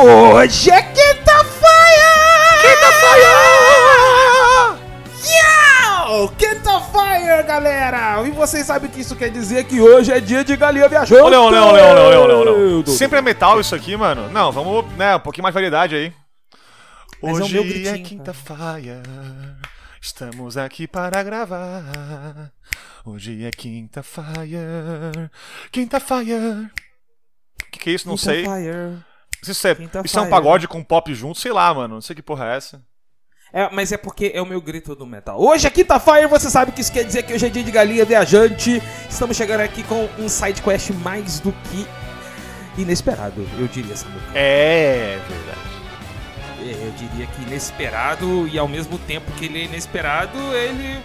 Hoje é quinta-feira! Quinta-feira! Yo! Quinta-feira, galera! E vocês sabem o que isso quer dizer? Que hoje é dia de galinha Leão, Leão, Leão, Leão, Leão, Leão, Leão. Sempre é metal isso aqui, mano. Não, vamos, né, um pouquinho mais de variedade aí. Mas é Hoje é, gritinho, cara. quinta-feira, estamos aqui para gravar. Hoje é quinta-feira, quinta-feira. O que, que é isso? Não sei. Quinta-feira. Isso é, Quinta-feira. isso é um pagode com pop junto, sei lá, mano. Não sei que porra é essa. É, mas é porque é o meu grito do metal. Hoje é quinta-feira, você sabe o que isso quer dizer que hoje é dia de galinha viajante. Estamos chegando aqui com um side quest mais do que inesperado, eu diria, Samuca. É verdade. É, Eu diria que inesperado e ao mesmo tempo que ele é inesperado, ele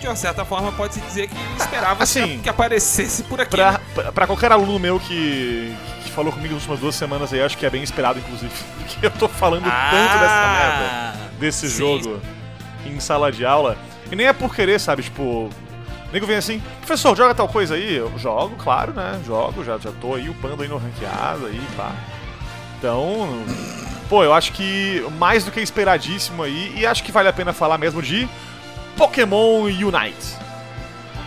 de uma certa forma pode-se dizer que esperava Assim, que, que aparecesse por aqui. Pra, pra, pra qualquer aluno meu que falou comigo nas últimas duas semanas aí, acho que é bem esperado, inclusive. Porque eu tô falando tanto dessa merda, desse Ah, sim. jogo em sala de aula. E nem é por querer, sabe? Tipo, o nego vem assim, professor, joga tal coisa aí. Eu jogo, claro, né? Jogo, já, já tô aí upando aí no ranqueado aí, pá. Então, pô, eu acho que mais do que esperadíssimo aí, e acho que vale a pena falar mesmo de Pokémon Unite.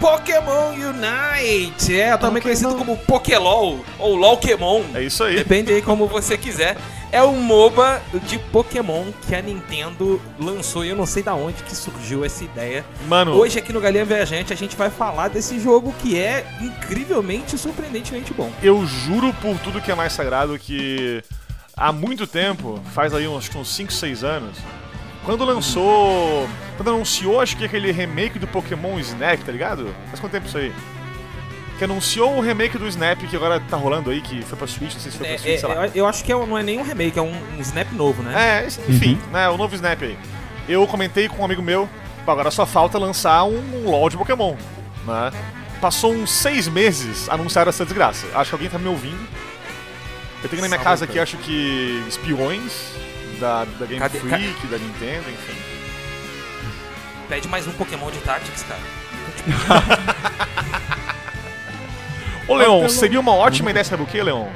Pokémon Unite! É, também Pokémon. conhecido como Pokélol ou LOLkemon. É isso aí. Depende aí como você quiser. É um MOBA de Pokémon que a Nintendo lançou e eu não sei da onde que surgiu essa ideia. Mano, Hoje aqui no Galinha Viajante a gente vai falar desse jogo que é incrivelmente, surpreendentemente bom. eu juro por tudo que é mais sagrado que há muito tempo, faz aí uns, acho que uns 5, 6 anos, quando lançou. Quando anunciou, acho que aquele remake do Pokémon Snap, tá ligado? Faz quanto tempo isso aí? Que anunciou o remake do Snap que agora tá rolando aí, que foi pra Switch, não sei se foi pra É, Switch, sei lá. é, eu acho que é não é nem um remake, é um, um Snap novo, né? É, enfim, né, o novo Snap aí. Eu comentei com um amigo meu, agora só falta lançar um, um LoL de Pokémon, né? Passou uns seis meses, anunciaram essa desgraça. Acho que alguém tá me ouvindo. Eu tenho na minha Salve, casa aqui, cara. acho que espiões da, da Game Cadê- Freak, da Nintendo, enfim. Pede mais um Pokémon de Tactics, cara. Ô, Leon, seria uma ótima ideia, sabe o que, Leon?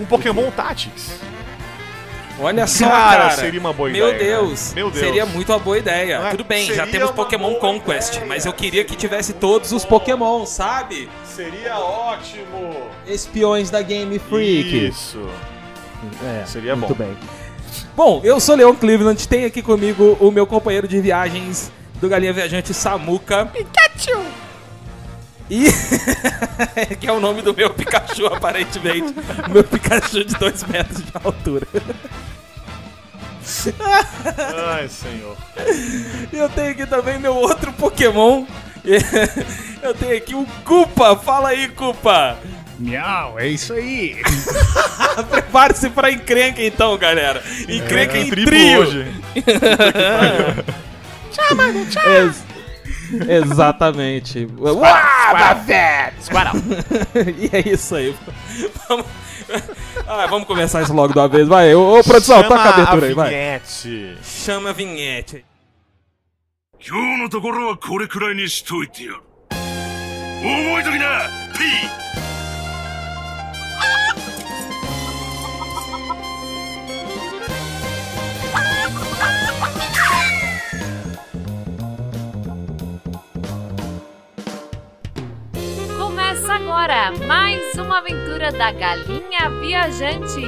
Um Pokémon Tactics. Olha só, Cara, cara. seria uma boa Meu ideia, Deus. Meu Deus. Seria muito uma boa ideia. É? Tudo bem, já Seria temos uma Pokémon Conquest, ideia. mas eu queria que tivesse todos os Pokémon, sabe? Seria ótimo. Espiões da Game Freak. Isso. É, Seria muito bom. bem. Bom, eu sou Leon Cleveland, tem aqui comigo o meu companheiro de viagens do Galinha Viajante Samuka. Pikachu! E. que é o nome do meu Pikachu, aparentemente. O meu Pikachu de 2 metros de altura. Ai, senhor. E eu tenho aqui também meu outro Pokémon. Eu tenho aqui o Koopa. Fala aí, Koopa. Miau, é isso aí. Prepare-se pra encrenca então, galera. Encrenca em triplo trio. hoje. Ex- exatamente. e é isso aí. Vamos, Ah, vamos começar isso logo de uma vez. Vai, ô, ô produção, Chama toca a abertura aí, vai. vinhete. Chama a vinhete. 今日のところはこれくらいにしといてやる覚えときな P Começa agora mais uma aventura da Galinha Viajante.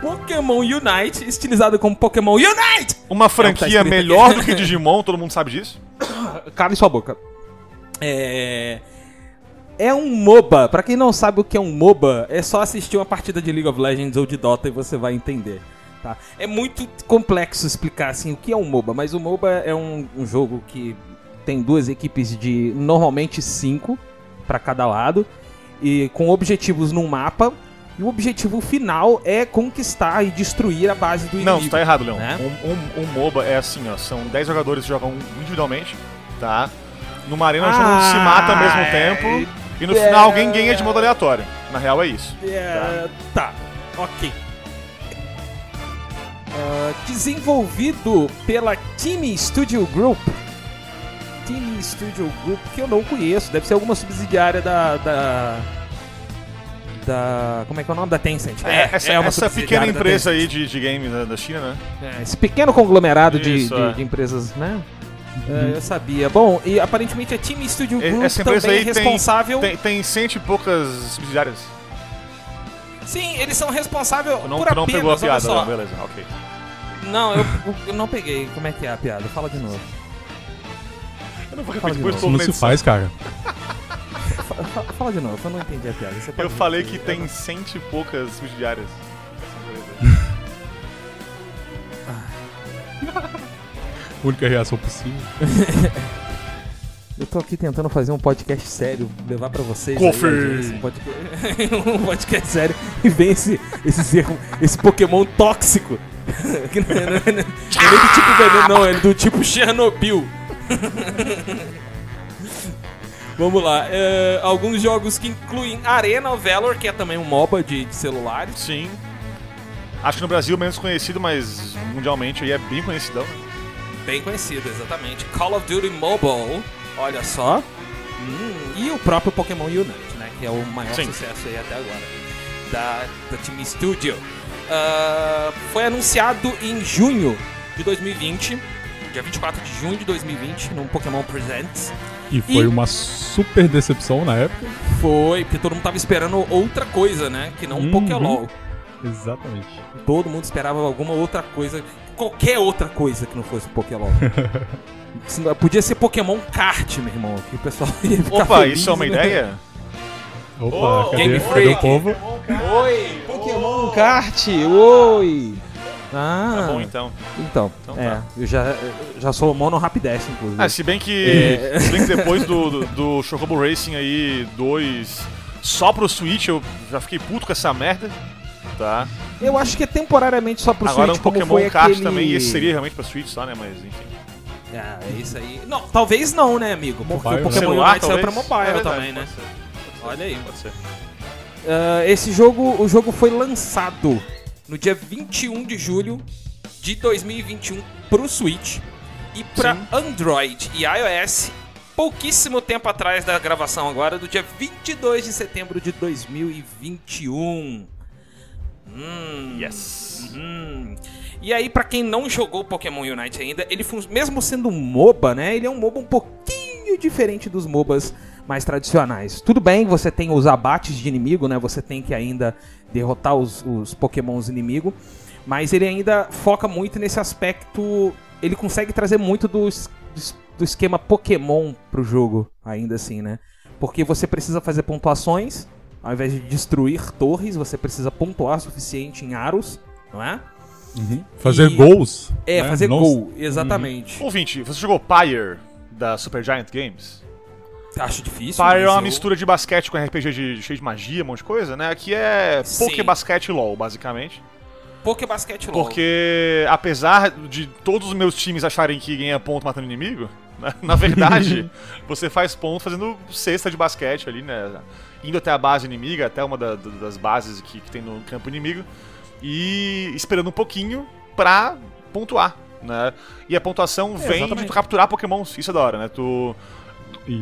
Pokémon Unite, estilizado como Pokémon Unite! Uma É tá franquia melhor do que Digimon, todo mundo sabe disso? Cala sua boca. É. É um MOBA. Pra quem não sabe o que é um MOBA, é só assistir uma partida de League of Legends ou de Dota e você vai entender. Tá? É muito complexo explicar assim o que é um MOBA, mas o MOBA é um, um jogo que tem duas equipes de normalmente cinco pra cada lado e com objetivos num mapa. E o objetivo final é conquistar e destruir a base do inimigo. Não, você tá errado, Leon. né? Um, um- um MOBA é assim, ó. São 10 jogadores que jogam individualmente, tá? Numa arena onde se mata ao mesmo Ah, tempo. E no final alguém ganha de modo aleatório. Na real é isso. É, tá, ok. Ah, desenvolvido pela Team Studio Group. Team Studio Group, que eu não conheço, deve ser alguma subsidiária da. da. da- como é que é o nome? Da Tencent. É, essa, uma essa pequena empresa aí de, de game da, da China, né? É, esse pequeno conglomerado de, de- é. de empresas, né? É, eu sabia. Bom, e aparentemente a Team Studio Group Essa também aí é responsável. tem, tem, tem cento e poucas subsidiárias. Sim, eles são responsáveis Tu não, por tu não apenas, pegou a olha piada, só. não, beleza, ok. Não, eu, eu não peguei. Como é que é a piada? Fala de novo. Eu não vou Fala repetir de depois novo. não se faz, cara. Fa- fa- Fala de novo, eu não entendi a piada. Eu falei que tem cento e poucas subsidiárias. Única reação possível. Eu tô aqui tentando fazer um podcast sério, levar pra vocês. Coffee! um, podcast... um podcast sério e vem esse, esse, erro- esse Pokémon tóxico. que não é, não é- não é nem do tipo veneno, não, é do tipo Chernobyl. Vamos lá. é, alguns jogos que incluem Arena of Valor, que é também um MOBA de, de celulares. Sim. Acho que no Brasil menos conhecido, mas mundialmente aí é bem conhecidão. né? Bem conhecido, exatamente. Call of Duty Mobile, olha só. Hum, e o próprio Pokémon Unite, né? Que é o maior Sim. sucesso aí até agora. Da, da Team Studio. Ah, foi anunciado em junho de 2020. Dia 24 de junho de 2020, no Pokémon Presents. E foi E- uma super decepção na época. Foi, porque todo mundo tava esperando outra coisa, né? Que não um Uhum. Pokélol. Exatamente. Todo mundo esperava alguma outra coisa, qualquer outra coisa que não fosse. Isso Podia ser Pokémon Kart, meu irmão, que o pessoal ia ficar Opa, feliz, isso é uma né? ideia? Opa, Ô, cadê, Game cadê Freak. o povo? Oi, Pokémon Kart, oi. Ah, Tá bom então. então, Então é, tá. eu já, eu já sou mono rapidash, inclusive. Ah, se bem que, É. se bem que depois do, do, do Chocobo Racing aí 2 só pro Switch, eu já fiquei puto com essa merda. Tá. Eu acho que é temporariamente só pro Agora Switch, um como Pokémon foi Kart aquele... também, e esse seria realmente pra Switch só, né? Mas enfim. Ah, é isso aí. Não, talvez não, né, amigo? Porque Mobile, o Pokémon Celular, Unite saiu pra mobile É verdade, também, né? ser, Olha aí. Pode ser. Ah, esse jogo, o jogo foi lançado no dia 21 de julho de 2021 pro Switch e pra Sim. Android e iOS pouquíssimo tempo atrás da gravação agora, do dia 22 de setembro de 2021. Hum, Yes. Hum. E aí, pra quem não jogou Pokémon Unite ainda, ele mesmo sendo um MOBA, né? Ele é um MOBA um pouquinho diferente dos MOBAs mais tradicionais. Tudo bem, você tem os abates de inimigo, né? Você tem que ainda derrotar os, os Pokémons inimigo, mas ele ainda foca muito nesse aspecto. Ele consegue trazer muito do, do esquema Pokémon pro jogo, ainda assim, né? Porque você precisa fazer pontuações, ao invés de destruir torres, você precisa pontuar o suficiente em aros, não é? Fazer E- gols. É, né? fazer Não- gol, exatamente. Ouvinte, você jogou Pyre da Supergiant Games? Acho difícil. Pyre é uma eu- mistura de basquete com RPG de, cheio de magia, um monte de coisa, né? Aqui é. Poké Basquete LOL, basicamente. Poké Basquete LOL. Porque, apesar de todos os meus times acharem que ganha ponto matando inimigo, na verdade, você faz ponto fazendo cesta de basquete ali, né? Indo até a base inimiga, até uma da- das bases que, que tem no campo inimigo, e esperando um pouquinho pra pontuar, né? E a pontuação vem de exatamente. tu capturar pokémons, isso é da hora, né? Tu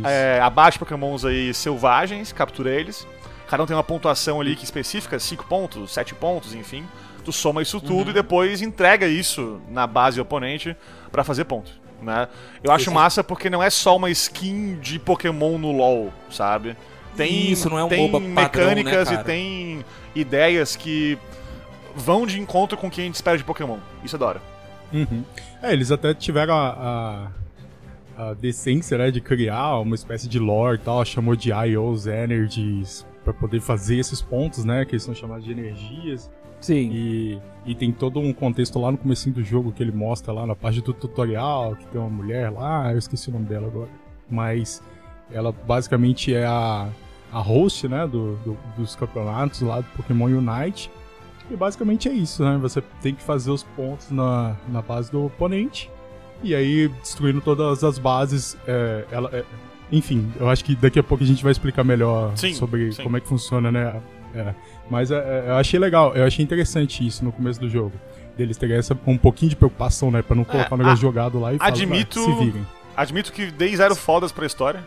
é, abate pokémons aí selvagens, captura eles. Cada um tem uma pontuação ali que específica, 5 pontos, 7 pontos, enfim. Tu soma isso tudo Uhum. e depois entrega isso na base oponente pra fazer ponto, né? Eu acho massa porque não é só uma skin de Pokémon no LoL, sabe? Tem, Isso, não é um tem MOBA padrão, né, mecânicas e cara? tem ideias que vão de encontro com o que a gente espera de Pokémon. Isso é da hora. Uhum. É, eles até tiveram a, a, a decência, né, de criar uma espécie de lore e tal, chamou de IOs Energies pra poder fazer esses pontos, né, que eles são chamados de energias. Sim. E, e tem todo um contexto lá no comecinho do jogo que ele mostra lá na parte do tutorial, que tem uma mulher lá, eu esqueci o nome dela agora. Mas ela basicamente é a, a host, né, do, do- dos campeonatos lá do Pokémon Unite. E basicamente é isso, né? Você tem que fazer os pontos na, na base do oponente. E aí, destruindo todas as bases, é, ela, é, enfim, eu acho que daqui a pouco a gente vai explicar melhor Sim, sobre sim. como é que funciona, né? É. Mas é, é, eu achei legal, eu achei interessante isso no começo do jogo. Deles terem essa, um pouquinho de preocupação, né? Pra não colocar o negócio a- jogado lá e falar, admito- "Ah, se virem. Admito que dei zero fodas pra história.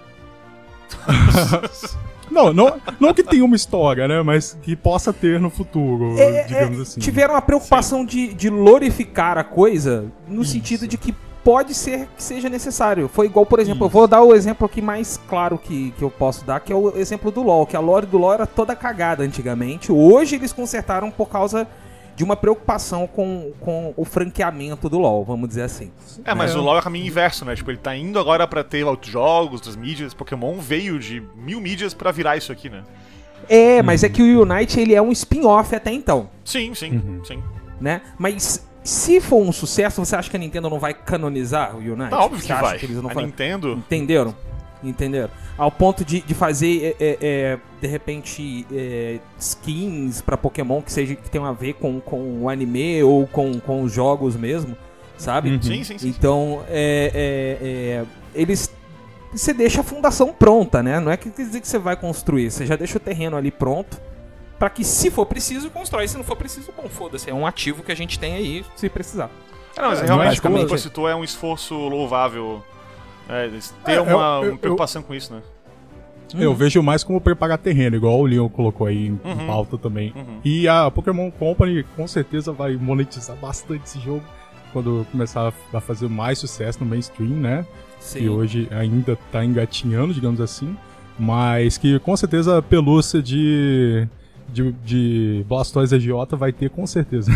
Não, não, não que tenha uma história, né? Mas que possa ter no futuro, É, digamos é, assim. Tiveram a preocupação de, de glorificar a coisa no sentido de que pode ser que seja necessário. Foi igual, por exemplo, eu vou dar o exemplo aqui mais claro que, que eu posso dar, que é o exemplo do LoL, que a lore do LoL era toda cagada antigamente. Hoje eles consertaram por causa de uma preocupação com, com o franqueamento do LoL, vamos dizer assim. É, mas o LoL é o caminho inverso, né? Tipo, ele tá indo agora pra ter outros jogos, outras mídias. Pokémon veio de mil mídias pra virar isso aqui, né? É, mas é que o Unite ele é um spin-off até então. Sim, sim, sim. né? Mas se for um sucesso, você acha que a Nintendo não vai canonizar o Unite? Tá óbvio Você que vai. eles não a vão- Nintendo. Entenderam? Entenderam? Ao ponto de, de fazer, é, é, é, de repente, é, skins pra Pokémon que, seja, que tenham a ver com, com o anime ou com, com os jogos mesmo, sabe? Uhum. Sim, sim, sim. Então, é, é, é, eles. Você deixa a fundação pronta, né? Não é que quer dizer que você vai construir, você já deixa o terreno ali pronto. Pra que, se for preciso, constrói. Se não for preciso, bom, foda-se. É um ativo que a gente tem aí, se precisar. É, não, mas realmente, como você citou, é um esforço louvável. É, eles ter É, eu- uma, eu- uma preocupação com isso, né? Eu vejo mais como preparar terreno, igual o Leon colocou aí em Uhum. pauta também. Uhum. E a Pokémon Company com certeza vai monetizar bastante esse jogo quando começar a fazer mais sucesso no mainstream, né? Que hoje ainda tá engatinhando, digamos assim. Mas que com certeza a pelúcia de, de, de Blastoise agiota vai ter com certeza.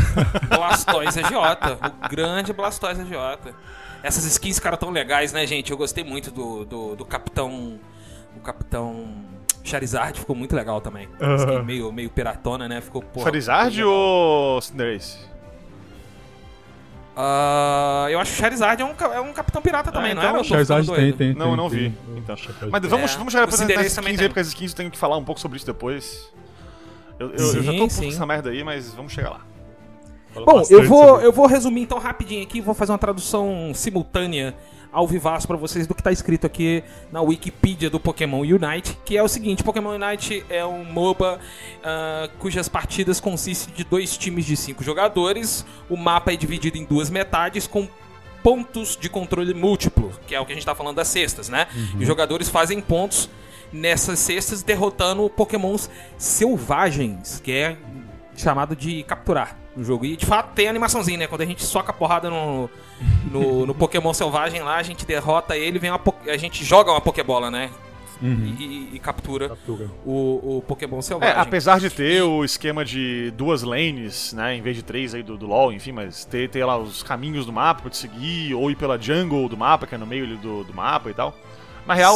Blastoise agiota. O grande Blastoise agiota. Essas skins, cara, tão legais, né, gente? Eu gostei muito do, do, do Capitão. O Capitão. Charizard ficou muito legal também. Skin meio, meio piratona, né? Ficou porra, Charizard ou Cinderace? Ah, eu acho que Charizard é um, é um Capitão Pirata também, Ah, não então é? Eu tô Charizard ficando tem, tem, Não, tem. eu não vi. tem. Então. Mas vamos, É, vamos já o apresentar as skins aí, porque as skins eu tenho que falar um pouco sobre isso depois. Eu, eu, eu já tô um Sim, pouco sim. nessa merda aí, mas vamos chegar lá. Bom, eu vou, sobre- eu vou resumir então rapidinho aqui, vou fazer uma tradução simultânea ao vivaço pra vocês do que tá escrito aqui na Wikipedia do Pokémon Unite, que é o seguinte, Pokémon Unite é um MOBA ah, cujas partidas consistem de dois times de cinco jogadores, o mapa é dividido em duas metades com pontos de controle múltiplo, que é o que a gente tá falando das cestas, né? E os jogadores fazem pontos nessas cestas derrotando pokémons selvagens, que é chamado de capturar no jogo. E de fato tem animaçãozinha, né? Quando a gente soca a porrada no, no, no Pokémon selvagem lá, a gente derrota ele, vem uma, a gente joga uma Pokébola, né? Uhum. E, e- captura Captura. o, o Pokémon É, selvagem. apesar de ter o esquema de duas lanes, né, em vez de três aí do, do LoL, enfim, mas ter, ter lá os caminhos do mapa pra te seguir, ou ir pela jungle do mapa, que é no meio ali do, do mapa e tal. Na real,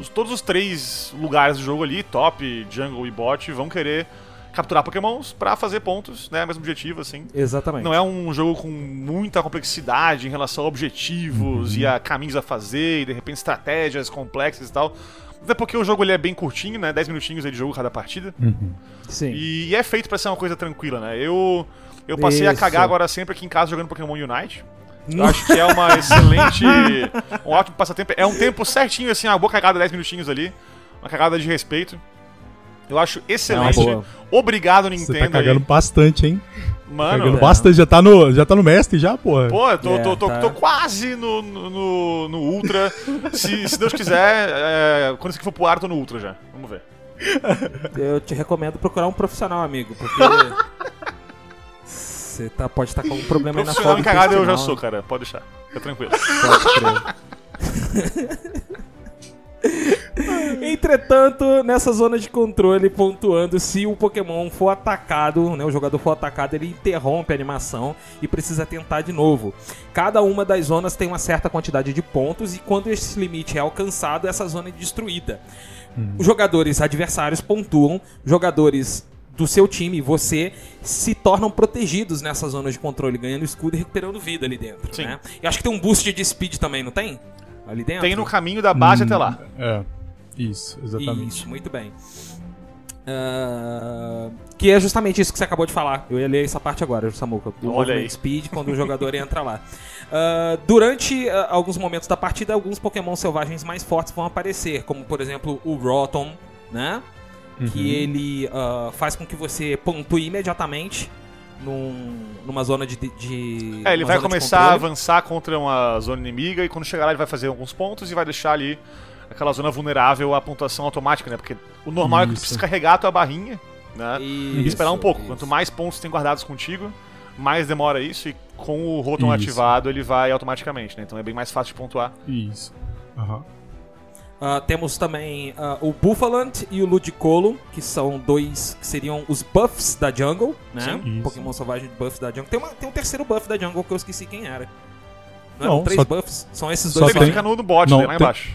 os- todos os três lugares do jogo ali, top, jungle e bot, vão querer capturar pokémons pra fazer pontos, né, mesmo objetivo, assim. Exatamente. Não é um jogo com muita complexidade em relação a objetivos e a caminhos a fazer e de repente estratégias complexas e tal. Até porque o jogo ele é bem curtinho, né? 10 minutinhos de jogo cada partida. Sim. E é feito pra ser uma coisa tranquila, né? Eu eu passei a Isso. cagar agora sempre aqui em casa jogando Pokémon Unite. Eu acho que é uma excelente. um ótimo passatempo. É um tempo certinho, assim, uma boa cagada, 10 minutinhos ali. Uma cagada de respeito. Eu acho excelente. boa. Obrigado, Você Nintendo. tá cagando aí. bastante, hein? Mano, cagando é. bastante. Já tá, no, já tá no mestre já, porra. Pô, eu tô, É, tô, tô, tá. tô quase no, no, no- Ultra. se, se Deus quiser, é, quando isso aqui for pro ar, tô no Ultra já. Vamos ver. Eu te recomendo procurar um profissional, amigo, porque. Você tá, pode estar com algum problema aí na Profissional foto. em cagada eu já sou, cara. Pode deixar. Fica tranquilo. Entretanto, nessa zona de controle, pontuando, se o Pokémon for atacado, né, o jogador for atacado, ele interrompe a animação e precisa tentar de novo. Cada uma das zonas tem uma certa quantidade de pontos e quando esse limite é alcançado, essa zona é destruída. Os jogadores adversários pontuam, jogadores do seu time, você, se tornam protegidos nessa zona de controle, ganhando escudo e recuperando vida ali dentro. Sim. Né? Eu acho que tem um boost de speed também, não tem? Ali dentro? Tem no caminho da base até lá. É. Isso, exatamente. Isso, muito bem. Ah, que é justamente isso que você acabou de falar. Eu ia ler essa parte agora, Samuca. Do Olha movement aí. speed, quando o jogador entra lá. Ah, durante ah, alguns momentos da partida, alguns Pokémon selvagens mais fortes vão aparecer, como por exemplo o Rotom, né? Que ele faz com que você pontue imediatamente num- numa zona de. de É, ele vai começar a avançar contra uma zona inimiga e quando chegar lá ele vai fazer alguns pontos e vai deixar ali aquela zona vulnerável à pontuação automática, né? Porque o normal é que tu Isso. precisa carregar a tua barrinha, né? E Isso, esperar um pouco. isso. Quanto mais pontos tem guardados contigo, mais demora isso e com o Rotom Isso. ativado ele vai automaticamente, né? Então é bem mais fácil de pontuar. Isso. Aham. Ah, temos também ah, o Buffalant e o Ludicolo, que são dois que seriam os buffs da jungle, né? Sim. Isso. Pokémon selvagem de buffs da jungle. Tem, uma, tem um terceiro buff da jungle que eu esqueci quem era. Não, Não, eram três só- buffs? São esses só dois Ele tem- fica no, no bot, Não, né? lá tem- embaixo.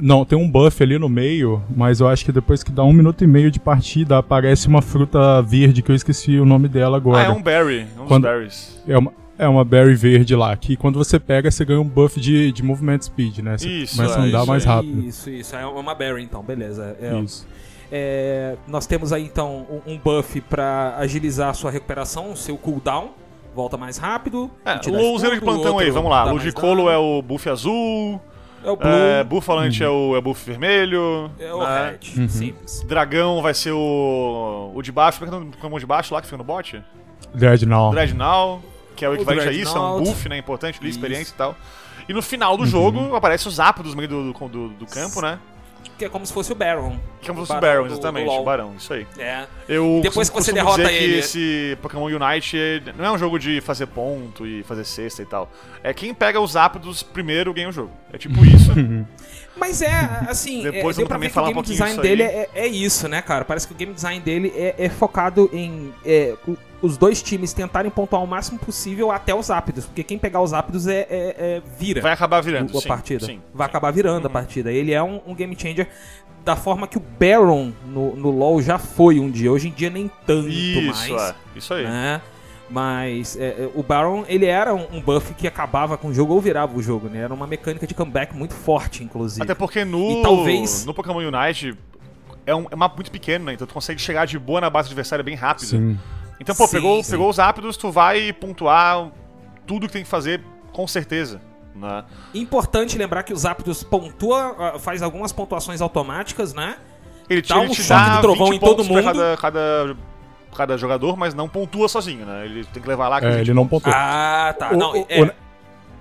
Não, tem um buff ali no meio, mas eu acho que depois que dá um minuto e meio de partida, aparece uma fruta verde que eu esqueci o nome dela Ah, agora. é um berry, um Quando- berries. É uma, é uma berry verde lá, que quando você pega, você ganha um buff de, de movement speed, né? Você Isso, começa a é, andar isso mais rápido. Isso, isso. É uma berry, então, beleza. É, Isso. é, nós temos aí, então, um, um buff pra agilizar a sua recuperação, o seu cooldown. Volta mais rápido. É, o Luzeiro de plantão aí, vamos lá. Ludicolo é o buff azul, É o Blue. é, Buffalant é, o, é o buff vermelho, É o né? Red. Simples. Dragão vai ser o. o de baixo, como é que é é o de baixo lá que fica no bot? Dreadnought. Dreadnought, que é o equivalente a isso, é um buff, né? Importante ali, experiência e tal. E no final do jogo aparece o Zapdos no meio do, do, do- do campo, né? Que é como se fosse o Baron. Que é como se fosse o Baron, do- exatamente, do LoL. o Barão, isso aí. É. Eu Depois que você derrota dizer ele- que esse Pokémon Unite não é um jogo de fazer ponto e fazer cesta e tal. É quem pega os Zapdos primeiro ganha o jogo. É tipo isso. Mas é, assim, Depois é, também ver que falar o um game pouquinho design dele é, é isso, né, cara? Parece que o game design dele é, é focado em é, os dois times tentarem pontuar o máximo possível até os ápidos, porque quem pegar os ápidos é, é- é- vira Vai acabar virando, a sim, partida. sim, Vai sim. acabar virando a partida. Ele é um, um game changer da forma que o Baron no, no LoL já foi um dia. Hoje em dia nem tanto Isso, mais. é. Isso aí. né? Mas é, é, o Baron, ele era um, um buff que acabava com o jogo ou virava o jogo, né? Era uma mecânica de comeback muito forte, inclusive. Até porque no, E talvez- no Pokémon Unite é um, é um mapa muito pequeno, né? Então tu consegue chegar de boa na base adversária bem rápido. Sim. Então, pô, Sim, pegou, sim. pegou os ápidos, tu vai pontuar tudo que tem que fazer com certeza. Né? Importante lembrar que os ápidos pontua, ah, faz algumas pontuações automáticas, né? Ele te, Dá um ele te choque dá de trovão 20 em todo mundo. Cada, cada, cada jogador, mas não pontua sozinho, né? Ele tem que levar lá. É, 20 ele não pontua. Ah, tá. O- não, o- é,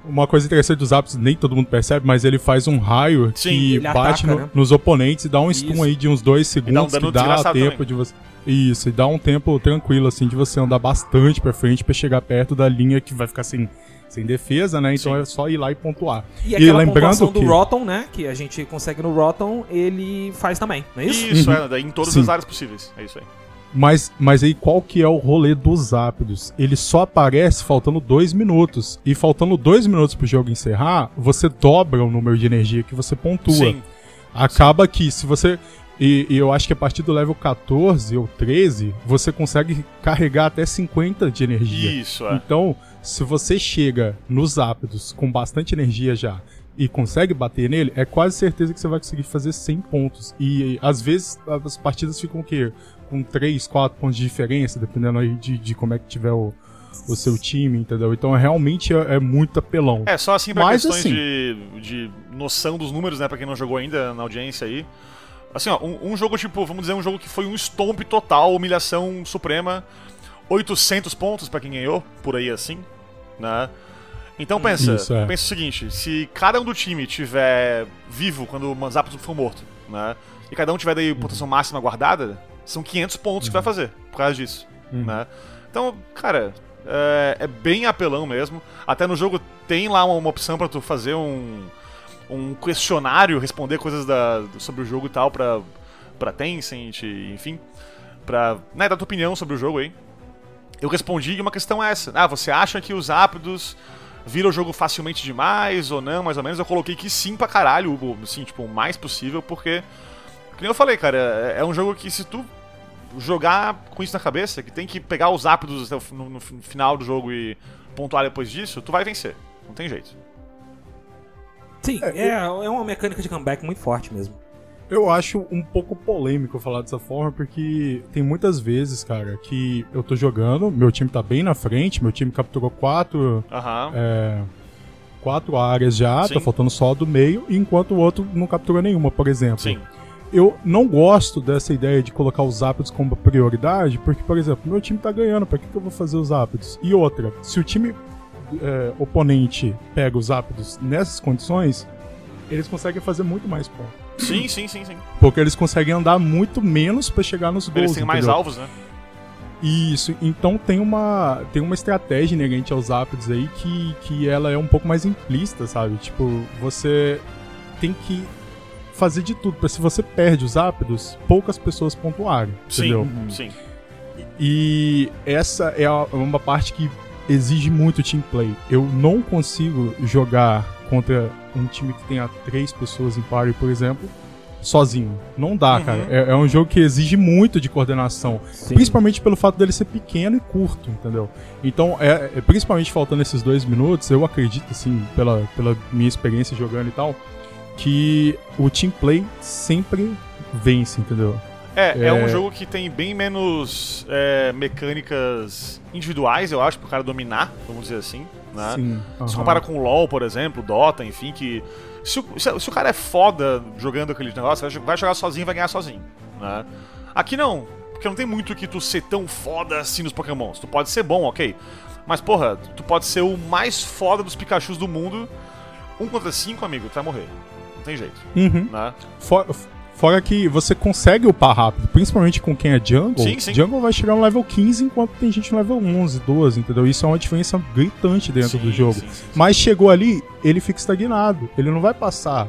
Uma coisa interessante dos apps, nem todo mundo percebe, mas ele faz um raio Sim, que bate ataca, no- né? nos oponentes e dá um stun Isso. aí de uns dois segundos dano que dá tempo também. de você. Isso, e dá um tempo tranquilo, assim, de você andar bastante pra frente pra chegar perto da linha que vai ficar sem, sem defesa, né? Então Sim. é só ir lá e pontuar. E aquela pontuação que do Rotom, né? Que a gente consegue no Rotom, ele faz também, não é isso? Isso, Uhum. é, daí em todas Sim. as áreas possíveis. É isso aí. Mas, mas aí qual que é o rolê dos ápidos? Ele só aparece faltando dois minutos. E faltando dois minutos pro jogo encerrar, você dobra o número de energia que você pontua. Sim. Acaba que se você. E, e eu acho que a partir do level 14 ou 13, você consegue carregar até 50 de energia. Isso, é. Então, se você chega nos ápidos com bastante energia já e consegue bater nele, é quase certeza que você vai conseguir fazer 100 pontos. E às vezes as partidas ficam o quê? Com 3, 4 pontos de diferença, dependendo aí de, de como é que tiver o, o seu time, entendeu? Então realmente é, é muito apelão. É, só assim pra Mas, questões assim- de, de noção dos números, né? Pra quem não jogou ainda na audiência aí. Assim, ó, um, um jogo tipo, vamos dizer, um jogo que foi um stomp total, humilhação suprema, 800 pontos pra quem ganhou, por aí assim, né? Então pensa, Isso, é. pensa o seguinte, se cada um do time tiver vivo quando o Manzapo for morto, né? E cada um tiver daí pontuação máxima guardada, são 500 pontos que vai fazer por causa disso, né? Então, cara, é, é bem apelão mesmo. Até no jogo tem lá uma, uma opção pra tu fazer um, um questionário, responder coisas da, sobre o jogo e tal pra, pra Tencent, enfim, pra né, dar tua opinião sobre o jogo aí. Eu respondi uma questão é essa. Ah, você acha que os ápidos viram o jogo facilmente demais ou não, mais ou menos? Eu coloquei que sim pra caralho, assim, tipo, o mais possível, porque, que nem eu falei, cara, é, é um jogo que se tu jogar com isso na cabeça, que tem que pegar os ápidos no, no fi- final do jogo e pontuar depois disso, tu vai vencer. Não tem jeito. Sim, é, é uma mecânica de comeback muito forte mesmo. Eu acho um pouco polêmico falar dessa forma, porque tem muitas vezes, cara, que eu tô jogando, meu time tá bem na frente, meu time capturou quatro, Aham. é, quatro áreas já, Sim. tá faltando só a do meio, enquanto o outro não capturou nenhuma, por exemplo. Sim. Eu não gosto dessa ideia de colocar os ápidos como prioridade, porque, por exemplo, meu time tá ganhando, pra que, que eu vou fazer os ápidos? E outra, se o time é, oponente pega os ápidos nessas condições, eles conseguem fazer muito mais pontos. Sim, sim, sim, sim. Porque eles conseguem andar muito menos pra chegar nos Eles gols. têm mais entendeu? alvos, né? Isso, então tem uma, tem uma estratégia inerente aos ápidos aí que, que ela é um pouco mais implícita, sabe? Tipo, você tem que fazer de tudo pra se você perde os ápidos, poucas pessoas pontuarem, entendeu? Sim, sim. E essa é uma parte que exige muito team play. Eu não consigo jogar contra um time que tenha três pessoas em party, por exemplo, sozinho. Não dá, Uhum. cara. É, é um jogo que exige muito de coordenação. Sim. Principalmente pelo fato dele ser pequeno e curto, entendeu? Então, é, é- principalmente faltando esses dois minutos, eu acredito, assim, pela, pela minha experiência jogando e tal, que o team play sempre vence, entendeu? É, é, É. um jogo que tem bem menos é, mecânicas individuais, eu acho, pro cara dominar, vamos dizer assim, né? Sim. Se aham. compara com o LoL, por exemplo, Dota, enfim, que. Se o, se, se o cara é foda jogando aquele negócio, vai jo- vai jogar sozinho e vai ganhar sozinho. Né? Aqui não, porque não tem muito que tu ser tão foda assim nos Pokémons. Tu pode ser bom, ok. Mas, porra, tu pode ser o mais foda dos Pikachus do mundo. Um contra cinco, amigo, tu vai morrer. Não tem jeito. Uhum. Né? Fora, fora que você consegue upar rápido, principalmente com quem é jungle. Sim, sim. Jungle vai chegar no level 15 enquanto tem gente no level 11, 12, entendeu? Isso é uma diferença gritante dentro do Sim, jogo. sim, sim, sim. Mas chegou ali, ele fica estagnado. Ele não vai passar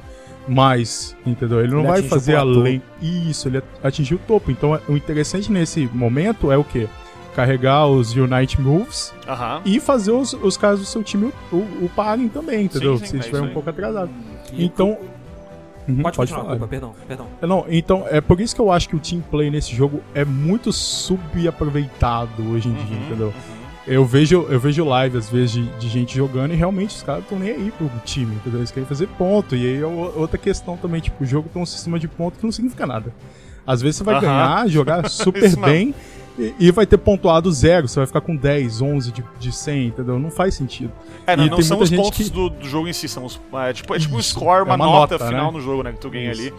mais, entendeu? Ele não Ele vai o fazer além. Isso, ele atingiu o topo. Então o interessante nesse momento é o quê? Carregar os Unite Moves Aham. e fazer os, os caras do seu time o, o parem também, entendeu? sim, Se é estiver isso um pouco atrasado. E- Então. Uhum, Pode, continuar, falar. Cuba, perdão, perdão. Não, então é por isso que eu acho que o team play nesse jogo é muito subaproveitado hoje em dia, Uhum, entendeu? uhum. Eu vejo, eu vejo live às vezes de, de gente jogando e realmente os caras estão nem aí pro time, entendeu? Eles querem fazer ponto. E aí é outra questão também, tipo, o jogo tem um sistema de ponto que não significa nada. Às vezes você vai ganhar, jogar super bem e, vai ter pontuado zero. Você vai ficar com 10, 11 de, de 100, entendeu? Não faz sentido. É, não, não são os pontos que- do, do jogo em si, são os, é, tipo, é tipo um score, é uma, uma nota, nota, final né? no jogo, né, que tu ganha Isso. ali.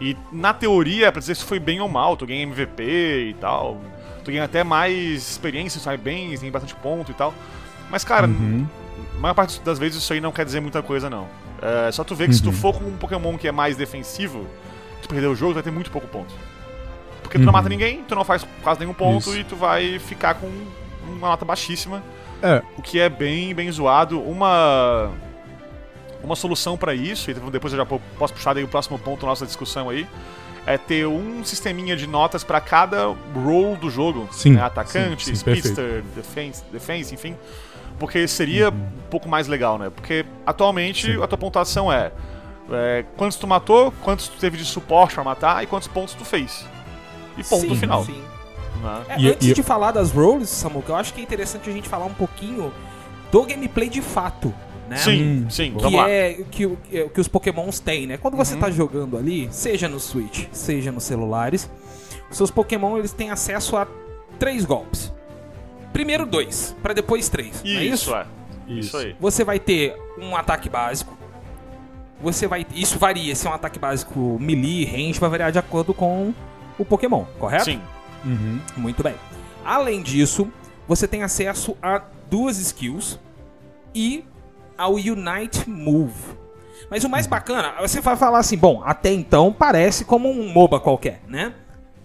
E na teoria, é pra dizer se foi bem ou mal, tu ganha MVP e tal. Tu ganha até mais experiência, sai bem, tem bastante ponto e tal. Mas, cara, Uhum. a maior parte das vezes isso aí não quer dizer muita coisa, não. É só tu ver que se tu Uhum. for com um Pokémon que é mais defensivo, tu perder o jogo, tu vai ter muito pouco ponto. Porque tu não Uhum. mata ninguém, tu não faz quase nenhum ponto Isso. e tu vai ficar com uma nota baixíssima. É. O que é bem, bem zoado. Uma uma solução pra isso, e depois eu já po- posso puxar daí o próximo ponto da nossa discussão aí, é ter um sisteminha de notas pra cada role do jogo. Sim, né? Atacante, sim, sim, speedster, defense, defense, enfim. Porque seria Uhum. um pouco mais legal, né? Porque atualmente a tua pontuação é, é quantos tu matou, quantos tu teve de suporte pra matar e quantos pontos tu fez. E ponto Sim, final. sim. né? É, E- antes e- de falar das roles, Samuca, eu acho que é interessante a gente falar um pouquinho do gameplay de fato, né? Sim, Hum, sim, Que é que, o- que, que os pokémons têm, né? Quando você Uhum. tá jogando ali, seja no Switch, seja nos celulares, os seus pokémon eles têm acesso a três golpes. Primeiro dois, pra depois três, não é isso? Isso, é. Isso aí. Você vai ter um ataque básico. Você vai. Isso varia. Se é um ataque básico melee, range, vai variar de acordo com o Pokémon, correto? Sim. Uhum. Muito bem. Além disso, você tem acesso a duas skills e ao Unite Move. Mas o mais bacana, você vai falar assim, bom, até então parece como um MOBA qualquer, né?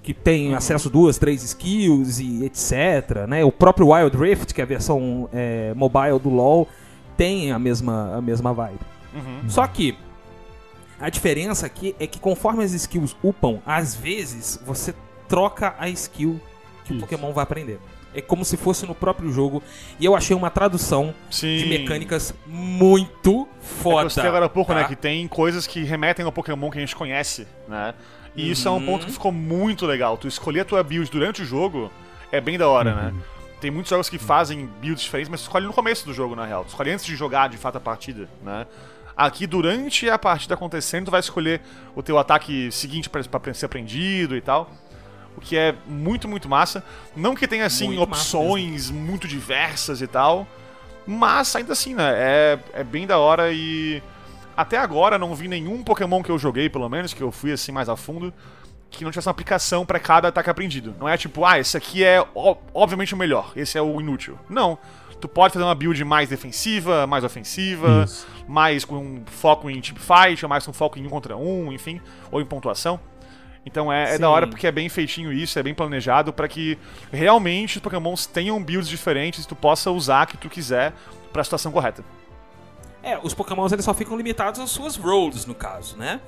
Que tem acesso a duas, três skills e etc, né? O próprio Wild Rift, que é a versão é, mobile do LoL, tem a mesma, a mesma vibe. Uhum. Só que a diferença aqui é que conforme as skills upam, às vezes você troca a skill que o Isso. Pokémon vai aprender. É como se fosse no próprio jogo. E eu achei uma tradução Sim. de mecânicas muito É foda. que eu citei agora há pouco, tá? né? Que tem coisas que remetem ao Pokémon que a gente conhece, né? E isso é um Uhum. ponto que ficou muito legal. Tu escolher a tua build durante o jogo é bem da hora, né? Tem muitos jogos que fazem builds diferentes, mas tu escolhe no começo do jogo, na real. Tu escolhe antes de jogar, de fato, a partida, né? Aqui, durante a partida acontecendo, tu vai escolher o teu ataque seguinte pra, pra ser aprendido e tal. O que é muito, muito massa. Não que tenha, assim, Muito opções muito diversas e tal. Mas, ainda assim, né? É, é bem da hora e... Até agora não vi nenhum Pokémon que eu joguei, pelo menos, que eu fui assim mais a fundo, que não tivesse uma aplicação pra cada ataque aprendido. Não é tipo, ah, esse aqui é obviamente o melhor, esse é o inútil. Não. Tu pode fazer uma build mais defensiva, mais ofensiva, Isso. mais com um foco em team fight, ou mais com foco em um contra um, enfim, ou em pontuação. Então é, é da hora porque é bem feitinho isso, é bem planejado pra que realmente os Pokémons tenham builds diferentes e tu possa usar a que tu quiser pra situação correta. É, os Pokémons eles só ficam limitados às suas rolls, no caso, né?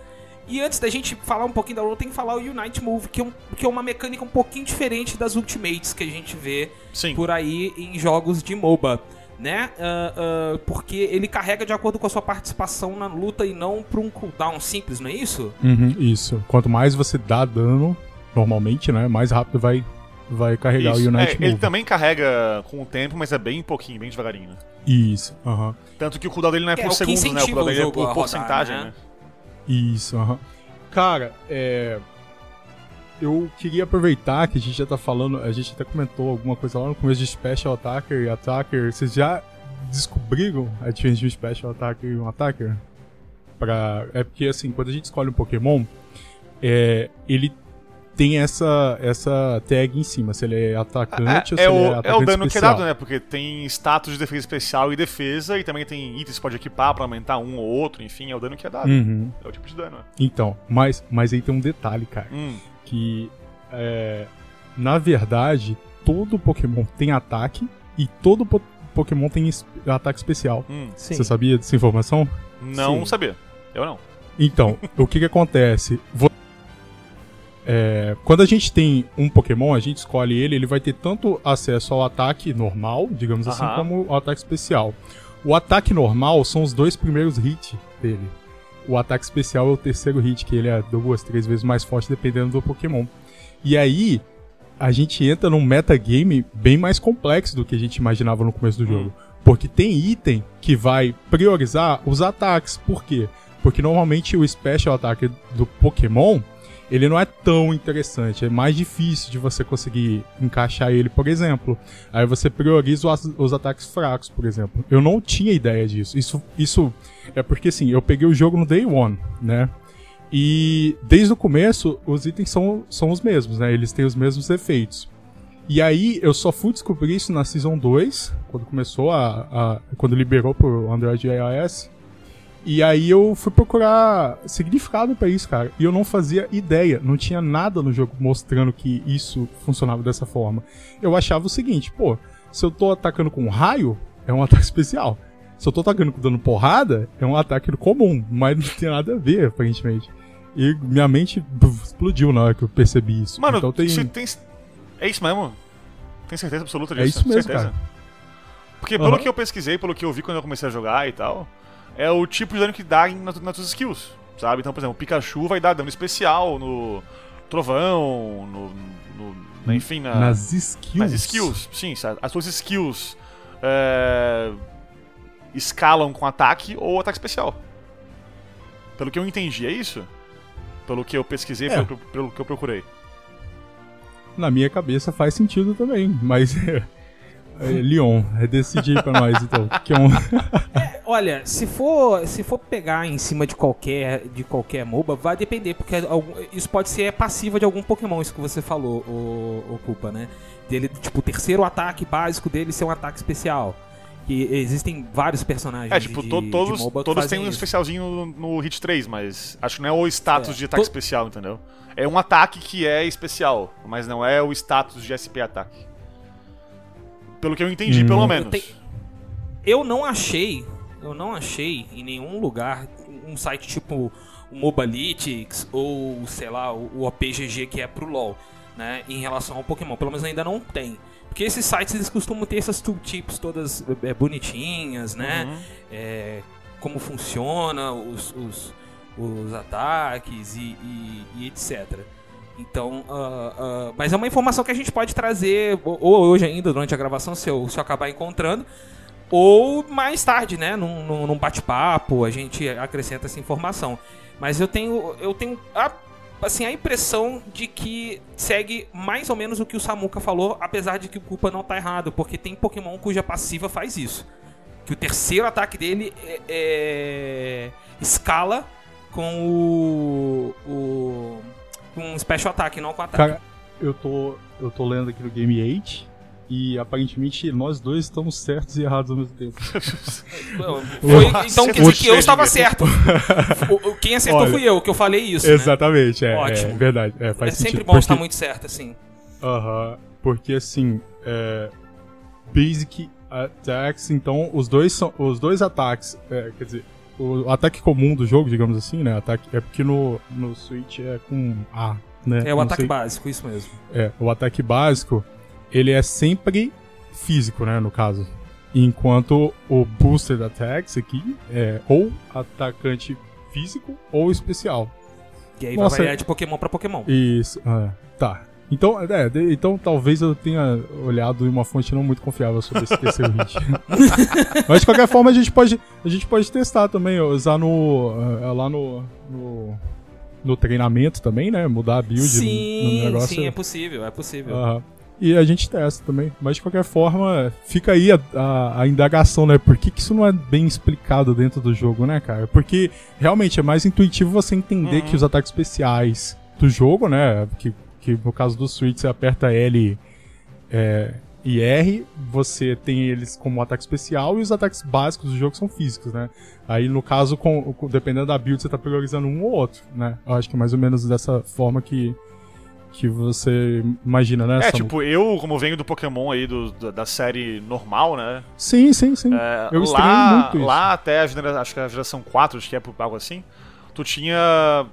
E antes da gente falar um pouquinho da roll, tem que falar o Unite Move, que é, um- que é uma mecânica um pouquinho diferente das Ultimates que a gente vê Sim. por aí em jogos de MOBA, né? Ah, ah, porque ele carrega de acordo com a sua participação na luta e não por um cooldown simples, não é isso? Uhum, isso. Quanto mais você dá dano, normalmente, né? Mais rápido vai, vai carregar Isso. o Unite É, Move. ele também carrega com o tempo, mas é bem pouquinho, bem devagarinho. né? Isso, aham. Tanto que o cooldown dele não é É, por o que segundos, né? O cooldown dele é por rodar, porcentagem, né? né? Isso, aham. Cara, é. Eu queria aproveitar que a gente já tá falando, a gente até comentou alguma coisa lá no começo de Special Attacker e Attacker. Vocês já descobriram a diferença de um Special Attacker e um Attacker? Pra... É porque, assim, quando a gente escolhe um Pokémon, é... ele tem essa, essa tag em cima, se ele é atacante ou se É, é ele é o, atacante é o dano que é especial. dado, né? Porque tem status de defesa especial e defesa, e também tem itens que você pode equipar pra aumentar um ou outro, enfim, é o dano que é dado. Uhum. É o tipo de dano, né? Então, mas, mas aí tem um detalhe, cara. Hum, que é, na verdade todo Pokémon tem ataque e todo po- Pokémon tem ataque especial. hum. Sim. Você sabia dessa informação? Não Sim. sabia. Eu não. Então, o que que acontece? Vo- é, quando a gente tem um Pokémon, a gente escolhe ele, ele vai ter tanto acesso ao ataque normal, digamos assim, Aham. como ao ataque especial. O ataque normal são os dois primeiros hits dele. O ataque especial é o terceiro hit, que ele é duas, três vezes mais forte, dependendo do Pokémon. E aí, a gente entra num metagame bem mais complexo do que a gente imaginava no começo do jogo. Porque tem item que vai priorizar os ataques. Por quê? Porque normalmente o Special Attack do Pokémon, ele não é tão interessante. É mais difícil de você conseguir encaixar ele, por exemplo. Aí você prioriza os, os ataques fracos, por exemplo. Eu não tinha ideia disso. Isso, isso é porque, assim, eu peguei o jogo no Day One, né? E desde o começo, os itens são, são os mesmos, né? Eles têm os mesmos efeitos. E aí, eu só fui descobrir isso na Season 2, quando começou a... a quando liberou pro Android e iOS. E aí eu fui procurar significado pra isso, cara. E eu não fazia ideia, não tinha nada no jogo mostrando que isso funcionava dessa forma. Eu achava o seguinte, pô, se eu tô atacando com raio, é um ataque especial. Se eu tô atacando dando porrada, é um ataque comum, mas não tem nada a ver, aparentemente. E minha mente explodiu na hora que eu percebi isso. Mano, então tem... tem. É isso mesmo? Tem certeza absoluta disso? É isso mesmo, certeza. cara. Porque pelo Aham. que eu pesquisei, pelo que eu vi quando eu comecei a jogar e tal, é o tipo de dano que dá nas, nas tuas skills, sabe? Então, por exemplo, o Pikachu vai dar dano especial no trovão, no. no- na- enfim, na, Nas skills. nas skills. Sim, sabe? as suas skills é, escalam com ataque ou ataque especial. Pelo que eu entendi, é isso? Pelo que eu pesquisei, É. pelo, pelo que eu procurei. Na minha cabeça faz sentido também, mas. é, Leon, é decidir pra nós então. Que é um... Olha, se for, se for pegar em cima de qualquer, de qualquer MOBA, vai depender, porque isso pode ser passiva de algum Pokémon, isso que você falou, o, o Culpa, né? Dele, tipo, o terceiro ataque básico dele ser um ataque especial. Que existem vários personagens É, tipo, de, to- de todos, MOBA que todos fazem têm um isso. especialzinho no, no Hit 3, mas acho que não é o status É, de ataque to- especial, entendeu? É um ataque que é especial, mas não é o status de SP ataque. Pelo que eu entendi, Hum. pelo Eu menos. te- Eu não achei, eu não achei em nenhum lugar um site tipo o Mobalytics ou, sei lá, o o OPGG que é pro LoL, né, em relação ao Pokémon. Pelo menos ainda não tem. Porque esses sites eles costumam ter essas tooltips todas é, bonitinhas, né? Uhum. é, como funciona os, os, os ataques e, e- e etc. Então, ah, ah, mas é uma informação que a gente pode trazer, ou, ou hoje ainda, durante a gravação, se eu, se eu acabar encontrando, Ou mais tarde, né? Num, num- num bate-papo, a gente acrescenta essa informação. Mas eu tenho. Eu tenho. A, assim, a impressão de que segue mais ou menos o que o Samuka falou, apesar de que o Culpa não tá errado, porque tem Pokémon cuja passiva faz isso. Que o terceiro ataque dele é, é- escala com o. o com um special attack, não com ataque. Cara, eu tô, eu tô lendo aqui no Game 8 e aparentemente nós dois estamos certos e errados ao mesmo tempo. Foi- então quer dizer que eu estava certo. O- quem acertou Olha, fui eu, que eu falei isso. né? Exatamente, é, Ótimo. é verdade. É, faz É sempre sentido. bom porque, estar muito certo, assim. Aham, porque assim, é, Basic Attacks, então os dois são os dois ataques, é, quer dizer, o ataque comum do jogo, digamos assim, né? Ataque é porque no no Switch é com A, né? É o Não ataque sei- básico, isso mesmo. É, o ataque básico, ele é sempre físico, né, no caso. Enquanto o Boosted Attacks aqui é ou atacante físico ou especial. E aí Nossa, vai variar de Pokémon pra Pokémon. Isso, ah, tá. Então, é, de- então talvez eu tenha olhado em uma fonte não muito confiável sobre esse terceiro hit. Mas de qualquer forma a gente pode, a gente pode testar também, usar no ah, lá no, no no treinamento também, né? Mudar a build no- no Sim, negócio. sim, é possível, é possível. Aham. E a gente testa também. Mas de qualquer forma, fica aí a, a, a indagação, né? Por que, que isso não é bem explicado dentro do jogo, né, cara? Porque realmente é mais intuitivo você entender Uhum. que os ataques especiais do jogo, né? Que, que no caso do Switch você aperta L é, e R, você tem eles como ataque especial e os ataques básicos do jogo são físicos, né? Aí no caso, com, dependendo da build, você tá priorizando um ou outro, né? Eu acho que é mais ou menos dessa forma que, que você imagina, né? É, Samu? tipo, eu, como venho do Pokémon aí, do, da, série normal, né? Sim, sim, sim. É, eu lá, muito isso. lá até a geração, acho que a geração 4, acho que é algo assim, tu tinha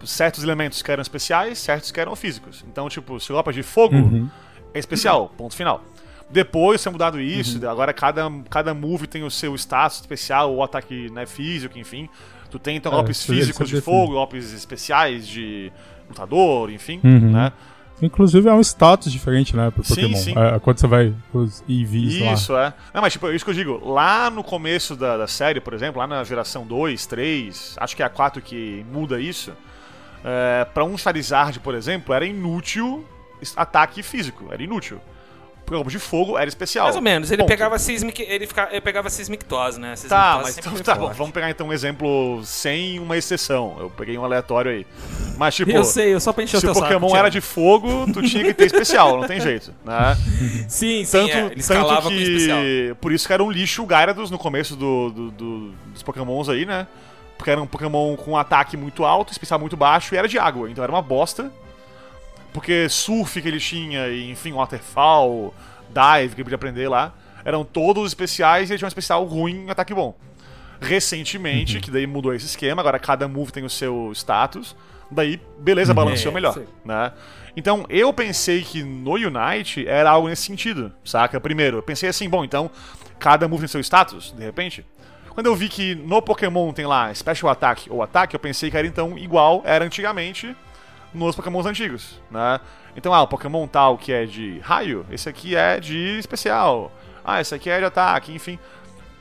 certos elementos que eram especiais, certos que eram físicos. Então, tipo, roupa de fogo Uhum. é especial, ponto final. Depois foi mudado isso, Uhum. agora cada, cada move tem o seu status especial, ou ataque né, físico, enfim. Tu tem então É, golpes aí físicos eles de fogo, golpes especiais de lutador, enfim, Uhum. né? Inclusive é um status diferente, né, pro Sim, Pokémon. sim. É, quando você vai pros EVs lá. Isso, é. Não, mas tipo, é isso que eu digo. Lá no começo da, da série, por exemplo, lá na geração 2, 3, acho que é a 4 que muda isso. É, para um Charizard, por exemplo, era inútil ataque físico. Era inútil. O golpe de fogo era especial. Mais ou menos, ele Ponto. pegava Sismic, ele, fica, ele pegava Sismic Toss, né? Sismic Tá, mas então, tá bom. Vamos pegar então um exemplo sem uma exceção. Eu peguei um aleatório aí. Mas tipo. Eu sei, eu só pra encher Se o saco, Pokémon Thiago. era de fogo, tu tinha que ter especial, não tem jeito, né? Sim, sim, Tanto, é, ele tanto escalava com especial. que. Por isso que era um lixo o Gyarados no começo do, do- do- dos Pokémons aí, né? Porque era um Pokémon com um ataque muito alto, especial muito baixo e era de água. Então era uma bosta. Porque surf que ele tinha, e, enfim, waterfall, dive que ele podia aprender lá, eram todos especiais e ele tinha um especial ruim e ataque bom. Recentemente, que daí mudou esse esquema, agora cada move tem o seu status. Daí, beleza, balanceou É, melhor, sei. né? Então, eu pensei que no Unite era algo nesse sentido, saca? Primeiro, eu pensei assim, bom, então, cada move tem seu status, de repente. Quando eu vi que no Pokémon tem lá Special Attack ou Ataque, eu pensei que era então igual era antigamente nos Pokémons antigos, né? Então, ah, o Pokémon tal que é de raio, esse aqui é de especial. Ah, esse aqui é de ataque, enfim.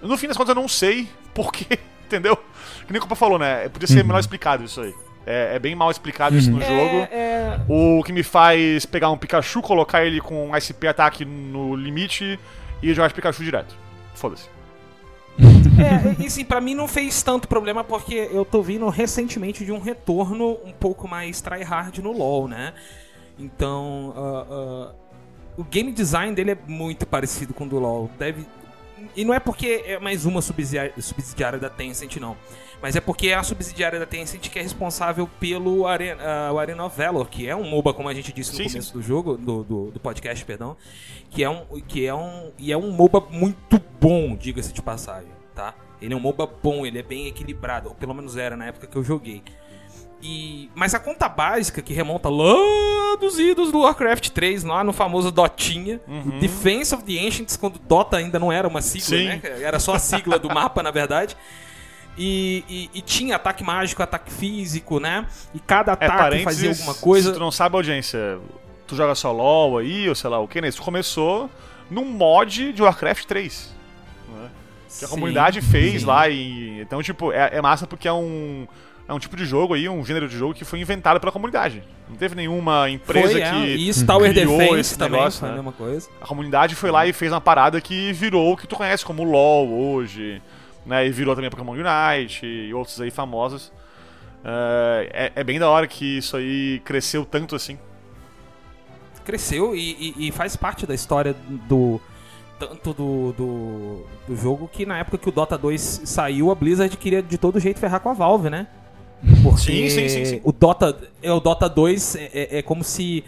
No fim das contas, eu não sei porquê, entendeu? Que nem o Copa falou, né? Podia ser melhor explicado isso aí. É, é bem mal explicado isso no jogo. É, O que me faz pegar um Pikachu, colocar ele com um SP ataque no limite e jogar de Pikachu direto. Foda-se. É, e assim, pra mim não fez tanto problema porque eu tô vindo recentemente de um retorno um pouco mais tryhard no LoL, né? Então, ah, ah, o game design dele é muito parecido com o do LoL. Deve... E não é porque é mais uma subsidiária da Tencent, não. Mas é porque é a subsidiária da Tencent que é responsável pelo Arena, ah, o Arena of Valor, que é um MOBA, como a gente disse no Sim, começo sim. do jogo, do, do, do podcast, perdão. Que é um, que é um, e é um MOBA muito bom, diga-se de passagem, tá? Ele é um MOBA bom, ele é bem equilibrado, ou pelo menos era na época que eu joguei. E, mas a conta básica, que remonta lá dos idos do Warcraft 3, lá no famoso Dotinha, o Defense of the Ancients, quando Dota ainda não era uma sigla, né? Era só a sigla do mapa, na verdade. E, e- e tinha ataque mágico, ataque físico, né? E cada É, ataque parênteses, fazia alguma coisa. se tu não sabe audiência, tu joga só LoL aí, ou sei lá o que, né? Isso começou num mod de Warcraft 3. né? Que a comunidade fez lá e. Então, tipo, é, é massa porque é um. É um tipo de jogo aí, um gênero de jogo que foi inventado pela comunidade. Não teve nenhuma empresa Foi, é, que. e isso Tower criou Defense esse também negócio, foi né? a mesma coisa. A comunidade foi lá e fez uma parada que virou o que tu conhece como LoL hoje, né? E virou também Pokémon Unite e outros aí famosos. É, é, é bem da hora que isso aí cresceu tanto assim. Cresceu e, e- e faz parte da história do. Tanto do, do, do jogo que na época que o Dota 2 saiu, a Blizzard queria de todo jeito ferrar com a Valve, né? Porque Sim, sim, sim, sim. o Dota, é, o Dota 2 é, é- é como se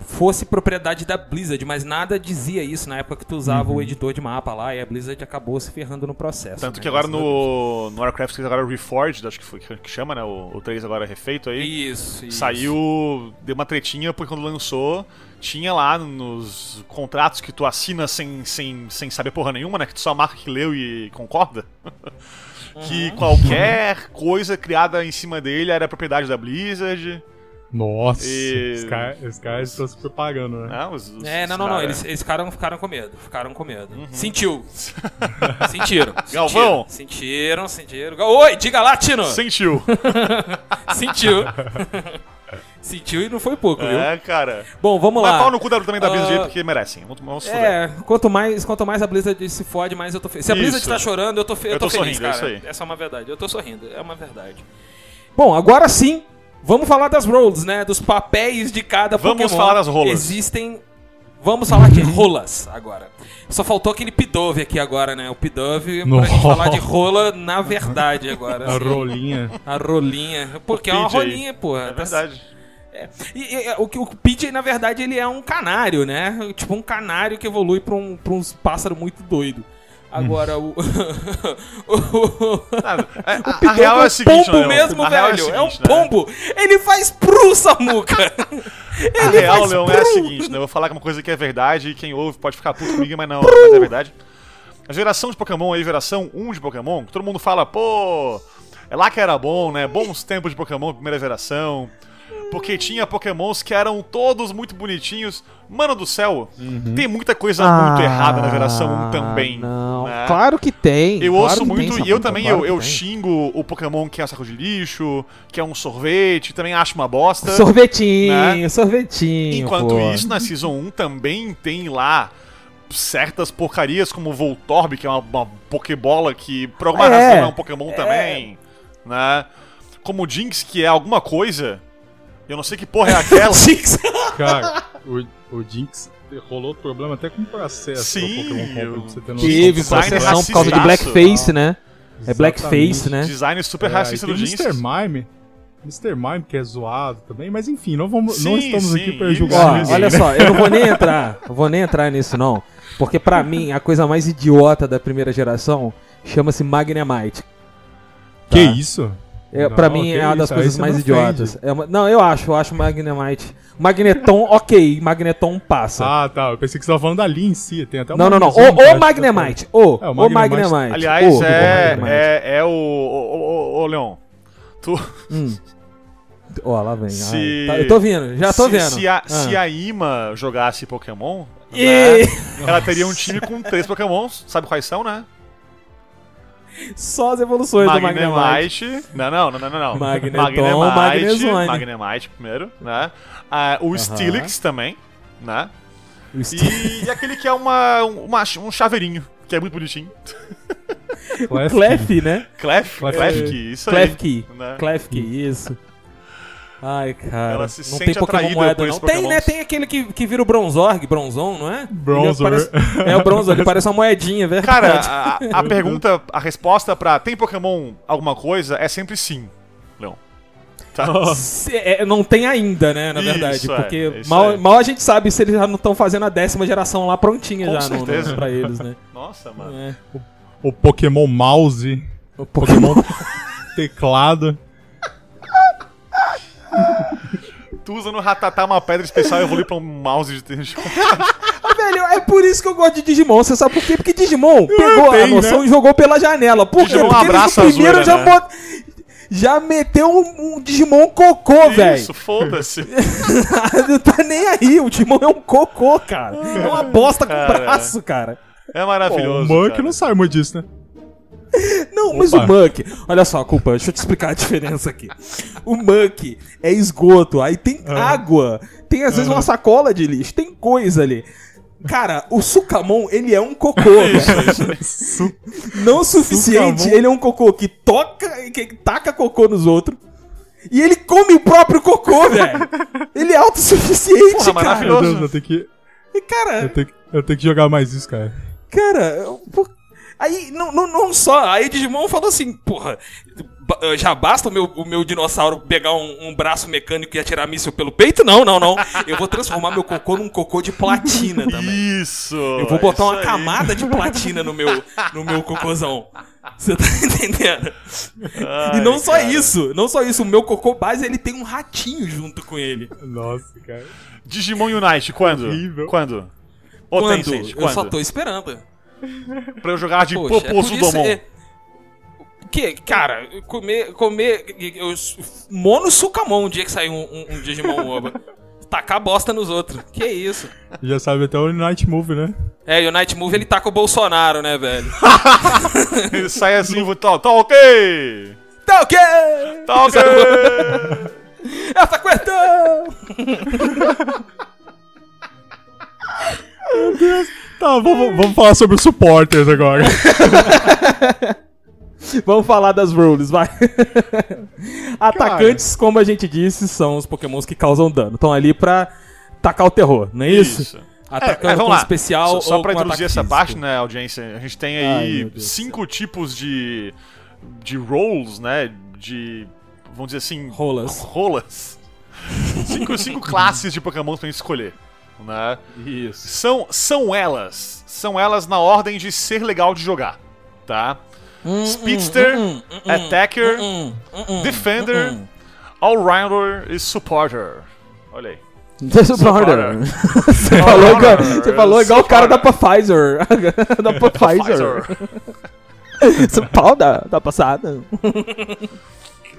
fosse propriedade da Blizzard, mas nada dizia isso na época que tu usava o editor de mapa lá e a Blizzard acabou se ferrando no processo. Tanto né? que agora a Deus. no, no Warcraft 3 agora Reforged, acho que foi que chama, né? O, o 3 agora refeito aí. Isso, isso. Saiu, deu uma tretinha, porque quando lançou, tinha lá nos contratos que tu assina sem, sem, sem saber porra nenhuma, né? Que tu só marca que leu e concorda. que qualquer coisa criada em cima dele era propriedade da Blizzard. Nossa, E- os caras os caras estão se propagando, né? Né? Os- os- É, não, os não, não. Eles, eles ficaram, ficaram com medo. Ficaram com medo. Sentiu. Sentiram. Galvão. Sentiram, sentiram. Oi, diga lá, Tino. Sentiu. Sentiu. Sentiu e não foi pouco, viu? é, cara. Bom, vamos Mas lá. pau no cu da- também da Blizzard Ah, porque merecem. Vamos, vamos. É, quanto mais, quanto mais a Blizzard se fode, mais eu tô feliz. Se a Blizzard Isso. tá chorando, eu tô, fe eu Eu tô, tô feliz, sorrindo, é cara. isso aí. Essa é uma verdade. Eu tô sorrindo, é uma verdade. Bom, agora sim, vamos falar das roles, né? Dos papéis de cada Vamos Pokémon. falar das rolas. Existem... Vamos falar de rolas agora. Só faltou aquele Pidove aqui agora, né? O Pidove pra gente falar de rola na verdade agora. A assim. rolinha. A rolinha. Porque é uma rolinha, porra. É Tá verdade. e, e, o, que- o PJ, na verdade, ele é um canário, né? Tipo um canário que evolui pra um, pra uns pássaro muito doido. Agora, o. o, Ah, é, a, a real é um a seguinte, pombo Leão. mesmo, a real velho. É, a um seguinte, né? pombo. Ele faz pru, Samuca. A real, faz Leão, é pru. a seguinte, né? Eu vou falar uma coisa que é verdade e quem ouve pode ficar puto comigo, mas não, mas é verdade. A geração de Pokémon aí, geração 1 de Pokémon, que todo mundo fala, pô, é lá que era bom, né? Bons tempos de Pokémon, primeira geração. Porque tinha Pokémons que eram todos muito bonitinhos. Mano do céu, tem muita coisa muito errada na geração 1 também. Ah, Não, né? claro que tem. Eu claro ouço que tem, muito, e eu também claro eu, eu xingo o Pokémon que é um saco de lixo, que é um sorvete, também acho uma bosta. Sorvetinho, Né? sorvetinho. Enquanto pô. isso, na Season 1 também tem lá certas porcarias como o Voltorb, que é uma, uma Pokébola que por alguma É, razão é um Pokémon também, né? Como o Jinx, que é alguma coisa, eu não sei que porra é aquela. Cara, o, o Jinx rolou problema até com processo Sim, pro Pokémon Company, eu- pra você ter noção. Teve processão por causa de blackface, né? É Exatamente. blackface, né? Design super É, racista do Jinx. Mr. Mime. Mr. Mime, que é zoado também, mas enfim, não, vamos, não Sim, estamos sim, aqui pra isso. julgar Ó, olha né? só, eu não vou nem entrar, eu vou nem entrar nisso não, porque pra mim a coisa mais idiota da primeira geração chama-se Magnemite. Que Tá? isso? É, Não, pra mim é uma das coisas mais idiotas. É uma- não, eu acho, eu acho Magnemite. Magneton, ok, Magneton passa. Ah, tá. Eu pensei que você tava falando ali em si. Tem até um não, não, não. O, o tá Magnemite. O, É, o o Magnemite. Aliás, o, é, Magnemite. é, é o. Ô, ô, ô, Leon. Tu, Hum. Ó, lá vem. Se- Ai, tá- eu tô vendo, já tô se, vendo. Se a, Ah. se a Ima jogasse Pokémon, E- né, ela teria um time com três Pokémons. Sabe quais são, né? Só as evoluções do Magnemite. Magnemite. Não, não, não, não, não. não. Magneton, Magnezone. Magnemite primeiro, né? Ah, o Steelix também, né? O Sti- E, e aquele que é uma, uma, um chaveirinho, que é muito bonitinho. Clef. Clef, né? Clef, Clef. Clefki, isso aí. Clefkey. né? Clefkey, isso. Ai, cara. Ela se não sente tem Pokémon moeda, não. Tem, né? Tem aquele que, que vira o Bronzorg, Bronzon, não é? Bronzor. Parece- é o Bronzor, ele parece uma moedinha, é verdade. Cara, a, a pergunta, a resposta pra tem Pokémon alguma coisa é sempre sim, Leon. Tá? Se- é, não tem ainda, né, na Isso, verdade. é, porque isso mal, aí. mal a gente sabe se eles já não estão fazendo a décima geração lá prontinha Com já no, certeza. no, pra eles, né? Nossa, mano. É. O Pokémon Mouse. O Pokémon. Teclado. Tu usa no Ratatá uma pedra especial e evolui pra um mouse de de- Ah, velho, é por isso que eu gosto de Digimon. Você sabe por quê? Porque Digimon pegou a noção né? e jogou pela janela. Por quê? Porque eles abraça no a primeiro já né? bot- Já meteu um, um Digimon cocô, velho. Isso, foda-se. Não tá nem aí. O Digimon é um cocô, cara. É uma bosta com Cara. braço, cara. É Pô, maravilhoso. o Monk cara. não sabe muito disso, né? Não, mas Opa. o Muck, olha só, culpa, deixa eu te explicar a diferença aqui. O Muck é esgoto, aí tem água, tem às vezes uma sacola de lixo, tem coisa ali. Cara, o Sucamon, ele é um cocô, velho. Não o suficiente, Sucamon. ele é um cocô que toca, que taca cocô nos outros. E ele come o próprio cocô, velho. Ele é autossuficiente, Porra, cara. maravilhoso. Meu Deus, eu tenho que, E, cara, eu tenho que, eu tenho que jogar mais isso, cara. Cara, eu- por- aí não, não, não só. Aí o Digimon falou assim, porra, ba- já basta o meu, o meu dinossauro pegar um, um braço mecânico e atirar míssil pelo peito? Não, não, não. Eu vou transformar meu cocô num cocô de platina também. Isso! Eu vou botar uma aí. camada de platina no meu, no meu cocôzão. Você tá entendendo? Ai, e não só cara. isso, não só isso, o meu cocô base ele tem um ratinho junto com ele. Nossa, cara. Digimon Unite, quando? Horrível. Quando? Ô, Quando? Tencent, Eu quando? só tô esperando. Pra eu jogar de Poxa, é isso- é- Que, cara, comer. comer eu, mono sucamon um dia que sair um, um, um Digimon Oba. Tacar bosta nos outros. Que isso? Já sabe até o Night Move, né? É, e o Night Move ele taca o Bolsonaro, né, velho? Ele sai assim, vou- tá, tá ok! tá ok! Tá ok! Essa questão! Tá, vamos, vamos falar sobre os supporters agora. Vamos falar das rules, vai. Atacantes, como a gente disse, são os pokémons que causam dano. Estão ali pra tacar o terror, não é isso? Atacando É, é, vamos com lá. especial Só, só ou pra com introduzir essa parte, né, audiência, a gente tem Ai, aí do cinco tipos de. de roles, né? De. vamos dizer assim. Rolas. Rolas. cinco, cinco classes de Pokémon pra gente escolher. Né? Isso. São, são elas. São elas na ordem de ser legal de jogar. Tá? Hum, Speedster, Attacker, Defender, Allrounder e Supporter. Olha aí. Supporter. Você falou, igual, você falou igual o cara da Pfizer. da Pfizer. Supporter da passada.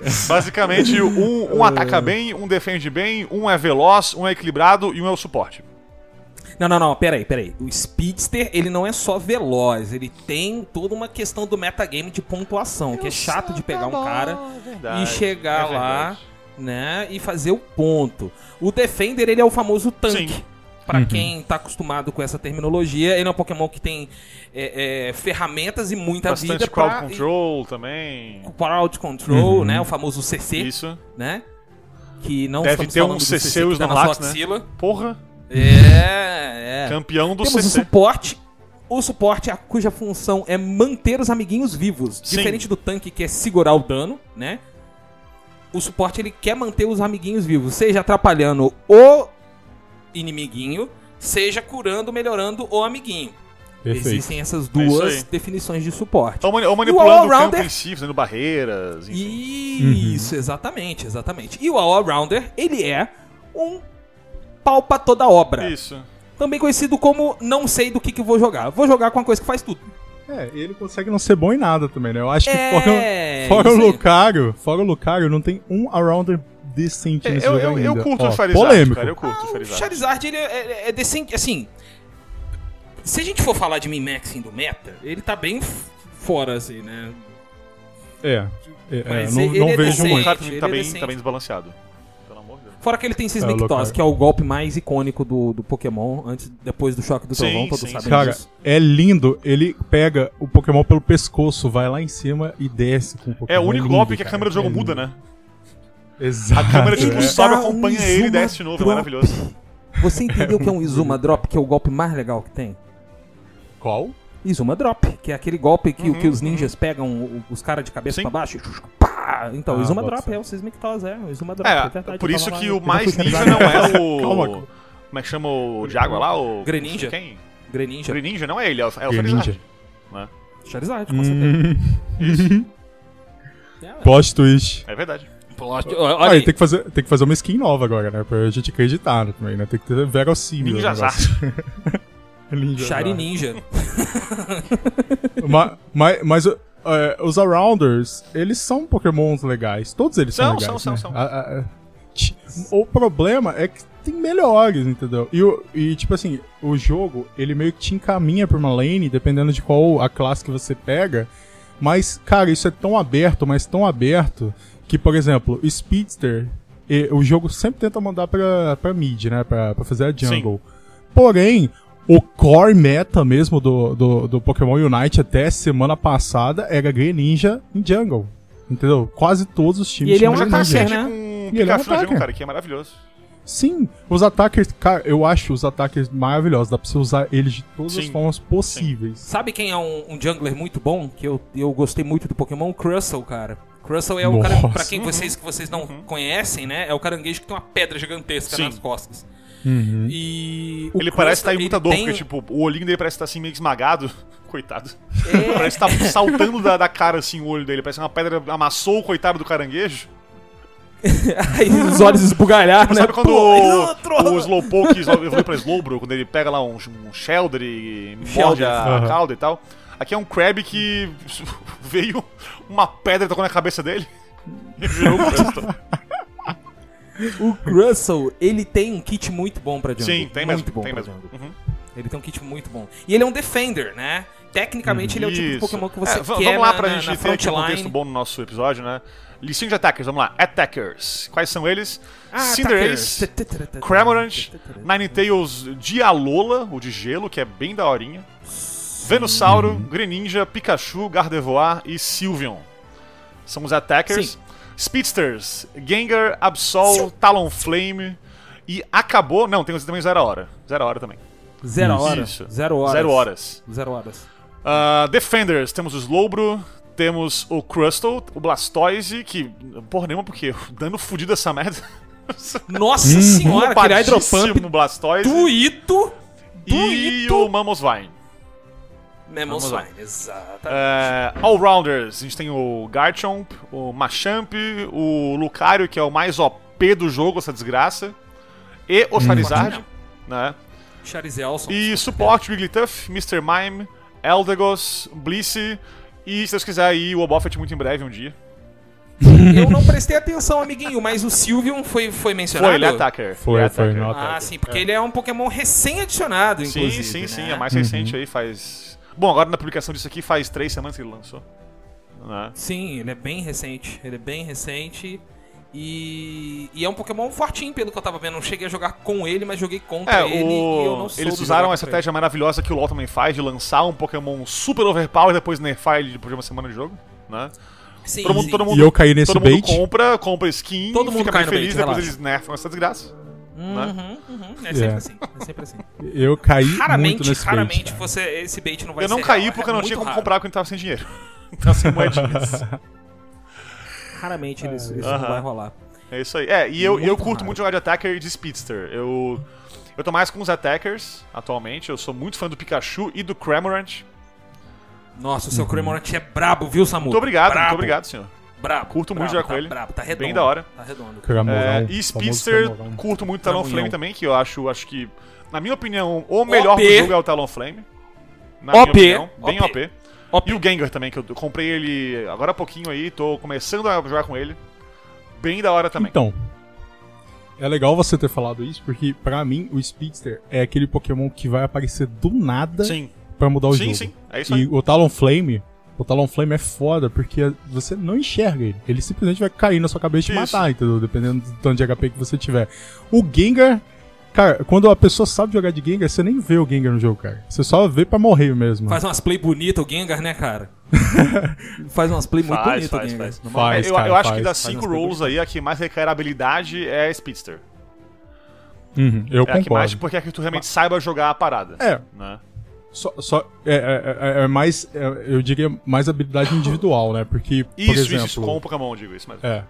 Basicamente, um, um ataca bem, um defende bem, um é veloz, um é equilibrado e um é o suporte. Não, não, não, peraí, peraí. O Speedster, ele não é só veloz, ele tem toda uma questão do metagame de pontuação, que é chato de pegar um cara e chegar é lá, verdade. né, e fazer o ponto. O Defender, ele é o famoso tanque. Sim. Pra quem tá acostumado com essa terminologia, ele é um Pokémon que tem é, é, ferramentas e muita Bastante vida crowd pra... control também. Crowd Control, né, o famoso CC, Isso. né, que não Deve ter um do CC que tá né? axila. Porra, É, é. campeão do Temos o CC. suporte. O suporte, a- cuja função é manter os amiguinhos vivos. Sim. Diferente do tanque, que é segurar o dano, né? O suporte, ele quer manter os amiguinhos vivos. Seja atrapalhando o inimiguinho, seja curando, melhorando o amiguinho. Perfeito. Existem essas É duas aí. definições de suporte. Ou, mani- ou manipulando o campo em si, fazendo barreiras, enfim. Isso, exatamente, exatamente. E o All-Rounder, ele é um pau pra toda obra. Isso. Também conhecido como não sei do que, que vou jogar. Vou jogar com uma coisa que faz tudo. É, ele consegue não ser bom em nada também, né? Eu acho que É, fora, fora o. Lucario, fora o Lucario, não tem um Arounder decente É, nesse eu, jogo eu, ainda. eu curto Ó, o Charizard, polêmico. cara. Eu curto o O Charizard. Charizard, ele é, é- é decente, assim... Se a gente for falar de min-maxing do meta, ele tá bem fora, assim, né? É, é, é, não, ele não é vejo decente. O muito. cara ele tá é bem, tá bem desbalanceado. Pelo amor de Deus. Fora que ele tem Seismic É, o Toss, Lucario. que é o golpe mais icônico do, do Pokémon, antes, depois do choque do Sim, trovão, todos sim, sabem. Cara, disso. é lindo. Ele pega o Pokémon pelo pescoço, vai lá em cima e desce com o Pokémon. É o único lindo, golpe que a câmera do jogo É muda, né? Exato. A câmera, tipo, é. sobe, acompanha um ele e desce de novo. É maravilhoso. Você entendeu o que é um Izuma Drop, que é o golpe mais legal que tem? Qual? Izuma Drop, que é aquele golpe que, que os ninjas pegam o- os caras de cabeça Sim. pra baixo. e Pá! Então, Ah, Izuma bota Drop fé. é o Seismic Toss, é. O Izuma Drop, é, É, por isso que lá, o mais ninja não é o. Calma. Como é que chama o de água lá? O. Greninja. Quem? Greninja. Greninja não é ele, é o, é o Greninja. Charizard. Né? Charizard, com certeza. Hum, É, plot twist. É verdade. plot- Ah, Olha aí. tem que, fazer, tem que fazer uma skin nova agora, né? Pra gente acreditar também, né? Tem que ter verossímil. o Ninja negócio. Ninja Shari. Ninja. Ma- Mas, mas, é, os Arounders, eles são pokémons legais. Todos eles são, São, legais, são, né? são, são. A- a- Ti- O problema é que tem melhores, entendeu? E, e, tipo assim, o jogo, ele meio que te encaminha pra uma lane, dependendo de qual a classe que você pega. Mas, cara, isso é tão aberto, mas tão aberto, que, por exemplo, o Speedster, e- o jogo sempre tenta mandar pra, pra mid, né? Pra, pra fazer a jungle. Porém, o core meta mesmo do, do, do Pokémon Unite até semana passada era Greninja em jungle. Entendeu? Quase todos os times E ele é um ataque, né? Com E um ele é um attacker. cara, que é maravilhoso. Sim, os attackers, cara, eu acho os attackers maravilhosos. Dá pra você usar eles de todas as Sim, formas possíveis. Sabe quem é um, um jungler muito bom? Que eu, eu gostei muito do Pokémon? Crustle, cara. Crustle é o Nossa. cara, pra quem vocês que vocês não conhecem, né? É o caranguejo que tem uma pedra gigantesca Sim. nas costas. Uhum. E o Ele parece estar Crustle, em muita dor, tem- porque, tipo, o olhinho dele parece estar assim meio esmagado. Coitado. É. Parece que tá saltando da, da cara assim o olho dele. Parece que uma pedra amassou o coitado do caranguejo. Aí os olhos esbugalharam, né? Sabe quando Pô, o, o Slowpoke evolui pra Slowbro, quando ele pega lá um, um Shelder e morde a Aham. cauda e tal? Aqui é um Crab que veio uma pedra e tocou na cabeça dele. E virou Crustle. O Crustle, ele tem um kit muito bom pra jungle. Sim, tem muito mesmo. Bom Tem mesmo. Uhum. Ele tem um kit muito bom. E ele é um defender, né? Tecnicamente, ele é o tipo de. Pokémon que você É, quer Vamos lá pra na, gente na ter aqui um contexto bom no nosso episódio, né? Listinho de attackers, vamos lá. Attackers. Quais são eles? Ah, Cinderace. Cramorant, Ninetales Dialola, o de gelo, que é bem daorinha. Venusauro, Greninja, Pikachu, Gardevoir e Sylveon. São os attackers. Sim. Speedsters, Gengar, Absol, Talonflame e acabou... Não, tem também Zero Hora. Zero Hora também. Zero Isso. horas. Isso. Zero horas. Zero Horas. Zero horas. Ah, Defenders, temos o Slowbro, temos o Crustle, o Blastoise, que... Porra nenhuma, porque o dano fudido dessa merda. Nossa senhora, aquele Roubadíssimo Hydropump no Blastoise. Tuito. E Tuito. o Mamosvine. Memosvine, exatamente. É, Allrounders, a gente tem o Garchomp, o Machamp, o Lucario, que é o mais OP do jogo, essa desgraça, e o Charizard, né? Charizelson. E suporte, Wigglytuff, Mr. Mime, Eldegoss, Blissey, e se Deus quiser aí o Obofet muito em breve, um dia. Eu não prestei atenção, amiguinho, mas o Sylveon foi, foi mencionado? Foi, ele é attacker. Foi, ele é foi, attacker. não Ah, sim, porque ele é um Pokémon recém-adicionado, Sim, inclusive. sim, sim, né? é mais recente aí, faz... Bom, agora na publicação disso aqui faz três semanas que ele lançou. Né? Sim, ele é bem recente. Ele é bem recente. E, e é um Pokémon fortinho, pelo que eu tava vendo. Não cheguei a jogar com ele, mas joguei contra É, ele e eu não o... eles usaram a estratégia maravilhosa que o LoL também faz de lançar um Pokémon super overpower e depois nerfar ele depois de uma semana de jogo, né? ele. Sim, Todo mundo, sim. todo mundo, E eu caí nesse todo mundo bait. compra, compra skin, Todo mundo fica cai bem no feliz, bait, depois relaxa. eles nerfam essa desgraça. Uhum, uhum. É sempre Yeah. assim. É sempre assim. Eu caí muito Raramente, nesse raramente bait. você, esse bait não vai eu não ser caí real, porque é eu não muito tinha como raro. comprar porque eu tava sem dinheiro. Então sem moedinhas. Raramente isso, isso Aham. não vai rolar. É isso aí. É, e eu, eu Muito curto raro. muito jogar de attacker e de speedster. Eu, eu tô mais com os attackers atualmente. Eu sou muito fã do Pikachu e do Cramorant. Nossa, o seu Cremorant é brabo, viu, Samu? Muito obrigado, brabo, muito obrigado, senhor. Brabo. Curto muito brabo, jogar tá com ele. Brabo, tá redondo. Bem da hora. Tá redondo. Cramorão, É, e Speedster, curto muito Talonflame Cramunhão. também, que eu acho, acho que, na minha opinião, o melhor OP. do jogo é o Talonflame. Na OP. minha opinião, bem OP. OP. OP. E o Gengar também, que eu comprei ele agora há pouquinho aí, tô começando a jogar com ele. Bem da hora também. Então, é legal você ter falado isso, porque pra mim o Speedster é aquele Pokémon que vai aparecer do nada sim, pra mudar o sim, jogo. sim, é isso E aí. o Talonflame, o Talonflame é foda porque você não enxerga ele. Ele simplesmente vai cair na sua cabeça e te matar, entendeu? Dependendo do tanto de HP que você tiver. O Gengar, cara, quando a pessoa sabe jogar de Gengar, você nem vê o Gengar no jogo, cara. Você só vê pra morrer mesmo. Faz umas play bonitas o Gengar, né, cara? faz umas play muito bonitas o faz, Gengar. faz. Faz. eu, cara, eu acho faz, que das cinco roles aí, a que mais requer habilidade é a Speedster. Uhum, eu É a que mais, concordo. porque é a que tu realmente saiba jogar a parada. É, Né? Só, só é, é- é- é mais, é- eu diria mais habilidade individual, né? Porque, por Isso, exemplo, isso, com o Pokémon, digo isso mesmo. É.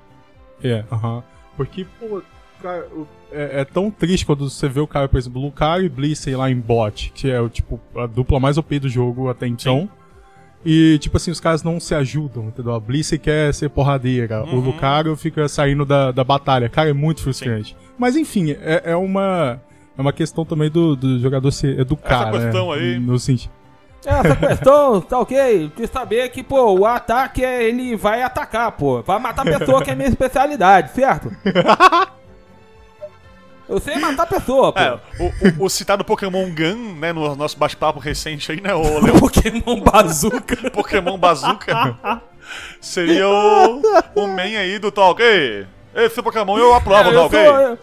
É, aham. Porque, pô, cara, o- é, é tão triste quando você vê o cara, por exemplo, Lucario e Blissey lá em bot, que é o tipo a dupla mais OP do jogo até então. E, tipo assim, os caras não se ajudam, entendeu? A Blissey quer ser porradeira, o Uhum. Lucario fica saindo da, da batalha. Cara, é muito frustrante. Mas enfim, é, é uma. É uma questão também do, do jogador se educar, Essa questão né? aí- No sentido. Essa questão, tá ok? De saber que, pô, o ataque é ele vai atacar, pô. Vai matar a pessoa que é minha especialidade, certo? Eu sei matar pessoa, pô. É, o, o- o citado Pokémon Gun, né, no nosso bate-papo recente aí, né, o Leon Pokémon Bazooka. Pokémon Bazooka, seria o, o main aí do Talk. Ei, esse Pokémon eu aprovo, É, eu, Talk. sou, eu,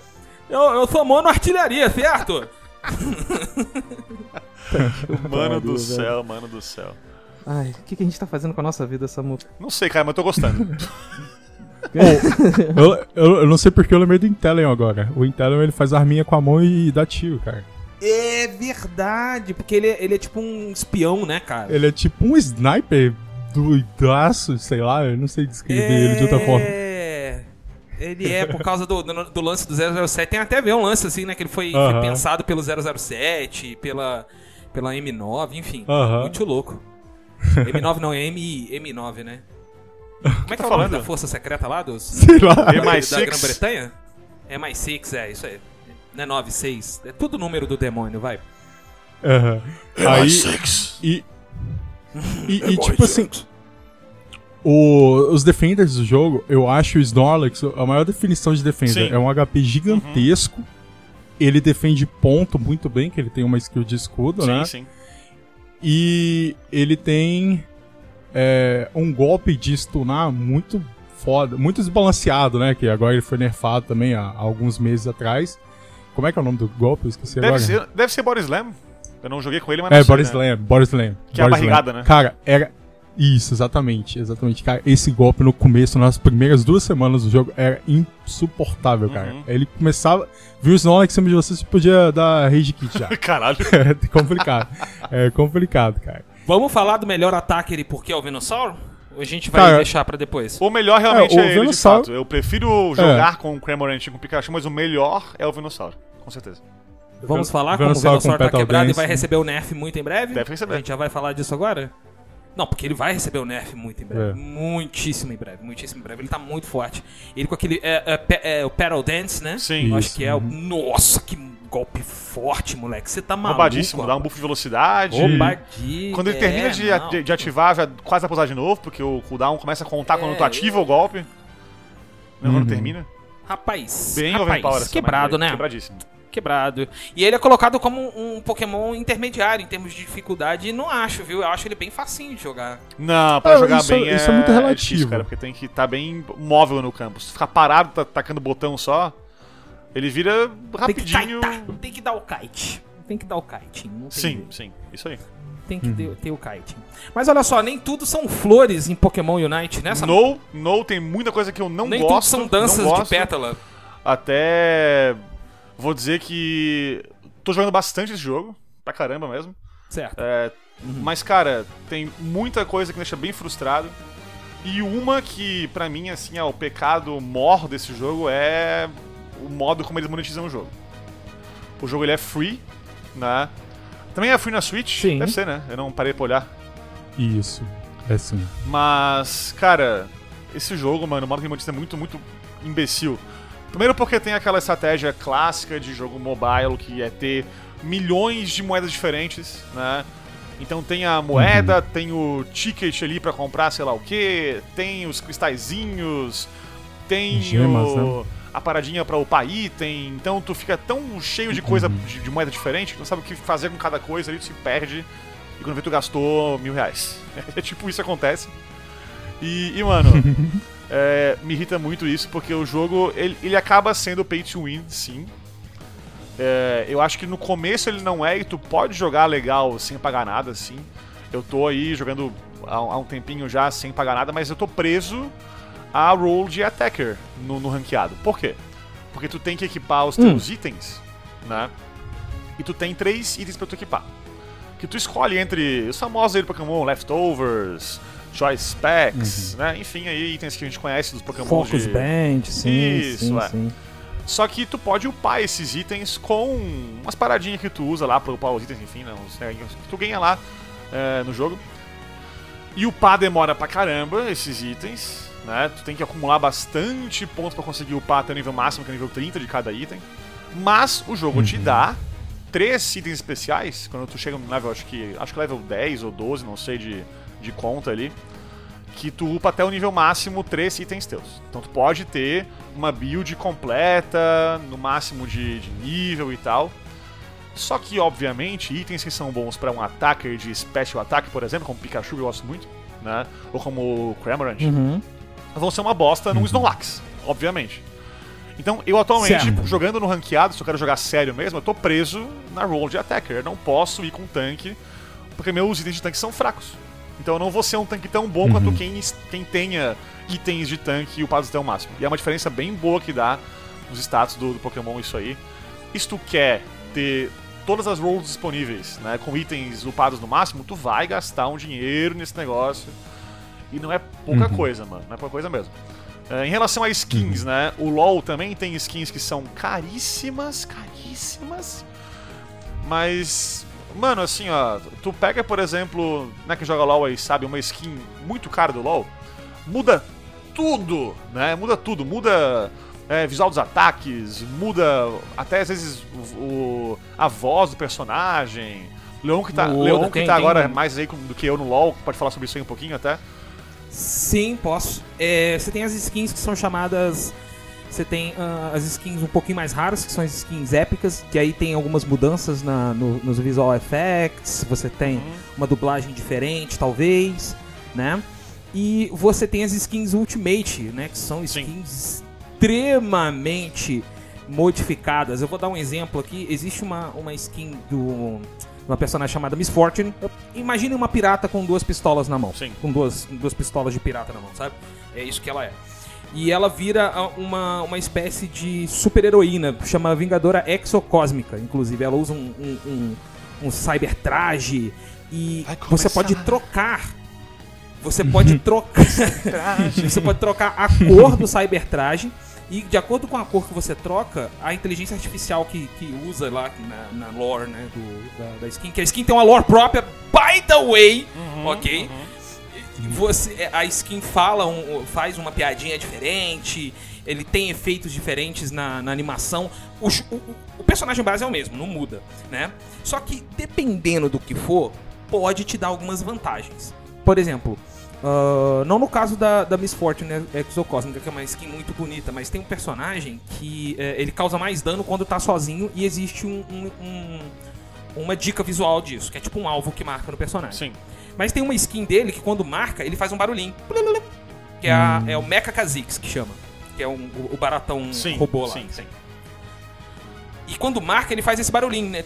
eu, eu sou mono artilharia, certo? Mano do céu, mano do céu. Ai, o que, que a gente tá fazendo com a nossa vida, Samu? Não sei, cara, mas eu tô gostando. Eu, eu, eu não sei porque eu lembrei do Inteleon agora. O Inteleon ele faz arminha com a mão e dá tiro, cara. É verdade, porque ele, é- ele é tipo um espião, né, cara? Ele é tipo um sniper doidaço, sei lá, eu não sei descrever ele de outra forma. É. Ele é por causa do, do, do lance do 007. Tem até ver um lance assim, né? Que ele foi, foi Aham. pensado pelo 007, pela, pela M9, enfim. Aham. Muito louco. M9 não, é M, M9, né? Como é que é o nome falando? da força secreta lá dos, Sei lá. da, da MI6? Grã-Bretanha? É mais 6, é, isso aí. Não é 9, 6. É tudo número do demônio, vai. Aham. Aí, e, e, e, tipo assim, o- os defenders do jogo, eu acho o Snorlax a maior definição de defender. Sim. É um HP gigantesco. Ele defende ponto muito bem, que ele tem uma skill de escudo, né? sim, sim. E ele tem é, um golpe de stunar muito foda, muito desbalanceado, né? Que agora ele foi nerfado também há, há alguns meses atrás. Como é que é o nome do golpe? Eu esqueci Deve agora. ser, deve ser Boris Slam. Eu não joguei com ele, mas É, não sei, Boris né? Slam, Boris Slam. Que é a barrigada, né? Cara, era. Isso, exatamente, exatamente. Cara, esse golpe no começo, nas primeiras duas semanas do jogo, era insuportável, cara. Uhum. Ele começava. Viu o Snorlax em cima de você, você podia dar rage kit já. Caralho. é complicado. É complicado, cara. Vamos falar do melhor ataque ele porque é o Venossauro? Ou a gente vai Cara, deixar pra depois? O melhor realmente É, o é, ele, de Venossauro- fato. Eu prefiro jogar com o Cramorantin com o Pikachu, mas o melhor é o Venossauro. Com certeza. Vamos falar como o Venossauro tá quebrado e vai receber o Nerf muito em breve? Deve receber. A gente já vai falar disso agora? Não, porque ele vai receber o Nerf muito em breve. É. Muitíssimo em breve, muitíssimo em breve. Ele tá muito forte. Ele com aquele. É, é, é, o Paddle Dance, né? Sim. Eu acho Isso, que é o. Nossa, que golpe forte, moleque. Você tá maluco. Roubadíssimo, dá um buff de velocidade. Roubadíssimo. Quando ele termina é, de, não. de- de ativar, já quase vai pousar de novo, porque o cooldown começa a contar quando É, tu ativa o golpe. Não, Uhum. quando termina. Rapaz, Bem rapaz, overpower quebrado, né? Quebradíssimo. Quebrado. E ele é colocado como um Pokémon intermediário em termos de dificuldade. E não acho, viu? Eu acho ele bem facinho de jogar. Não, pra Ah, jogar isso- bem isso é muito relativo. difícil, cara, porque tem que estar bem móvel no campo. Se ficar parado, tá, tacando botão só, ele vira Tem que rapidinho. tem que dar o kite. Tem que dar o kite. Sim, jeito. sim, isso aí. Tem que ter, ter o kite. Mas olha só, nem tudo são flores em Pokémon Unite, né? No, no tem muita coisa que eu não nem gosto. tudo são danças de pétala. Até vou dizer que tô jogando bastante esse jogo, pra caramba mesmo. Certo. É, Mas, cara, tem muita coisa que me deixa bem frustrado. E uma que, pra mim, assim, é o pecado mor desse jogo é o modo como eles monetizam o jogo. O jogo ele é free, né? Também é free na Switch? Sim. Deve ser, né? Eu não parei pra olhar. Isso. É sim. Mas, cara, esse jogo, mano, o modo que ele monetiza é muito, muito imbecil. Primeiro porque tem aquela estratégia clássica de jogo mobile, que é ter milhões de moedas diferentes, né? Então tem a moeda, tem o ticket ali pra comprar sei lá o que, tem os cristalzinhos, tem Gemas, o- né? a paradinha pra upar item, então tu fica tão cheio de coisa, de, de moeda diferente, que tu não sabe o que fazer com cada coisa ali, tu se perde, e quando vê tu gastou mil reais. É tipo isso acontece. E, e, mano, é, me irrita muito isso, porque o jogo, ele, ele acaba sendo pay to win, sim. É, eu acho que no começo ele não é, e tu pode jogar legal sem pagar nada, sim. Eu tô aí jogando há, há um tempinho já sem pagar nada, mas eu tô preso a role de attacker no, no ranqueado. Por quê? Porque tu tem que equipar os teus itens, né? E tu tem três itens pra tu equipar. Que tu escolhe entre os famosos aí do Pokémon, Leftovers, Choice Packs, né? Enfim, aí itens que a gente conhece dos Pokémon Focus de... Band, sim, Isso, sim, é. sim. Só que tu pode upar esses itens com umas paradinhas que tu usa lá pra upar os itens, enfim, né, uns que tu ganha lá é, no jogo. E upar demora pra caramba esses itens, né? Tu tem que acumular bastante pontos pra conseguir upar até o nível máximo, que é o nível 30 de cada item. Mas o jogo te dá três itens especiais, quando tu chega no level, acho que acho que level 10 ou 12, não sei de, de conta ali, que tu upa até o nível máximo 3 itens teus. Então tu pode ter uma build completa, no máximo de, de nível e tal. Só que, obviamente, itens que são bons para um attacker de special attack, por exemplo, como Pikachu eu gosto muito, né? Ou como o Cramorant, Uhum. vão ser uma bosta num Snorlax, obviamente. Então, eu atualmente, Certo. jogando no ranqueado, se eu quero jogar sério mesmo, eu tô preso na role de attacker. Eu não posso ir com tanque, porque meus itens de tanque são fracos. Então eu não vou ser um tanque tão bom quanto quem, quem tenha itens de tanque upados até o máximo. E é uma diferença bem boa que dá nos status do, do Pokémon isso aí. E se tu quer ter todas as rolls disponíveis, né, com itens upados no máximo, tu vai gastar um dinheiro nesse negócio. E não é pouca coisa, mano. Não é pouca coisa mesmo. É, em relação a skins, né? O LoL também tem skins que são caríssimas, caríssimas. Mas, mano, assim, ó, tu pega, por exemplo, né, que joga LoL aí, sabe, uma skin muito cara do LoL, muda tudo, né? Muda tudo, muda é, visual dos ataques, muda até às vezes o, o- a voz do personagem. Leon que tá, No Leon que tem- tá tem- agora mais aí do que eu no LoL, pode falar sobre isso aí um pouquinho até. Sim, posso. É, você tem as skins que são chamadas. Você tem ah, as skins um pouquinho mais raras, que são as skins épicas, que aí tem algumas mudanças na- no- nos visual effects. Você tem Uhum. uma dublagem diferente, talvez, né? E você tem as skins Ultimate, né? Que são Sim. skins extremamente modificadas. Eu vou dar um exemplo aqui. Existe uma, uma skin do uma personagem chamada Miss Fortune. Imagine uma pirata com duas pistolas na mão. Sim. Com duas, com duas pistolas de pirata na mão, sabe? É isso que ela é. E ela vira uma, uma espécie de super-heroína, chama Vingadora Exocósmica. Inclusive, ela usa um, um, um, um cyber traje e você começar. pode trocar. Você pode trocar. você pode trocar a cor do cyber traje. E de acordo com a cor que você troca, a inteligência artificial que, que usa lá na, na lore né, do, da, da skin, que a skin tem uma lore própria, by the way, ok? E Você, a skin fala, um- faz uma piadinha diferente, ele tem efeitos diferentes na, na animação. O, o- o- personagem base é o mesmo, não muda, né? Só que dependendo do que for, pode te dar algumas vantagens. Por exemplo, ah, não no caso da, da Miss Fortune Exocosmica, que é uma skin muito bonita, mas tem um personagem que eh, ele causa mais dano quando tá sozinho e existe um- um- um- uma dica visual disso, que é tipo um alvo que marca no personagem. Sim. Mas tem uma skin dele que quando marca, ele faz um barulhinho. Que é, a- é o Mecha Kha'Zix que chama. Que é um- o, baratão Sim, robô lá. sim, sim. E quando marca, ele faz esse barulhinho, né?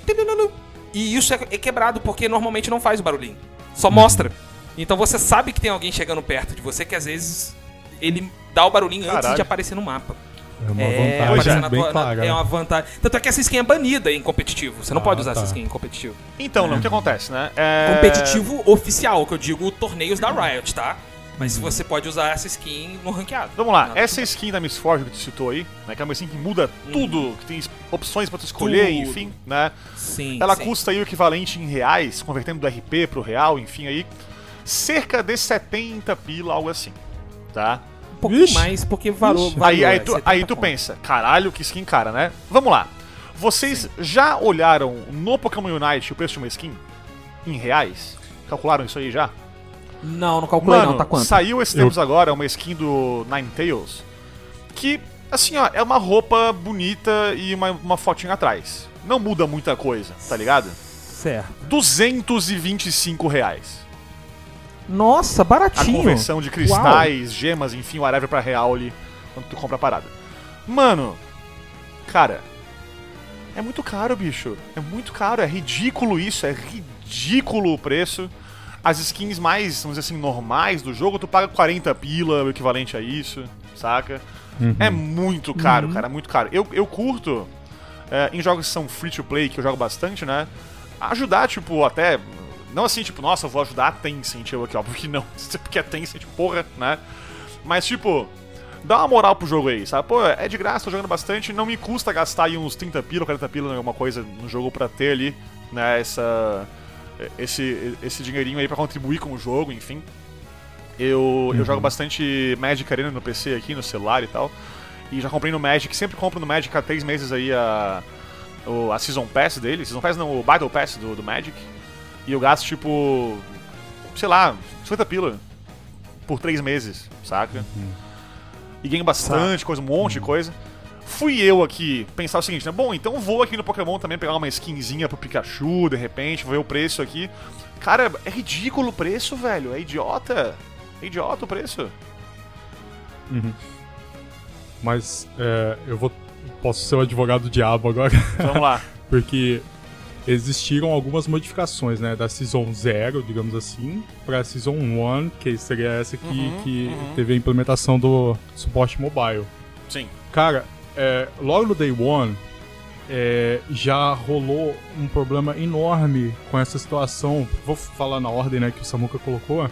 E isso é, é quebrado, porque normalmente não faz o barulhinho. Só mostra. Então você sabe que tem alguém chegando perto de você que às vezes ele dá o barulhinho antes Caralho. de aparecer no mapa. É uma É, vantagem na bem tua- na- é uma vantagem. Tanto é que essa skin é banida em competitivo. Você não Ah, pode usar tá. essa skin em competitivo. Então, Leon, o que acontece, né? É... Competitivo oficial, que eu digo torneios da Riot, tá? Mas você pode usar essa skin no ranqueado. Vamos lá, Nada essa skin da Miss Fortune que tu citou aí, né, que é uma skin que muda tudo, que tem opções pra tu escolher, Tudo. enfim, né? Sim. Ela sim. custa aí o equivalente em reais, convertendo do RP pro real, enfim aí, cerca de 70 pila, algo assim, tá? Pouquinho Vixe. mais, porque valor. Aí, valor aí é tu, 70 aí tu pensa, caralho, que skin cara, né? Vamos lá. Vocês já olharam no Pokémon Unite o preço de uma skin? Em reais? Calcularam isso aí já? Não, não calculei Mano, não, tá quanto? saiu esses Eu- tempos agora uma skin do Ninetales que, assim, ó, é uma roupa bonita e uma, uma fotinha atrás. Não muda muita coisa, tá ligado? Certo. 225 reais. Nossa, A baratinho. conversão de cristais, gemas, enfim, whatever pra real ali, quando tu compra a parada. Mano, cara, é muito caro, bicho. É muito caro, é ridículo isso, é ridículo o preço. As skins mais, vamos dizer assim, normais do jogo, tu paga 40 pila, o equivalente a isso, saca? É muito caro, cara, muito caro. Eu, eu curto, é, em jogos que são free to play, que eu jogo bastante, né? Ajudar, tipo, até. Não assim, tipo, nossa, eu vou ajudar a Tencent, eu aqui, óbvio que não. Porque a Tencent, porra, né? Mas, tipo, dá uma moral pro jogo aí, sabe? Pô, é de graça, tô jogando bastante, não me custa gastar aí uns 30 pila, 40 pila alguma coisa no jogo pra ter ali, né, essa. Esse, esse dinheirinho aí pra contribuir com o jogo, enfim. Eu, eu jogo bastante Magic Arena no PC aqui, no celular e tal. E já comprei no Magic, sempre compro no Magic há três meses aí a, a Season Pass dele. Season Pass não, o Battle Pass do, do Magic. E eu gasto tipo. sei lá, 50 pila. por três meses, saca? E ganha bastante coisa, um monte de coisa. Fui eu aqui pensar o seguinte, né? Bom, então vou aqui no Pokémon também pegar uma skinzinha pro Pikachu, de repente, vou ver o preço aqui. Cara, é ridículo o preço, velho. É idiota. É idiota o preço. Mas é, eu vou. Posso ser o advogado do diabo agora. Vamos lá. porque existiram algumas modificações, né, da Season 0, digamos assim, pra Season 1, que seria essa aqui Uhum, que uhum. teve a implementação do suporte mobile. Sim. Cara, é, logo no Day One, é, já rolou um problema enorme com essa situação. Vou falar na ordem né, que o Samuka colocou.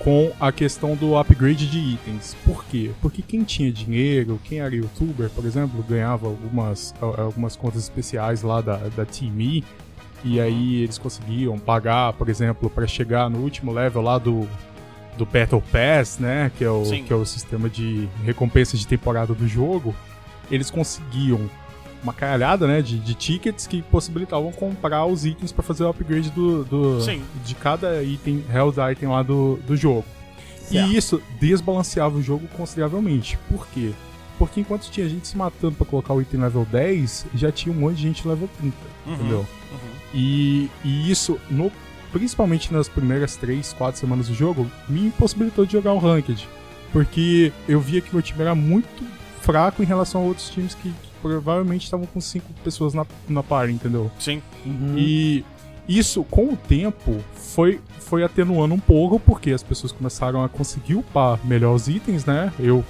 Com a questão do upgrade de itens. Por quê? Porque quem tinha dinheiro, quem era youtuber, por exemplo, ganhava algumas, algumas contas especiais lá da, da TeamE. E aí eles conseguiam pagar, por exemplo, para chegar no último level lá do, do Battle Pass, né? Que é, o, Sim. que é o sistema de recompensa de temporada do jogo. Eles conseguiam uma caralhada, né? De, de tickets que possibilitavam comprar os itens para fazer o upgrade do, do- Sim. de cada item, health item lá do, do jogo. Certo. E isso desbalanceava o jogo consideravelmente. Por quê? Porque enquanto tinha gente se matando pra colocar o item level 10, já tinha um monte de gente level 30, Uhum, entendeu? uhum. E, e isso, no, principalmente nas primeiras 3, 4 semanas do jogo, me impossibilitou de jogar o Ranked. Porque eu via que meu time era muito fraco em relação a outros times que provavelmente estavam com 5 pessoas na, na party, entendeu? Sim. E isso, com o tempo, foi, foi atenuando um pouco, porque as pessoas começaram a conseguir upar melhor os itens, né? Eu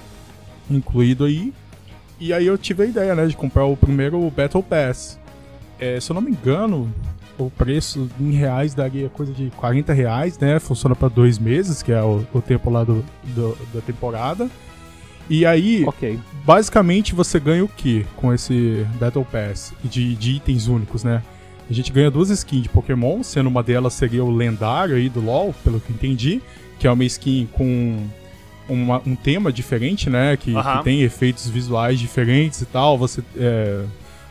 incluído aí. E aí eu tive a ideia, né, de comprar o primeiro Battle Pass. É, se eu não me engano, o preço em reais daria coisa de 40 reais, né? Funciona para dois meses, que é o, o tempo lá do, do- da temporada. E aí, Ok. basicamente você ganha o que com esse Battle Pass de, de itens únicos, né? A gente ganha duas skins de Pokémon, sendo uma delas seria o lendário aí do LoL, pelo que entendi, que é uma skin com uma- um tema diferente, né? Que, que tem efeitos visuais diferentes e tal. Você é,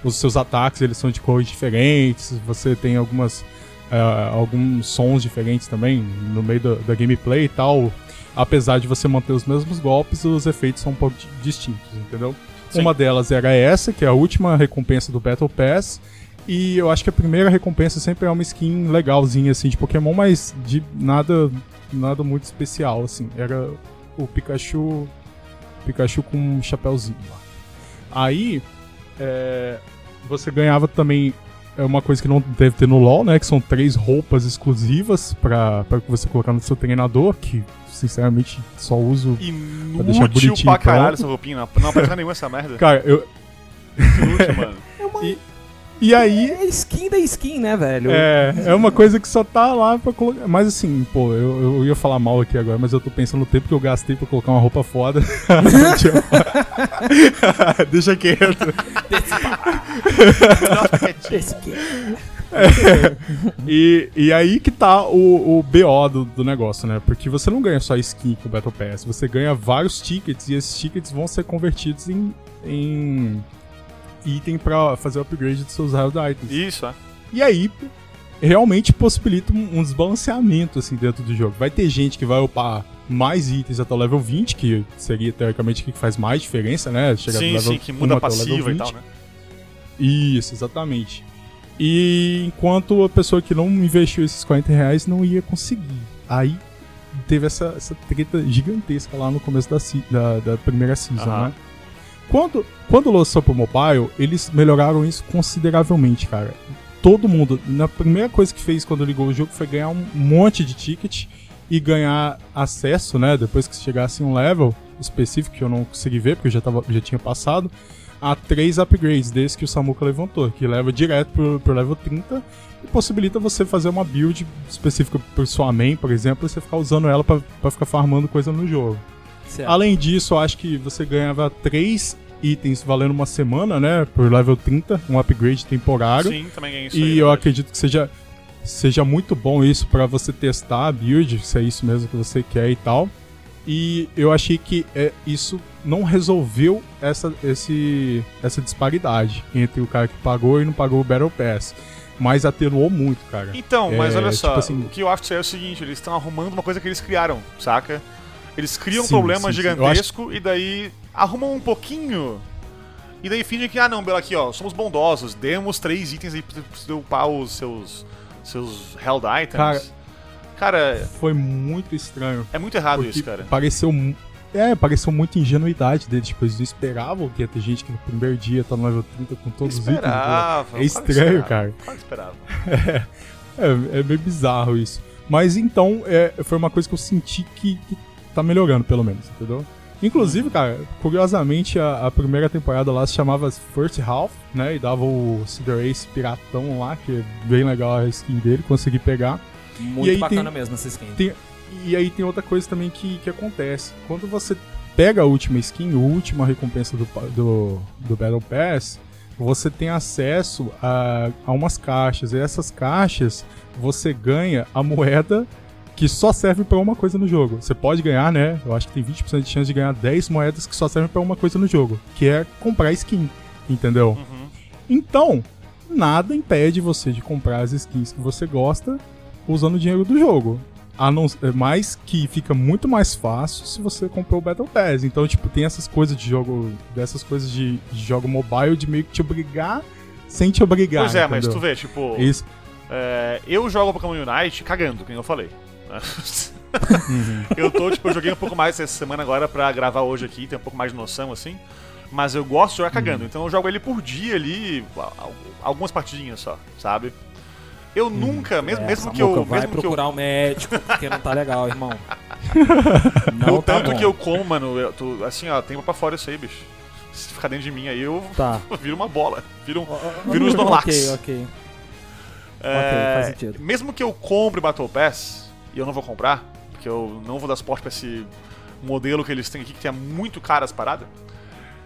os seus ataques eles são de cores diferentes. Você tem algumas é, alguns sons diferentes também no meio da, da gameplay e tal. Apesar de você manter os mesmos golpes, os efeitos são um pouco di- distintos, entendeu? Sim. Uma delas era essa, que é a última recompensa do Battle Pass. E eu acho que a primeira recompensa sempre é uma skin legalzinha, assim, de Pokémon, mas de nada, nada muito especial, assim. Era o Pikachu. Pikachu com um chapéuzinho lá. Aí, é, você ganhava também é uma coisa que não deve ter no LoL, né? Que são três roupas exclusivas pra, pra você colocar no seu treinador, que sinceramente só uso. deixar Inútil bonitinho pra caralho pronto. essa roupinha. Não, não aparece nenhuma essa merda. Cara, eu. Inútil, mano. E aí, É skin da skin, né, velho? É, é uma coisa que só tá lá pra colocar. Mas assim, pô, eu, eu ia falar mal aqui agora, mas eu tô pensando no tempo que eu gastei pra colocar uma roupa foda. Deixa quieto. Skin. E, e aí que tá o, o BO do, do negócio, né? Porque você não ganha só skin com o Battle Pass, você ganha vários tickets e esses tickets vão ser convertidos em, em item pra fazer o upgrade dos seus Held Items. Isso, é. E aí, realmente possibilita um, desbalanceamento assim dentro do jogo. Vai ter gente que vai upar mais itens até o level 20, que seria teoricamente o que faz mais diferença, né? Chegar do Sim, level sim, que muda 1 a até o level passiva e 20. tal, né? Isso, exatamente. E enquanto a pessoa que não investiu esses 40 reais não ia conseguir. Aí teve essa, essa treta gigantesca lá no começo da, da, da primeira season, Aham. né? Quando, quando lançou pro mobile, eles melhoraram isso consideravelmente, cara. Todo mundo, na primeira coisa que fez quando ligou o jogo foi ganhar um monte de ticket e ganhar acesso, né? Depois que chegasse um level específico que eu não consegui ver, porque eu já, tava, já tinha passado, a três upgrades desses que o Samuka levantou, que leva direto pro, pro level 30 e possibilita você fazer uma build específica por sua main, por exemplo, e você ficar usando ela pra ficar farmando coisa no jogo. Certo. Além disso, eu acho que você ganhava três itens valendo uma semana, né? Por level 30, um upgrade temporário. Sim, também ganhei isso e aí, eu verdade. acredito que seja, seja muito bom isso pra você testar a build, se é isso mesmo que você quer e tal. E eu achei que é, isso não resolveu essa, esse, essa disparidade entre o cara que pagou e não pagou o Battle Pass. Mas atenuou muito, cara. Então, mas É, olha só, tipo assim- o que eu acho que é o seguinte, eles estão arrumando uma coisa que eles criaram, saca? Eles criam um Sim, problema sim, gigantesco e daí arrumam um pouquinho. E daí fingem que, ah não, Bela, aqui ó, somos bondosos, demos três itens aí pra você upar os seus. seus held items. Cara- Cara, Foi muito estranho. é muito errado isso, cara. Pareceu. É, pareceu muita ingenuidade deles. Tipo, eles não esperavam que ia ter gente que no primeiro dia tá no level 30 com todos os itens. entendeu? Esperava. É estranho, esperava, cara. Que esperava. É, é meio bizarro isso. Mas então, é, foi uma coisa que eu senti que, que tá melhorando, pelo menos, entendeu? Inclusive, cara, curiosamente, a, a primeira temporada lá se chamava First Half, né? E dava o Cedar Ace piratão lá, que é bem legal a skin dele, consegui pegar. Muito E aí bacana tem- mesmo essa skin. Tem- e aí tem outra coisa também que, que acontece. Quando você pega a última skin, a última recompensa do, do, do Battle Pass, você tem acesso a, a umas caixas. E essas caixas você ganha a moeda que só serve pra uma coisa no jogo. Você pode ganhar, né? Eu acho que tem 20% de chance de ganhar 10 moedas que só servem pra uma coisa no jogo, que é comprar skin, entendeu? Então, nada impede você de comprar as skins que você gosta usando o dinheiro do jogo. A não, é mais que fica muito mais fácil se você comprou o Battle Pass. Então, tipo, tem essas coisas de jogo. Dessas coisas de, de jogo mobile de meio que te obrigar sem te obrigar. Pois é, mas entendeu? tu vê, tipo. Isso. É, eu jogo Pokémon Unite cagando, como eu falei. Né? eu tô, tipo, eu joguei um pouco mais essa semana agora pra gravar hoje aqui, ter um pouco mais de noção, assim. Mas eu gosto de jogar cagando, então eu jogo ele por dia ali, al- algumas partidinhas só, sabe? Eu nunca, mesmo, mesmo É, que eu. Vai Mesmo que eu procurar o médico, porque não tá legal, irmão. o Não tá tanto que eu como, mano, eu tô- assim, ó, tem pra fora isso aí, bicho. Se ficar dentro de mim aí, eu Tá. viro uma bola. Viro, um- viro um Snorlax. Ok, ok. É, faz sentido. Mesmo que eu compre Battle Pass, e eu não vou comprar, porque eu não vou dar suporte pra esse modelo que eles têm aqui, que é muito caro as paradas.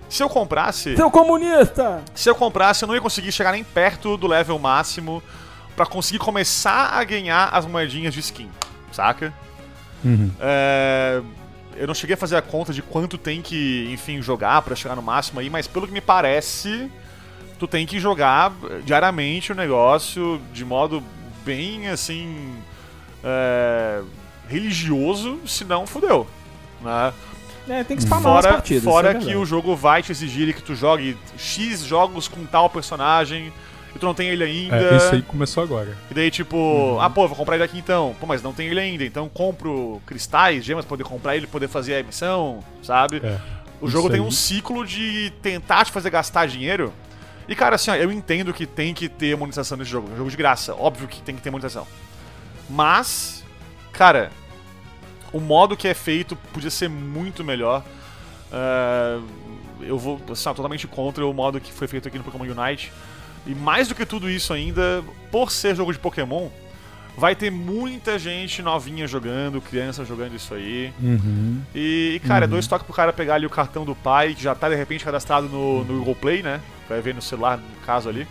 Se eu comprasse, Seu comunista! se eu comprasse, eu não ia conseguir chegar nem perto do level máximo pra conseguir começar a ganhar as moedinhas de skin, saca? Uhum. É, eu não cheguei a fazer a conta de quanto tem que, enfim, jogar pra chegar no máximo aí, mas pelo que me parece, tu tem que jogar diariamente o negócio de modo bem assim. É, religioso, senão fudeu. Né? É, tem que spamar as Fora, partidas. fora é que o jogo vai te exigir que tu jogue X jogos com tal personagem e tu não tem ele ainda. É, isso aí começou agora. E daí, tipo, Uhum. ah, pô, vou comprar ele aqui então. Pô, mas não tem ele ainda. Então compro cristais, gemas pra poder comprar ele, poder fazer a missão, sabe? É. o jogo tem aí. um ciclo de tentar te fazer gastar dinheiro. E, cara, assim, ó, eu entendo que tem que ter monetização nesse jogo. É um jogo de graça. Óbvio que tem que ter monetização. Mas, cara, o modo que é feito podia ser muito melhor. É, eu vou, assim, totalmente contra o modo que foi feito aqui no Pokémon Unite. E mais do que tudo isso ainda, por ser jogo de Pokémon, vai ter muita gente novinha jogando, criança jogando isso aí. Uhum. E, e, cara, é dois toques pro cara pegar ali o cartão do pai, que já tá de repente cadastrado no, no Google Play, né? Vai ver no celular, no caso ali.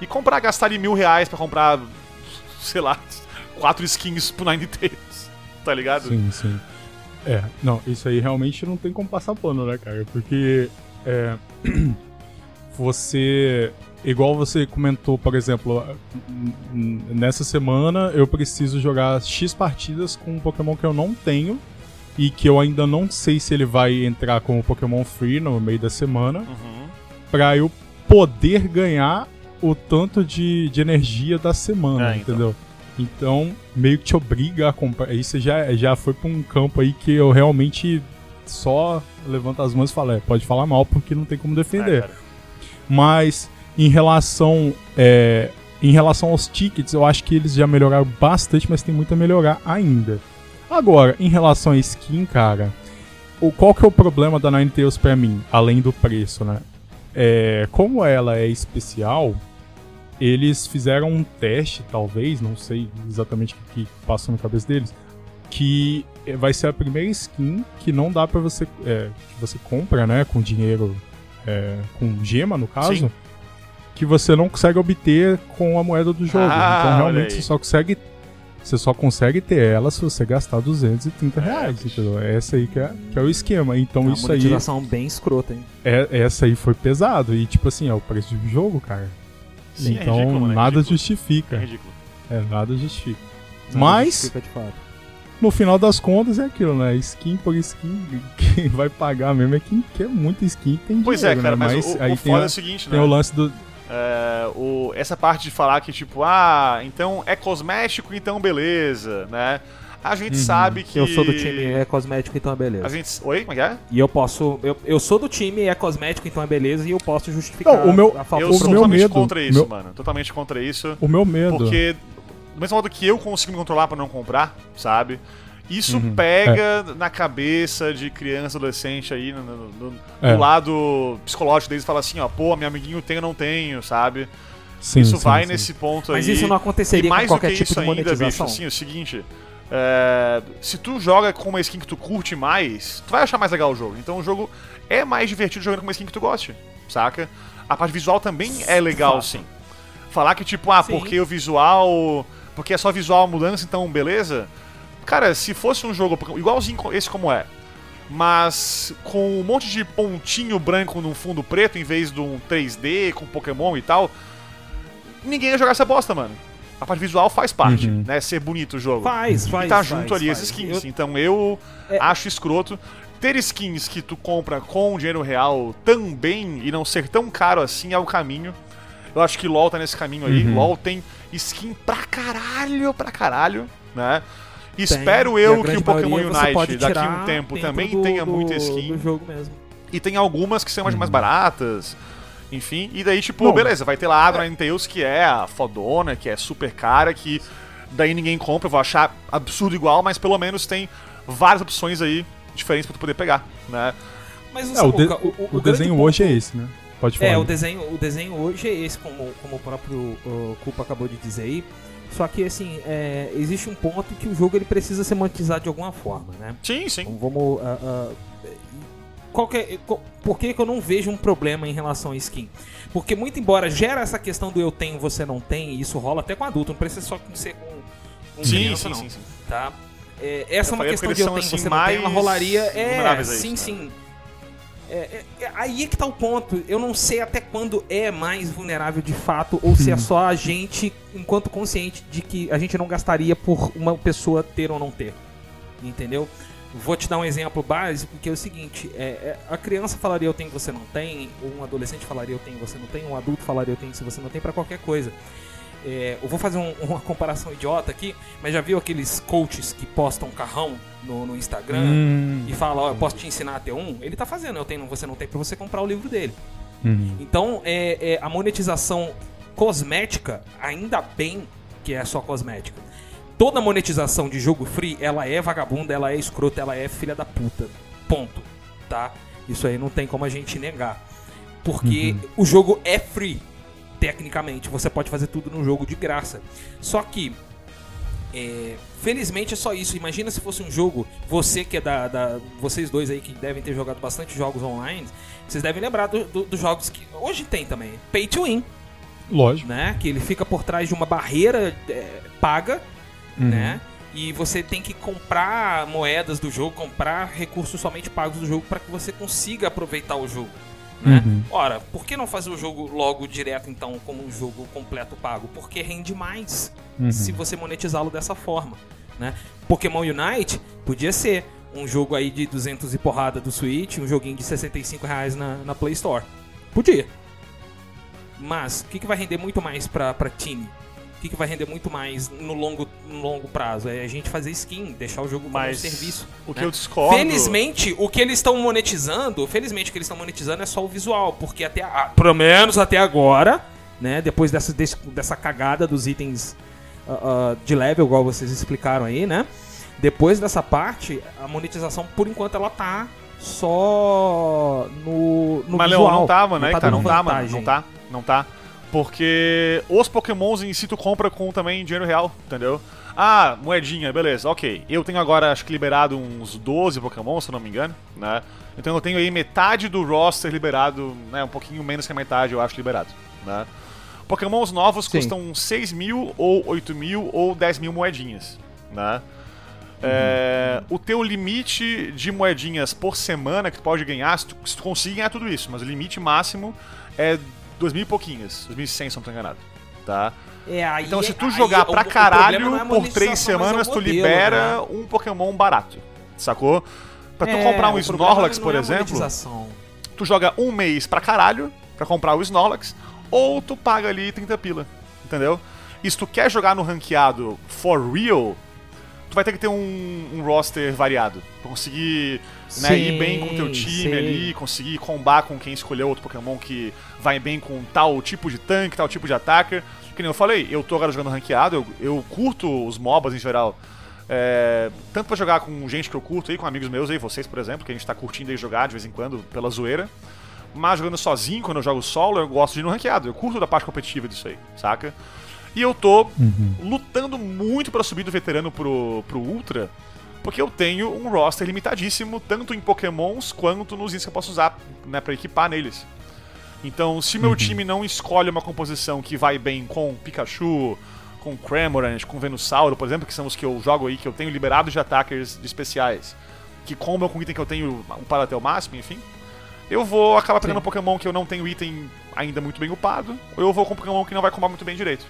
E comprar, gastar ali mil reais pra comprar, sei lá, quatro skins pro Nine Tails. Tá ligado? Sim, sim. É, não, isso aí realmente não tem como passar pano, né, cara? Porque é, você. Igual você comentou, por exemplo, nessa semana eu preciso jogar X partidas com um Pokémon que eu não tenho e que eu ainda não sei se ele vai entrar como Pokémon Free no meio da semana, Uhum. pra eu poder ganhar o tanto de, de energia da semana, É, então. entendeu? Então, meio que te obriga a comprar. Isso já, já foi pra um campo aí que eu realmente só levanto as mãos e falo, é, pode falar mal porque não tem como É, defender. cara. Mas em relação é, em relação aos tickets, eu acho que eles já melhoraram bastante, mas tem muito a melhorar ainda. Agora, em relação à skin, cara, o, qual que é o problema da Ninetales pra mim, além do preço, né? É, como ela é especial, eles fizeram um teste, talvez, não sei exatamente o que, que passou na cabeça deles, que vai ser a primeira skin que não dá pra você, é, que você compra, né, com dinheiro, é, com gema no caso, Sim. que você não consegue obter com a moeda do jogo. Ah, então realmente você só consegue você só consegue ter ela se você gastar 230 reais, bicho. entendeu? Essa aí que é, que é o esquema. Então Uma isso aí monetização bem escrota, hein? é, essa aí foi pesado. E tipo assim, é o preço do jogo, cara. Sim, é então ridículo, mano, é nada ridículo. É justifica. ridículo. É, nada justifica. Nada Mas, justifica de fato. no final das contas é aquilo, né? Skin por skin, quem vai pagar mesmo é quem quer muita skin tem Pois é, dinheiro, cara, né? mas, o, aí o tem, foda é a- o seguinte, tem né? o lance do... É, o, essa parte de falar que, tipo, ah, então é cosmético, então beleza, né? A gente sabe que. Eu sou do time é cosmético, então é beleza. A gente. Oi, como é que é? E eu posso. Eu, eu sou do time é cosmético, então é beleza, e eu posso justificar Não, o meu- a falta Eu sou totalmente medo- contra isso, meu- mano. Totalmente contra isso. O meu medo... Porque, do mesmo modo que eu consigo me controlar pra não comprar, sabe? Isso Uhum. pega na cabeça de criança, adolescente aí, no, no- no- É. lado psicológico deles, fala assim, ó, pô, meu amiguinho tem ou não tenho, sabe? Sim, isso sim, vai sim. nesse ponto Mas aí. isso não aconteceria e mais com do que qualquer tipo isso de ainda, bicho, monetização. assim, é o seguinte. É, se tu joga com uma skin que tu curte mais, tu vai achar mais legal o jogo. Então o jogo é mais divertido jogando com uma skin que tu goste, saca? A parte visual também é legal, sim. Falar que, tipo, ah, Sim. porque o visual. Porque é só visual mudança, então beleza. Cara, se fosse um jogo igualzinho esse como é, mas com um monte de pontinho branco num fundo preto em vez de um 3D com Pokémon e tal, ninguém ia jogar essa bosta, mano. A parte visual faz parte, Uhum. né? Ser bonito o jogo. Faz, faz. e tá faz, junto ali faz. as skins. Eu- Então eu É. acho escroto. Ter skins que tu compra com dinheiro real também e não ser tão caro assim é o caminho. Eu acho que LoL tá nesse caminho aí. Uhum. LoL tem skin pra caralho, pra caralho, né? Espero e a eu que o Pokémon Unite daqui a um tempo também do- tenha do- muita skin. Do jogo mesmo. E tem algumas que são mais, mais baratas. Enfim, e daí, tipo, Não. beleza, vai ter lá a Adrian Tales, que é a fodona, que é super cara, que daí ninguém compra, eu vou achar absurdo igual, mas pelo menos tem várias opções aí diferentes pra tu poder pegar, né? Mas É, o, de- Samuca, o- o grande desenho ponto- hoje é esse, né? Pode falar. É, o desenho, o desenho hoje é esse, como, como o próprio uh, Culpa acabou de dizer aí. Só que, assim, é, existe um ponto que o jogo ele precisa ser monetizado de alguma forma, né? Sim, sim. Então vamos. ah, ah, qual que é- qual- por que, que eu não vejo um problema em relação a skin? Porque, muito embora gera essa questão do eu tenho, você não tem, e isso rola até com adulto, não precisa só ser com, com Sim, criança, sim, não. sim, sim. Tá? É, essa é uma falei questão porque de eu tenho, são, você assim, não tem, ela mais rolaria. É, a sim, isso, sim. É, é, é, aí é que tá o ponto. Eu não sei até quando é mais vulnerável de fato, ou se é só a gente, enquanto consciente de que a gente não gastaria por uma pessoa ter ou não ter. Entendeu? Vou te dar um exemplo básico, que é o seguinte: é, é, a criança falaria eu tenho, você não tem, ou um adolescente falaria eu tenho, você não tem, um adulto falaria eu tenho, se você não tem, pra qualquer coisa. É, eu vou fazer um- uma comparação idiota aqui, mas já viu aqueles coaches que postam carrão no, no Instagram Hum, e falam, ó, eu posso te ensinar a ter um? Ele tá fazendo, eu tenho, você não tem, pra você comprar o livro dele. uhum. Então, é, é, a monetização cosmética, ainda bem que é só cosmética. Toda monetização de jogo free, ela é vagabunda, ela é escrota, ela é filha da puta. Ponto. Tá? Isso aí não tem como a gente negar. Porque o jogo é free, tecnicamente. Você pode fazer tudo no jogo de graça. Só que é, felizmente é só isso. Imagina se fosse um jogo, você que é da, da- Vocês dois aí que devem ter jogado bastante jogos online, vocês devem lembrar do- do- dos jogos que hoje tem também. Pay to win, Lógico. né? Que ele fica por trás de uma barreira é, paga, Uhum. né? E você tem que comprar moedas do jogo, comprar recursos somente pagos do jogo para que você consiga aproveitar o jogo. Né? Uhum. Ora, por que não fazer o jogo logo direto então como um jogo completo pago? Porque rende mais Uhum. se você monetizá-lo dessa forma, né? Pokémon Unite podia ser um jogo aí de 200 e porrada do Switch, um joguinho de 65 reais na, na Play Store. Podia. Mas, o que, que vai render muito mais pra, pra time? O que, que vai render muito mais no longo, no longo prazo? É a gente fazer skin, deixar o jogo como um serviço. o que né? eu discordo. Felizmente, o que eles estão monetizando, felizmente o que eles estão monetizando é só o visual, porque até, a- pelo menos até agora, né, depois dessa, dessa cagada dos itens ah, ah, de level, igual vocês explicaram aí, né, depois dessa parte, a monetização, por enquanto, ela tá só no, no Mas visual. Leon, não mano. Aí tá que tá, não tá, mano. Não tá, não tá. Porque os pokémons em si tu compra com também dinheiro real, entendeu? Ah, moedinha, beleza, ok. Eu tenho agora, acho que liberado uns 12 pokémons, se não me engano, né? Então eu tenho aí metade do roster liberado, né? Um pouquinho menos que a metade, eu acho, liberado, né? Pokémons novos Sim. custam 6 mil, ou 8 mil, ou 10 mil moedinhas, né? É, o teu limite de moedinhas por semana que tu pode ganhar, se tu, se tu conseguir ganhar tudo isso, mas o limite máximo é 2 mil e pouquinhas, 2.100 se não tô enganado, tá? É, aí, Então, se tu aí jogar o- pra o caralho não é por três mas é o semanas, tu modelo, libera né? um Pokémon barato. Sacou? Pra tu É, comprar um o Snorlax, por é exemplo, tu joga um mês pra caralho pra comprar o Snorlax, ou tu paga ali 30 pila. Entendeu? E se tu quer jogar no ranqueado for real, tu vai ter que ter um, um roster variado. Pra conseguir né, Sim, ir bem com o teu time sim. ali, conseguir combar com quem escolheu outro Pokémon que vai bem com tal tipo de tanque, tal tipo de attacker. Que nem eu falei, eu tô agora jogando ranqueado, eu, eu curto os MOBAs em geral. É, tanto pra jogar com gente que eu curto aí, com amigos meus aí, vocês, por exemplo, que a gente tá curtindo aí jogar de vez em quando pela zoeira. Mas jogando sozinho, quando eu jogo solo, eu gosto de ir no ranqueado. Eu curto da parte competitiva disso aí, saca? E eu tô lutando muito pra subir do veterano pro, pro Ultra, porque eu tenho um roster limitadíssimo, tanto em Pokémons quanto nos itens que eu posso usar né, pra equipar neles. Então, se meu time não escolhe uma composição que vai bem com Pikachu, com Cramorant, com Venusauro, por exemplo, que são os que eu jogo aí, que eu tenho liberados de attackers de especiais, que combam com item que eu tenho upado até o máximo, enfim, eu vou acabar pegando um Pokémon que eu não tenho item ainda muito bem upado, ou eu vou com um Pokémon que não vai combar muito bem direito.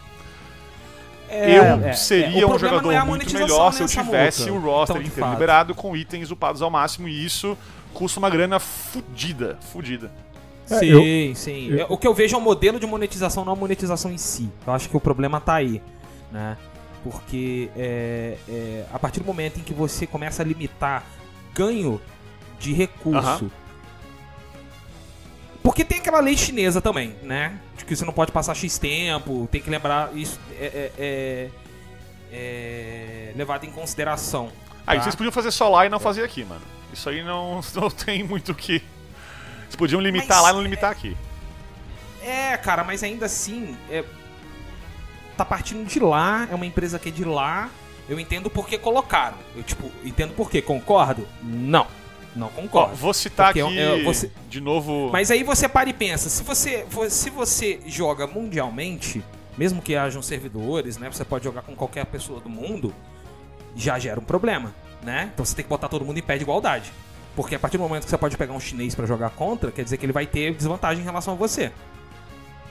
eu é, seria é. O um jogador é muito melhor se eu tivesse o roster Então, inteiro fato. liberado com itens upados ao máximo, e isso custa uma grana fudida, fudida. É, sim, eu- sim. eu- O que eu vejo é o modelo de monetização, não a monetização em si. Eu acho que o problema tá aí, né? Porque é, é, a partir do momento em que você começa a limitar ganho de recurso. Porque tem aquela lei chinesa também, né? De que você não pode passar X tempo, tem que lembrar isso. É, é, é- é levado em consideração. Aí tá? vocês podiam fazer só lá e não fazer aqui, mano. Isso aí não, não tem muito o que. Vocês podiam limitar Mas lá e não limitar aqui. É, cara, mas ainda assim, é, tá partindo de lá, é uma empresa que é de lá. Eu entendo por que colocaram. Eu, tipo, entendo por quê. Concordo? Não. Não concordo. vou citar Porque aqui é- você- de novo. Mas aí você para e pensa, se você, vo- se você joga mundialmente, mesmo que hajam servidores, né? Você pode jogar com qualquer pessoa do mundo, já gera um problema, né? Então você tem que botar todo mundo em pé de igualdade. Porque a partir do momento que você pode pegar um chinês pra jogar contra, quer dizer que ele vai ter desvantagem em relação a você.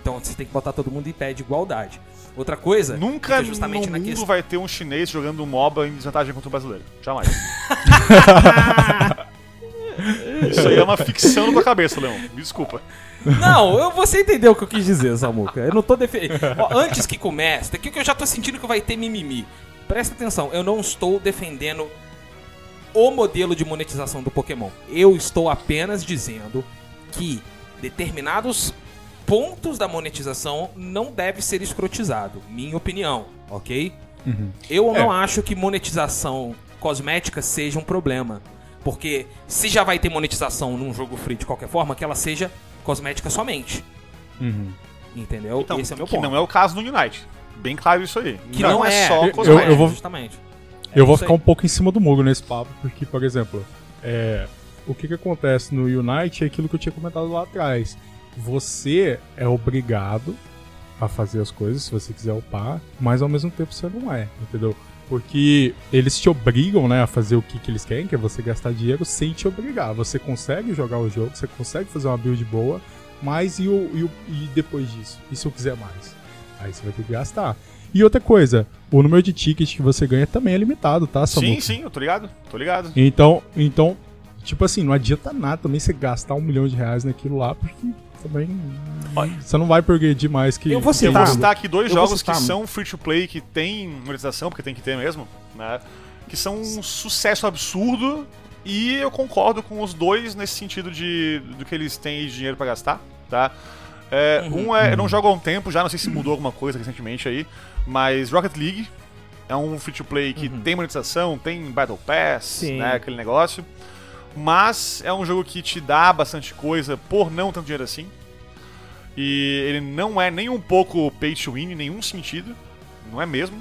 Então você tem que botar todo mundo em pé de igualdade. Outra coisa, Nunca justamente no mundo questão- vai ter um chinês jogando um MOBA em desvantagem contra o brasileiro. Jamais. Isso aí é uma ficção na tua cabeça, Leão. Me desculpa. Não, eu, você entendeu o que eu quis dizer, Samuca. Eu não tô defendendo. Antes que comece, daqui que eu já tô sentindo que vai ter mimimi. Presta atenção, eu não estou defendendo o modelo de monetização do Pokémon. Eu estou apenas dizendo que determinados pontos da monetização não deve ser escrotizado. Minha opinião, ok? Eu não acho que monetização cosmética seja um problema. Porque se já vai ter monetização num jogo free de qualquer forma, que ela seja cosmética somente. Entendeu? Então, Esse é o meu que ponto. não é o caso no Unite. Bem claro isso aí. Que não é. só Eu- cosmético. eu vou- Justamente. Eu É vou isso ficar um pouco em cima do muro nesse papo, porque, por exemplo, é, o que, que acontece no Unite é aquilo que eu tinha comentado lá atrás. Você é obrigado a fazer as coisas se você quiser upar, mas ao mesmo tempo você não é, entendeu? Porque eles te obrigam né, a fazer o que, que eles querem, que é você gastar dinheiro sem te obrigar. Você consegue jogar o jogo, você consegue fazer uma build boa, mas e, o, e, o- e depois disso? E se eu quiser mais? Aí você vai ter que gastar. E outra coisa, o número de tickets que você ganha também é limitado, tá, Sim, Samuca? sim, eu tô ligado. Tô ligado. Então, então, tipo assim, não adianta nada também você gastar um milhão de reais naquilo lá, porque também Olha. você não vai progredir mais que. Eu vou Eu citar. vou citar aqui dois Eu jogos citar. que são free to play, que tem monetização, porque tem que ter mesmo, né? Que são um sucesso absurdo. E eu concordo com os dois nesse sentido de do que eles têm de dinheiro pra gastar, tá? É, Um é. Eu não jogo há um tempo já, não sei se mudou alguma coisa recentemente aí. Mas Rocket League é um free to play que tem monetização, tem Battle Pass, Sim. né? Aquele negócio. Mas é um jogo que te dá bastante coisa por não tanto dinheiro assim. E ele não é nem um pouco pay to win em nenhum sentido. Não é mesmo,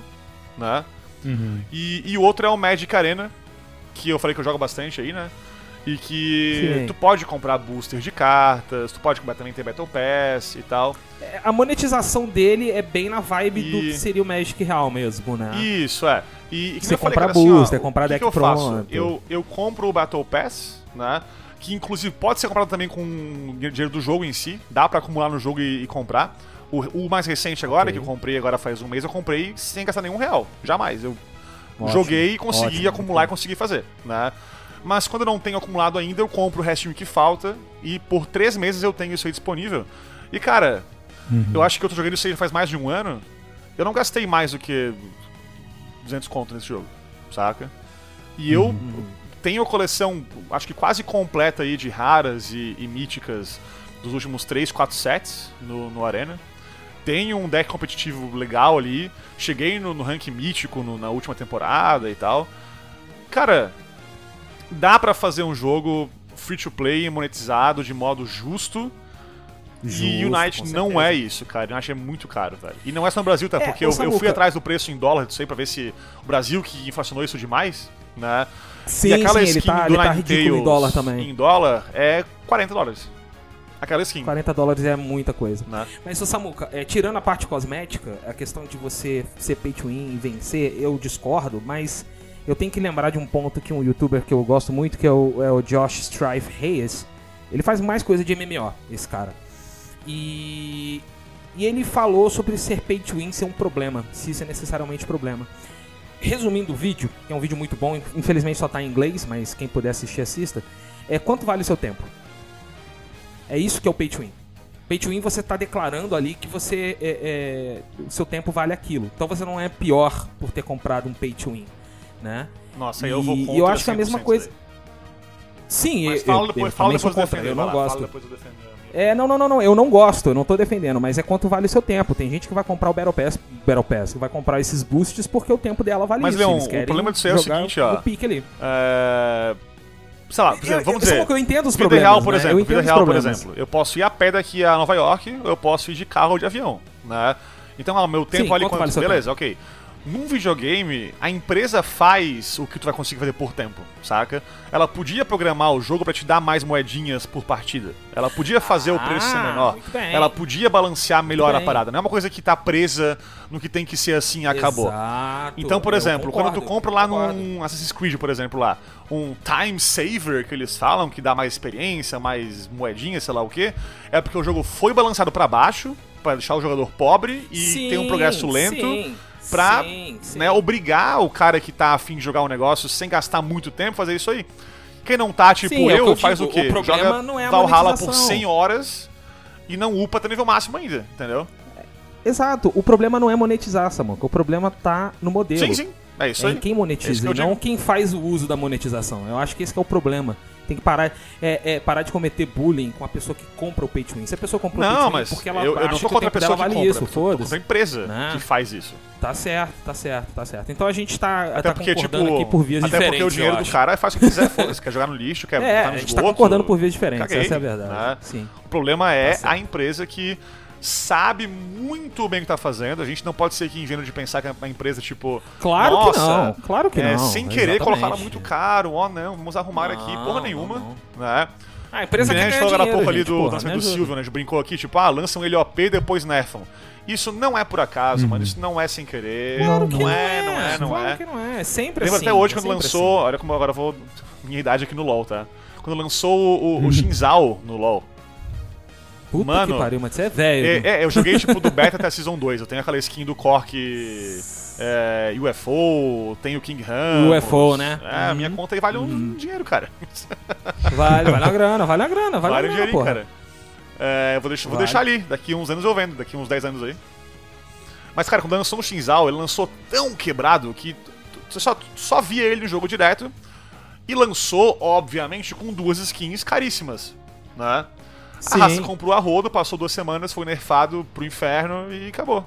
né? Uhum. E, e o outro é o Magic Arena, que eu falei que eu jogo bastante aí, né? E que Sim. tu pode comprar booster de cartas, tu pode comprar também ter Battle Pass e tal. A monetização dele é bem na vibe do E- que seria o Magic Real mesmo, né? Isso, é. E, e Você eu falei, comprar cara, assim, ó, booster, comprar que deck que eu faço? pronto. Eu, eu compro o Battle Pass, né? Que inclusive pode ser comprado também com dinheiro do jogo em si. Dá pra acumular no jogo e, e comprar. O, o mais recente agora, Ok. que eu comprei agora faz um mês, eu comprei sem gastar nenhum real. Jamais. Eu Ótimo, joguei e consegui ótimo, acumular e consegui fazer, né? Mas quando eu não tenho acumulado ainda, eu compro o restinho que falta e por três meses eu tenho isso aí disponível. E cara, eu acho que eu tô jogando isso aí faz mais de um ano. Eu não gastei mais do que 200 conto nesse jogo, saca? E eu tenho a coleção, acho que quase completa aí de raras e, e míticas dos últimos 3, 4 sets no, no Arena. Tenho um deck competitivo legal ali. Cheguei no, no rank mítico no- na última temporada e tal. Cara, dá pra fazer um jogo free to play, monetizado, de modo justo. e Justo, Unite com não é isso, cara. Unite é muito caro, velho. E não é só no Brasil, tá? É, Porque eu, eu fui atrás do preço em dólar disso aí pra ver se o Brasil que inflacionou isso demais, né? Sim, e aquela sim, skin ele tá, do ele tá ridículo em dólar também. Em dólar é 40 dólares. Aquela skin. 40 dólares é muita coisa. Né? Mas, Samuca, é, tirando a parte cosmética, a questão de você ser pay to win e vencer, eu discordo, mas eu tenho que lembrar de um ponto que um youtuber que eu gosto muito, que é o, é o Josh Strife Reyes, ele faz mais coisa de MMO, esse cara. E, e ele falou sobre ser pay to win ser um problema, se isso é necessariamente problema. Resumindo o vídeo, que é um vídeo muito bom, infelizmente só tá em inglês, mas quem puder assistir, assista. É quanto vale o seu tempo? É isso que é o pay to win. Pay to win você está declarando ali que você é, é, seu tempo vale aquilo. Então você não é pior por ter comprado um pay to win, né? Nossa, aí eu vou E- contra e eu acho que é a 100% mesma coisa. daí. Sim, Mas eu, fala depois, eu fala depois contra, defender. eu não lá, gosto. Fala depois eu. É, não, não, não, não, eu não gosto, eu não tô defendendo, mas é quanto vale o seu tempo. Tem gente que vai comprar o Battle Pass, Battle Pass, que vai comprar esses boosts porque o tempo dela vale Mas, isso. Leon, eles o problema disso aí é o seguinte, ó. no pique ali. É... Sei lá, por exemplo, vamos eu, dizer. Sabe que eu entendo os problemas, real, por né? exemplo. Eu Vida real, por exemplo. Eu posso ir a pé daqui a Nova York, ou eu posso ir de carro ou de avião, né? Então, ó, meu tempo Sim, ali quanto quanto... vale Beleza, ok. Num videogame, a empresa faz o que tu vai conseguir fazer por tempo, saca? Ela podia programar o jogo pra te dar mais moedinhas por partida. Ela podia fazer o preço ser Ah, menor. Ela podia balancear melhor a parada. Não é uma coisa que tá presa no que tem que ser assim e acabou. Exato, Então, por exemplo, quando tu concordo, compra lá concordo. num Assassin's Creed, por exemplo, lá, um Time Saver que eles falam, que dá mais experiência, mais moedinha, sei lá o que, é porque o jogo foi balançado pra baixo, pra deixar o jogador pobre e Sim, ter um progresso lento, sim, pra sim, sim. né, obrigar o cara que tá afim de jogar um negócio sem gastar muito tempo fazer isso aí. Quem não tá, tipo Sim, é o eu, eu faz digo, o quê? o problema Joga não é a Valhalla por monetização. 100 horas e não upa até nível máximo ainda, entendeu? Exato, o problema não é monetizar, Samuca. O problema tá no modelo. Sim, sim. É isso É aí. em quem É monetiza que eu e não digo. quem faz o uso da monetização. Eu acho que esse que é o problema. Tem que parar, é, é, parar de cometer bullying com a pessoa que compra o pay to win. Se a pessoa comprou o pay Não, to win mas porque ela eu, eu não tô o contra a pessoa que vale compra, isso, foda-se. contra a empresa Né? que faz isso. Tá certo, tá certo, tá certo. Então a gente tá, Até tá porque, tipo, concordando aqui por vias até diferentes. porque o dinheiro do cara faz o que quiser, foda-se, quer jogar no lixo, quer É, botar a no gente esgoto. tá concordando por vias diferentes, caguei, essa é a verdade. né? Sim. O problema é Tá a empresa que sabe muito bem o que tá fazendo. A gente não pode ser aqui ingênuo de pensar que é uma empresa, tipo... Claro Nossa, que não, claro que é, não. sem querer exatamente. colocaram muito caro. Ó, não, vamos arrumar aqui. Não, Porra não, nenhuma, não. né? Ah, a empresa Que a gente falou agora há pouco ali do lançamento porra, do Silvio, né? A gente brincou aqui, tipo, ah, lançam ele OP e depois nerfam. Isso não é por acaso, mano. Isso não é sem querer. Claro que não, é, não é, não claro é. que não é. É sempre Lembra assim. até hoje é quando lançou. Olha como agora eu vou. Minha idade aqui no LoL, tá? Quando lançou o, o, o Shinzal no LoL. Puta Mano, que pariu, mas você é velho. É, é, eu joguei tipo do beta até a Season 2. Eu tenho aquela skin do Cork é, UFO, tenho King Ramos. UFO, né? É, a minha Uhum. conta aí vale um dinheiro, cara. Vale, vale uma grana, vale uma grana, vale, Vale um uma grana, porra. cara. É, eu vou, deixar, vou Vale. deixar ali. Daqui uns anos eu vendo. Daqui uns 10 anos aí. Mas, cara, quando lançou no Shinzal, ele lançou tão quebrado que você só, só via ele no jogo direto. E lançou, obviamente, com duas skins caríssimas, né? A Sim. raça comprou a rodo, passou duas semanas, foi nerfado pro inferno e acabou.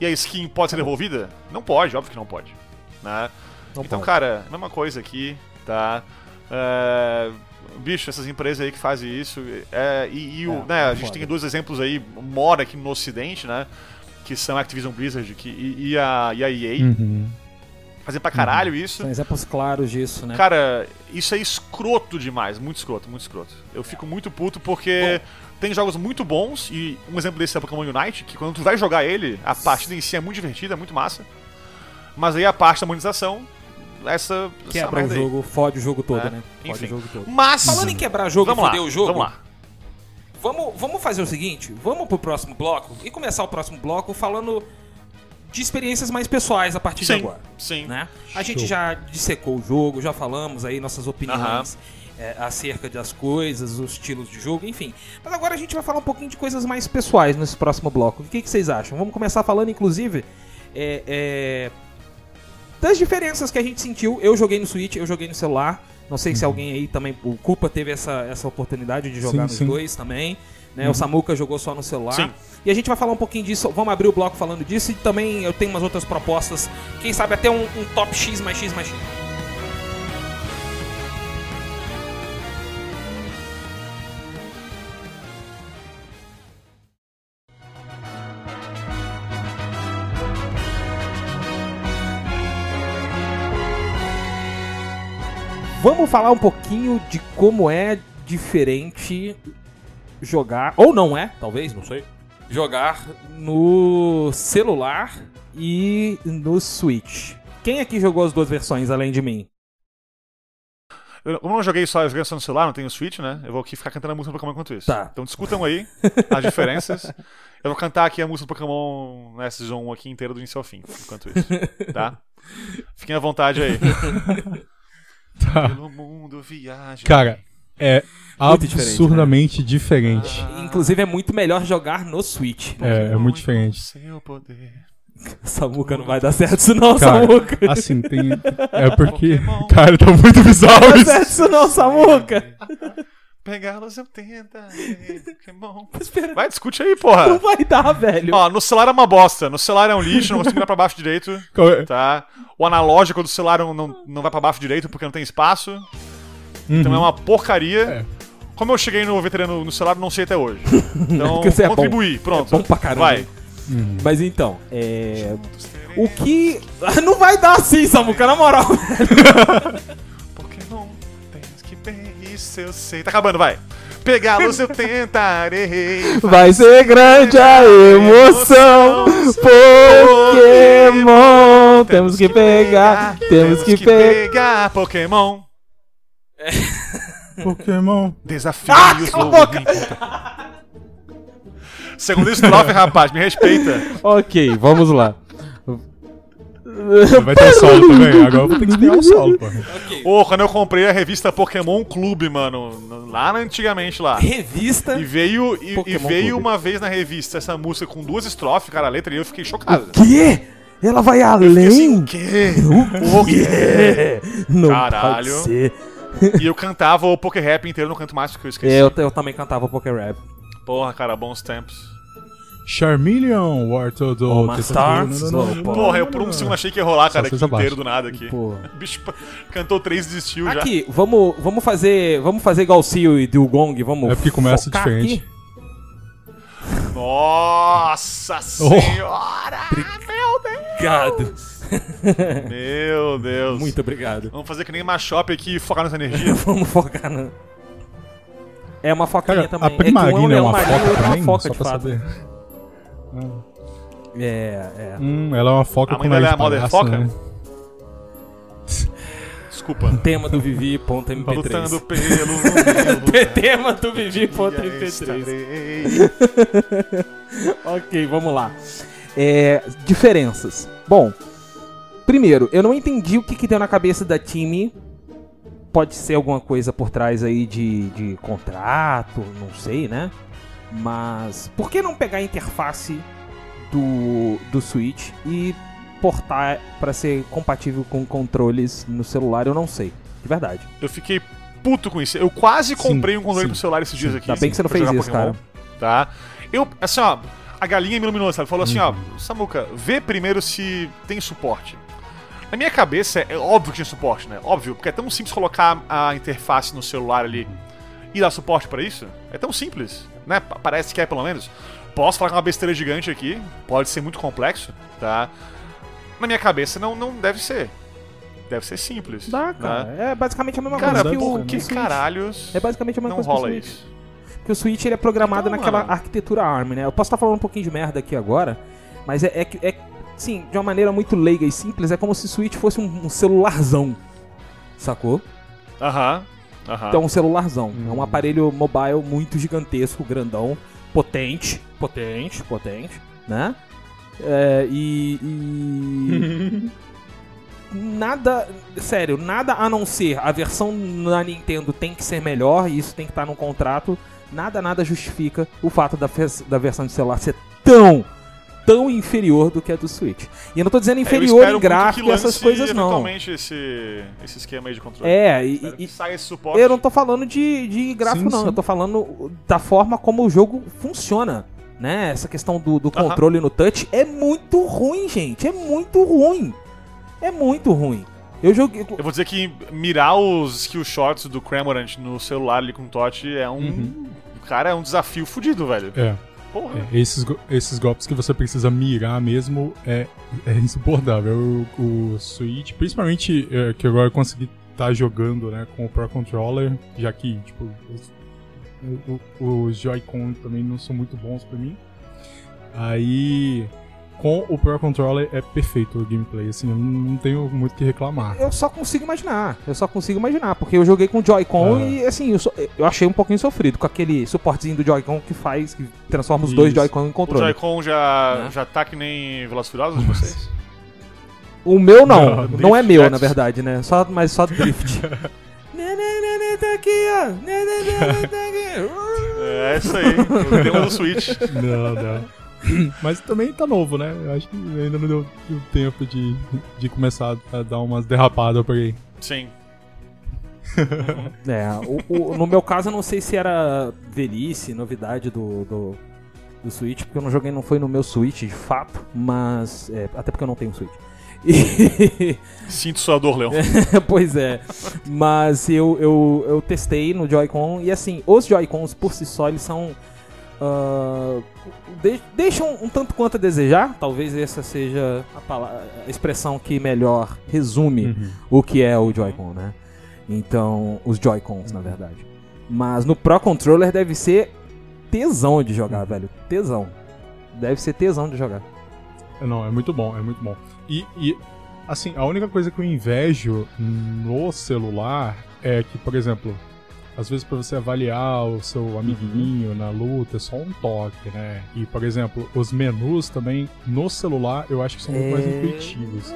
E a skin pode ser devolvida? Não pode, óbvio que não pode. Né? Não então, pode. cara, mesma coisa aqui, tá? É, Bicho, essas empresas aí que fazem isso. é, e e o, É, né, a gente tem dois exemplos aí, mora aqui no ocidente, né? Que são a Activision Blizzard que, e, e a, e a EA. Uhum. Fazem pra caralho isso. São exemplos claros disso, né? Cara, isso é escroto demais, muito escroto, muito escroto. Eu fico muito puto porque tem jogos muito bons, e um exemplo desse é o Pokémon Unite, que quando tu vai jogar ele, a partida em si é muito divertida, é muito massa. Mas aí a parte da monetização, essa. essa Quebra o merda aí. jogo, fode o jogo todo, É, né? Fode enfim. o jogo todo. Mas. Falando em quebrar jogo vamos e lá, foder o jogo. Vamos lá. Vamos, vamos fazer o seguinte, vamos pro próximo bloco e começar o próximo bloco falando de experiências mais pessoais a partir Sim, de agora. sim. Né? A gente já dissecou o jogo, já falamos aí nossas opiniões é, acerca das coisas, os estilos de jogo, enfim. Mas agora a gente vai falar um pouquinho de coisas mais pessoais nesse próximo bloco. O que, que vocês acham? Vamos começar falando, inclusive, é, é, das diferenças que a gente sentiu. Eu joguei no Switch, eu joguei no celular. Não sei se alguém aí também, o Culpa teve essa, essa oportunidade de jogar Sim, nos sim. dois também. Né? O Samuka jogou só no celular. Sim. E a gente vai falar um pouquinho disso. Vamos abrir o bloco falando disso. E também eu tenho umas outras propostas. Quem sabe até um, um top X mais X mais X. Vamos falar um pouquinho de como é diferente jogar, ou não é, talvez, não sei, jogar no celular e no Switch. Quem aqui jogou as duas versões além de mim? Eu, como eu não joguei só, joguei só no celular, não tenho Switch, né? Eu vou aqui ficar cantando a música do Pokémon enquanto isso. Tá. Então discutam aí as diferenças. Eu vou cantar aqui a música do Pokémon na Season 1 aqui inteira do início ao fim, enquanto isso. Tá? Fiquem à vontade aí. Tá. Pelo mundo viaja. Cara, é Muito diferente, absurdamente diferente. Inclusive é muito melhor jogar no Switch. É, é muito diferente. Seu poder. Samuca não vai dar certo isso não, Cara, Samuca. assim, tem. É porque. Pokémon. Cara, tá muito bizarro Não dá isso. certo isso não, Samuca. Pegá-los eu tento. Pokémon. Espera, Vai, discute aí, não porra. vai dar, velho. Ó, no celular é uma bosta. No celular é um lixo, não consigo virar pra baixo direito. É? Tá? O analógico do celular não, não, não vai pra baixo direito porque não tem espaço. Então é uma porcaria. É. Como eu cheguei no veterano no celular, não sei até hoje. Então, é contribuir. Pronto. É bom pra caramba. Vai. Mas então, é. O que. Não vai dar assim, Samuca, na moral. Pokémon, tens que bem, isso eu sei. Tá acabando, vai. Pegá-los eu tentarei. Vai ser grande a emoção. Pokémon. Temos que pegar. Temos que pegar. pegar Pokémon. Pokémon. Desafios Ah, cala. Segundo estrofe, rapaz, me respeita. Ok, vamos lá. Vai ter o solo também. Agora eu vou ter que esperar o solo, pô. Pô, quando eu comprei a revista Pokémon Clube, mano, no- lá antigamente lá. Revista. E veio, e, e veio Clube. uma vez na revista essa música com duas estrofes, cara, a letra, e eu fiquei chocado. Que? Ela vai Fiquei além? assim, o quê? O quê? Não Caralho. pode ser. E eu cantava o Poké Rap inteiro, não canto mais porque eu esqueci. Eu, eu também cantava Poké Rap. Porra, cara, bons tempos. Charmeleon, Wartortle. Oh, my stars. Porra, eu por um segundo achei que ia rolar, cara, aqui fez abaixo. inteiro do nada aqui. Pô. O bicho cantou três e desistiu já. Aqui, vamos, vamos fazer. Vamos fazer igual o Cio e do Gong, vamos. É porque começa focar diferente. aqui? Nossa Oh. senhora! Obrigado. Meu Deus. Muito obrigado. Vamos fazer que nem Machop aqui e focar nessa energia. Vamos focar na. É uma foquinha Cara, também. a Primarina é, é um uma marinho e foca outro é também? uma foca, Só de pra fato. saber. É, é. Hum, ela é uma foca A com dela nariz é a palhaço, Foca? né? Desculpa. Tema do Vivi.mp3. Lutando pelo meu Tema do Vivi.mp3. estarei. ok, vamos lá. É, diferenças. Bom, primeiro, eu não entendi o que, que deu na cabeça da time. Pode ser alguma coisa por trás aí de, de contrato, não sei, né? Mas por que não pegar a interface do, do Switch e portar pra ser compatível com controles no celular? Eu não sei, de verdade. Eu fiquei puto com isso. Eu quase Sim, comprei um controle sim, pro celular esses dias aqui. Ainda bem que você não fez isso, Pokémon, Tá? Eu, assim, ó, a galinha me iluminou, sabe? Falou assim, ó, Uhum. Samuca, vê primeiro se tem suporte. Na minha cabeça, é óbvio que tinha suporte, né? Óbvio, porque é tão simples colocar a interface no celular ali e dar suporte pra isso. É tão simples, né? Pa- Parece que é, pelo menos. Posso falar com uma besteira gigante aqui, pode ser muito complexo, tá? Na minha cabeça, não, não deve ser. Deve ser simples. Dá, né? cara. É basicamente a mesma Cara, coisa que o, que caralhos É basicamente a mesma não coisa que o rola Switch. isso? Porque o Switch ele é programado Então, naquela mano. arquitetura ARM, né? Eu posso estar falando um pouquinho de merda aqui agora, mas é, é, que- é sim, de uma maneira muito leiga e simples, é como se o Switch fosse um, um celularzão. Sacou? Aham. Aham. Então é um celularzão. É um aparelho mobile muito gigantesco, grandão, potente, potente, potente, né? É, e. e- nada. Sério, nada a não ser a versão na Nintendo tem que ser melhor, e isso tem que estar no contrato. Nada, nada justifica o fato da, fe- da versão de celular ser tão. Tão inferior do que a do Switch. E eu não tô dizendo É, inferior em gráfico e essas coisas, não. eventualmente esse, esse esquema aí de controle. É, e, e- saia esse suporte. eu não tô falando de, de gráfico, Sim, não. sim. Eu tô falando da forma como o jogo funciona. Né? Essa questão do, do controle no touch é muito ruim, gente. É muito ruim. É muito ruim. Eu joguei. Eu vou dizer que mirar os skill shots do Cramorant no celular ali com o Totti é um. Uhum. Cara, é um desafio fudido, velho. É. Porra. Esses, esses golpes que você precisa mirar mesmo é, é insuportável. O, o Switch, principalmente é, que agora eu consegui estar jogando né, com o Pro Controller, já que tipo, os, os Joy-Con também não são muito bons pra mim. Aí com o Pro Controller é perfeito o gameplay, assim, eu não, tenho muito o que reclamar. Eu só consigo imaginar. Eu só consigo imaginar. Porque eu joguei com o Joy-Con Ah. e assim, eu, só- eu achei um pouquinho sofrido com aquele suportezinho do Joy-Con que faz, que transforma os dois Isso. Joy-Con em O controle. Joy-Con já, Né? já tá que nem Furiosos de vocês? O meu não, Não, não, é meu, na verdade, né? Só, mas só drift. Tá aqui, ó. Tá aqui. É isso aí. Eu tenho um Switch. Não, não. Mas também tá novo, né? Eu acho que ainda não deu, deu tempo de, de começar a dar umas derrapadas por aí. Sim. É, o- o- no meu caso eu não sei se era velhice, novidade do, do, do Switch, porque eu não joguei, não foi no meu Switch de fato, mas. é, até porque eu não tenho Switch. E- Sinto sua dor, Leon. pois é. Mas eu, eu, eu testei no Joy-Con e assim, os Joy-Cons por si só eles são. Ah, de- deixam um tanto quanto a desejar. Talvez essa seja a, a expressão que melhor resume o que é o Joy-Con, né? Então, os Joy-Cons, na verdade. Mas no Pro Controller deve ser tesão de jogar, velho. Tesão. Deve ser tesão de jogar. Não, é muito bom, é muito bom. E, e, assim, a única coisa que eu invejo no celular é que, por exemplo, às vezes pra você avaliar o seu amiguinho na luta, é só um toque, né? E, por exemplo, os menus também no celular eu acho que são muito mais É. intuitivos.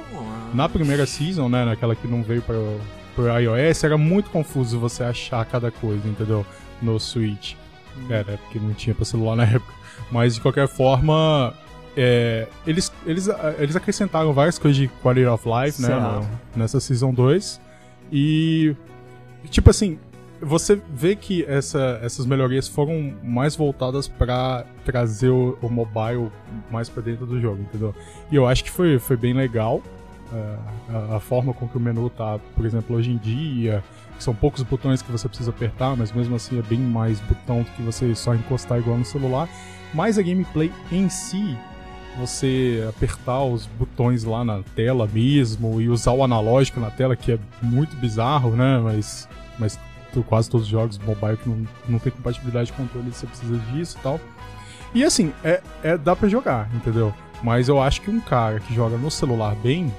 Na primeira season, né, naquela que não veio para pro iOS, era muito confuso você achar cada coisa, entendeu? No Switch. Era, porque não tinha pra celular na época. Mas de qualquer forma, é, eles, eles, eles acrescentaram várias coisas de Quality of Life, né? Certo. no- nessa Season 2. E, tipo assim, você vê que essa, essas melhorias foram mais voltadas pra trazer o, o mobile mais pra dentro do jogo, entendeu? E eu acho que foi, foi bem legal. é, a, a forma com que o menu tá, por exemplo, hoje em dia, são poucos botões que você precisa apertar, mas mesmo assim é bem mais botão do que você só encostar igual no celular. Mas a gameplay em si, você apertar os botões lá na tela mesmo e usar o analógico na tela, que é muito bizarro, né? Mas, mas quase todos os jogos mobile que não, não tem compatibilidade de controle, você precisa disso e tal. E assim, é, é, dá pra jogar, entendeu? Mas eu acho que um cara que joga no celular bem,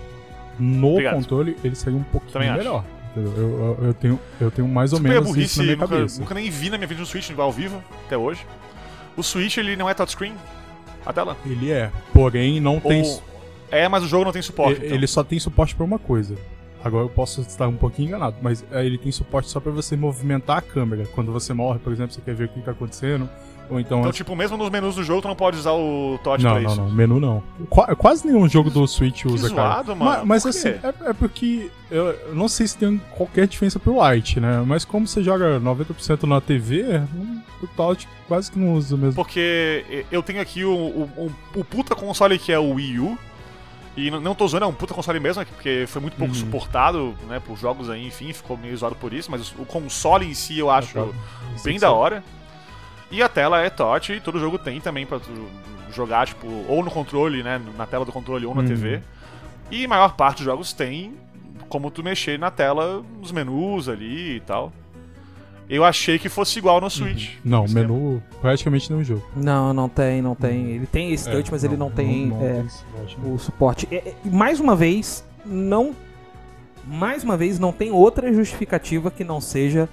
no Obrigado. controle, ele seria um pouquinho Também acho. melhor. entendeu? Eu, eu, eu tenho, eu tenho mais ou Isso menos isso burrice, na minha nunca, cabeça. nunca nem vi na minha vida no Switch ao vivo, até hoje. O Switch, ele não é touchscreen, a tela. Ele é, porém não tem. Ou- É, mas o jogo não tem suporte. E- então. Ele só tem suporte pra uma coisa. Agora eu posso estar um pouquinho enganado, mas é, ele tem suporte só pra você movimentar a câmera. Quando você morre, por exemplo, você quer ver o que tá acontecendo. Ou então. Então, tipo, mesmo nos menus do jogo, tu não pode usar o touch não, pra não, isso. não, menu não. Qua- quase nenhum jogo do Switch usa, zoado, cara. mano. Ma- Mas, Por assim, é, é porque eu, eu não sei se tem qualquer diferença pro Lite, né? Mas como você joga 90% na TV, hum, o touch quase que não usa mesmo. Porque eu tenho aqui o, o, o- o puta console que é o Wii U. E não, não tô zoando, é um puta console mesmo, porque foi muito pouco Uhum. suportado, né, por jogos aí, enfim, ficou meio zoado por isso, mas o console em si eu acho Claro. bem da hora. E a tela é touch, e todo jogo tem também pra tu jogar, tipo, ou no controle, né, na tela do controle ou na Uhum. TV. E a maior parte dos jogos tem como tu mexer na tela, nos menus ali e tal. Eu achei que fosse igual no Switch. Não, Esse menu praticamente nenhum jogo. Não, não tem, não tem. Ele tem esse touch, É, mas ele não tem não é, suporte. o suporte. É, é, mais uma vez, não. Mais uma vez, não tem outra justificativa que não seja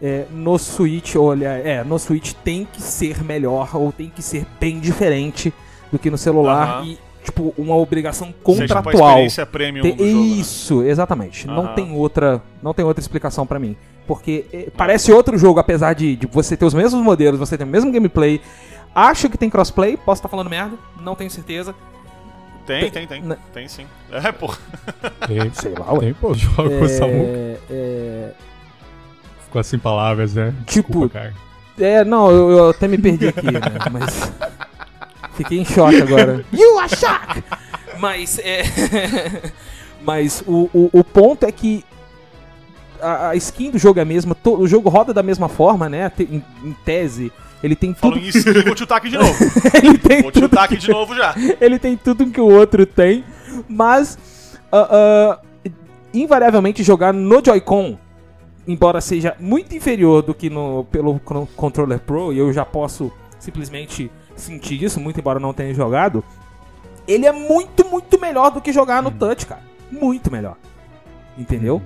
é, no Switch, olha, é, no Switch tem que ser melhor ou tem que ser bem diferente do que no celular Aham. e tipo uma obrigação Seja uma contratual. experiência premium Tem- jogo, né? Isso, exatamente. Não Aham. tem outra, não tem outra explicação pra mim, porque eh, parece outro jogo apesar de, de você ter os mesmos modelos, você ter o mesmo gameplay. Acho que tem crossplay, posso estar falando merda, não tenho certeza. Tem, tem, tem. Né? Tem sim. É, pô. Tem, Sei lá, ué. tem, pô, jogo com o Samuca. É, é, Ficou sem palavras, né? Tipo, Desculpa, cara. É, não, eu, eu até me perdi aqui, né? Mas. Fiquei em choque agora. You are shocked! Mas, é. Mas o, o, o ponto é que. A, a skin do jogo é a mesma, to- o jogo roda da mesma forma, né? Te- Em, em tese, ele tem tudo. Falando em skin, vou chutar aqui de novo. ele tem Vou chutar aqui de novo já. ele tem tudo que o outro tem, mas ah, ah, invariavelmente jogar no Joy-Con, embora seja muito inferior do que no pelo con- controller Pro, e eu já posso simplesmente sentir isso, muito embora não tenha jogado, ele é muito, muito melhor do que jogar no touch, cara. Muito melhor. Entendeu?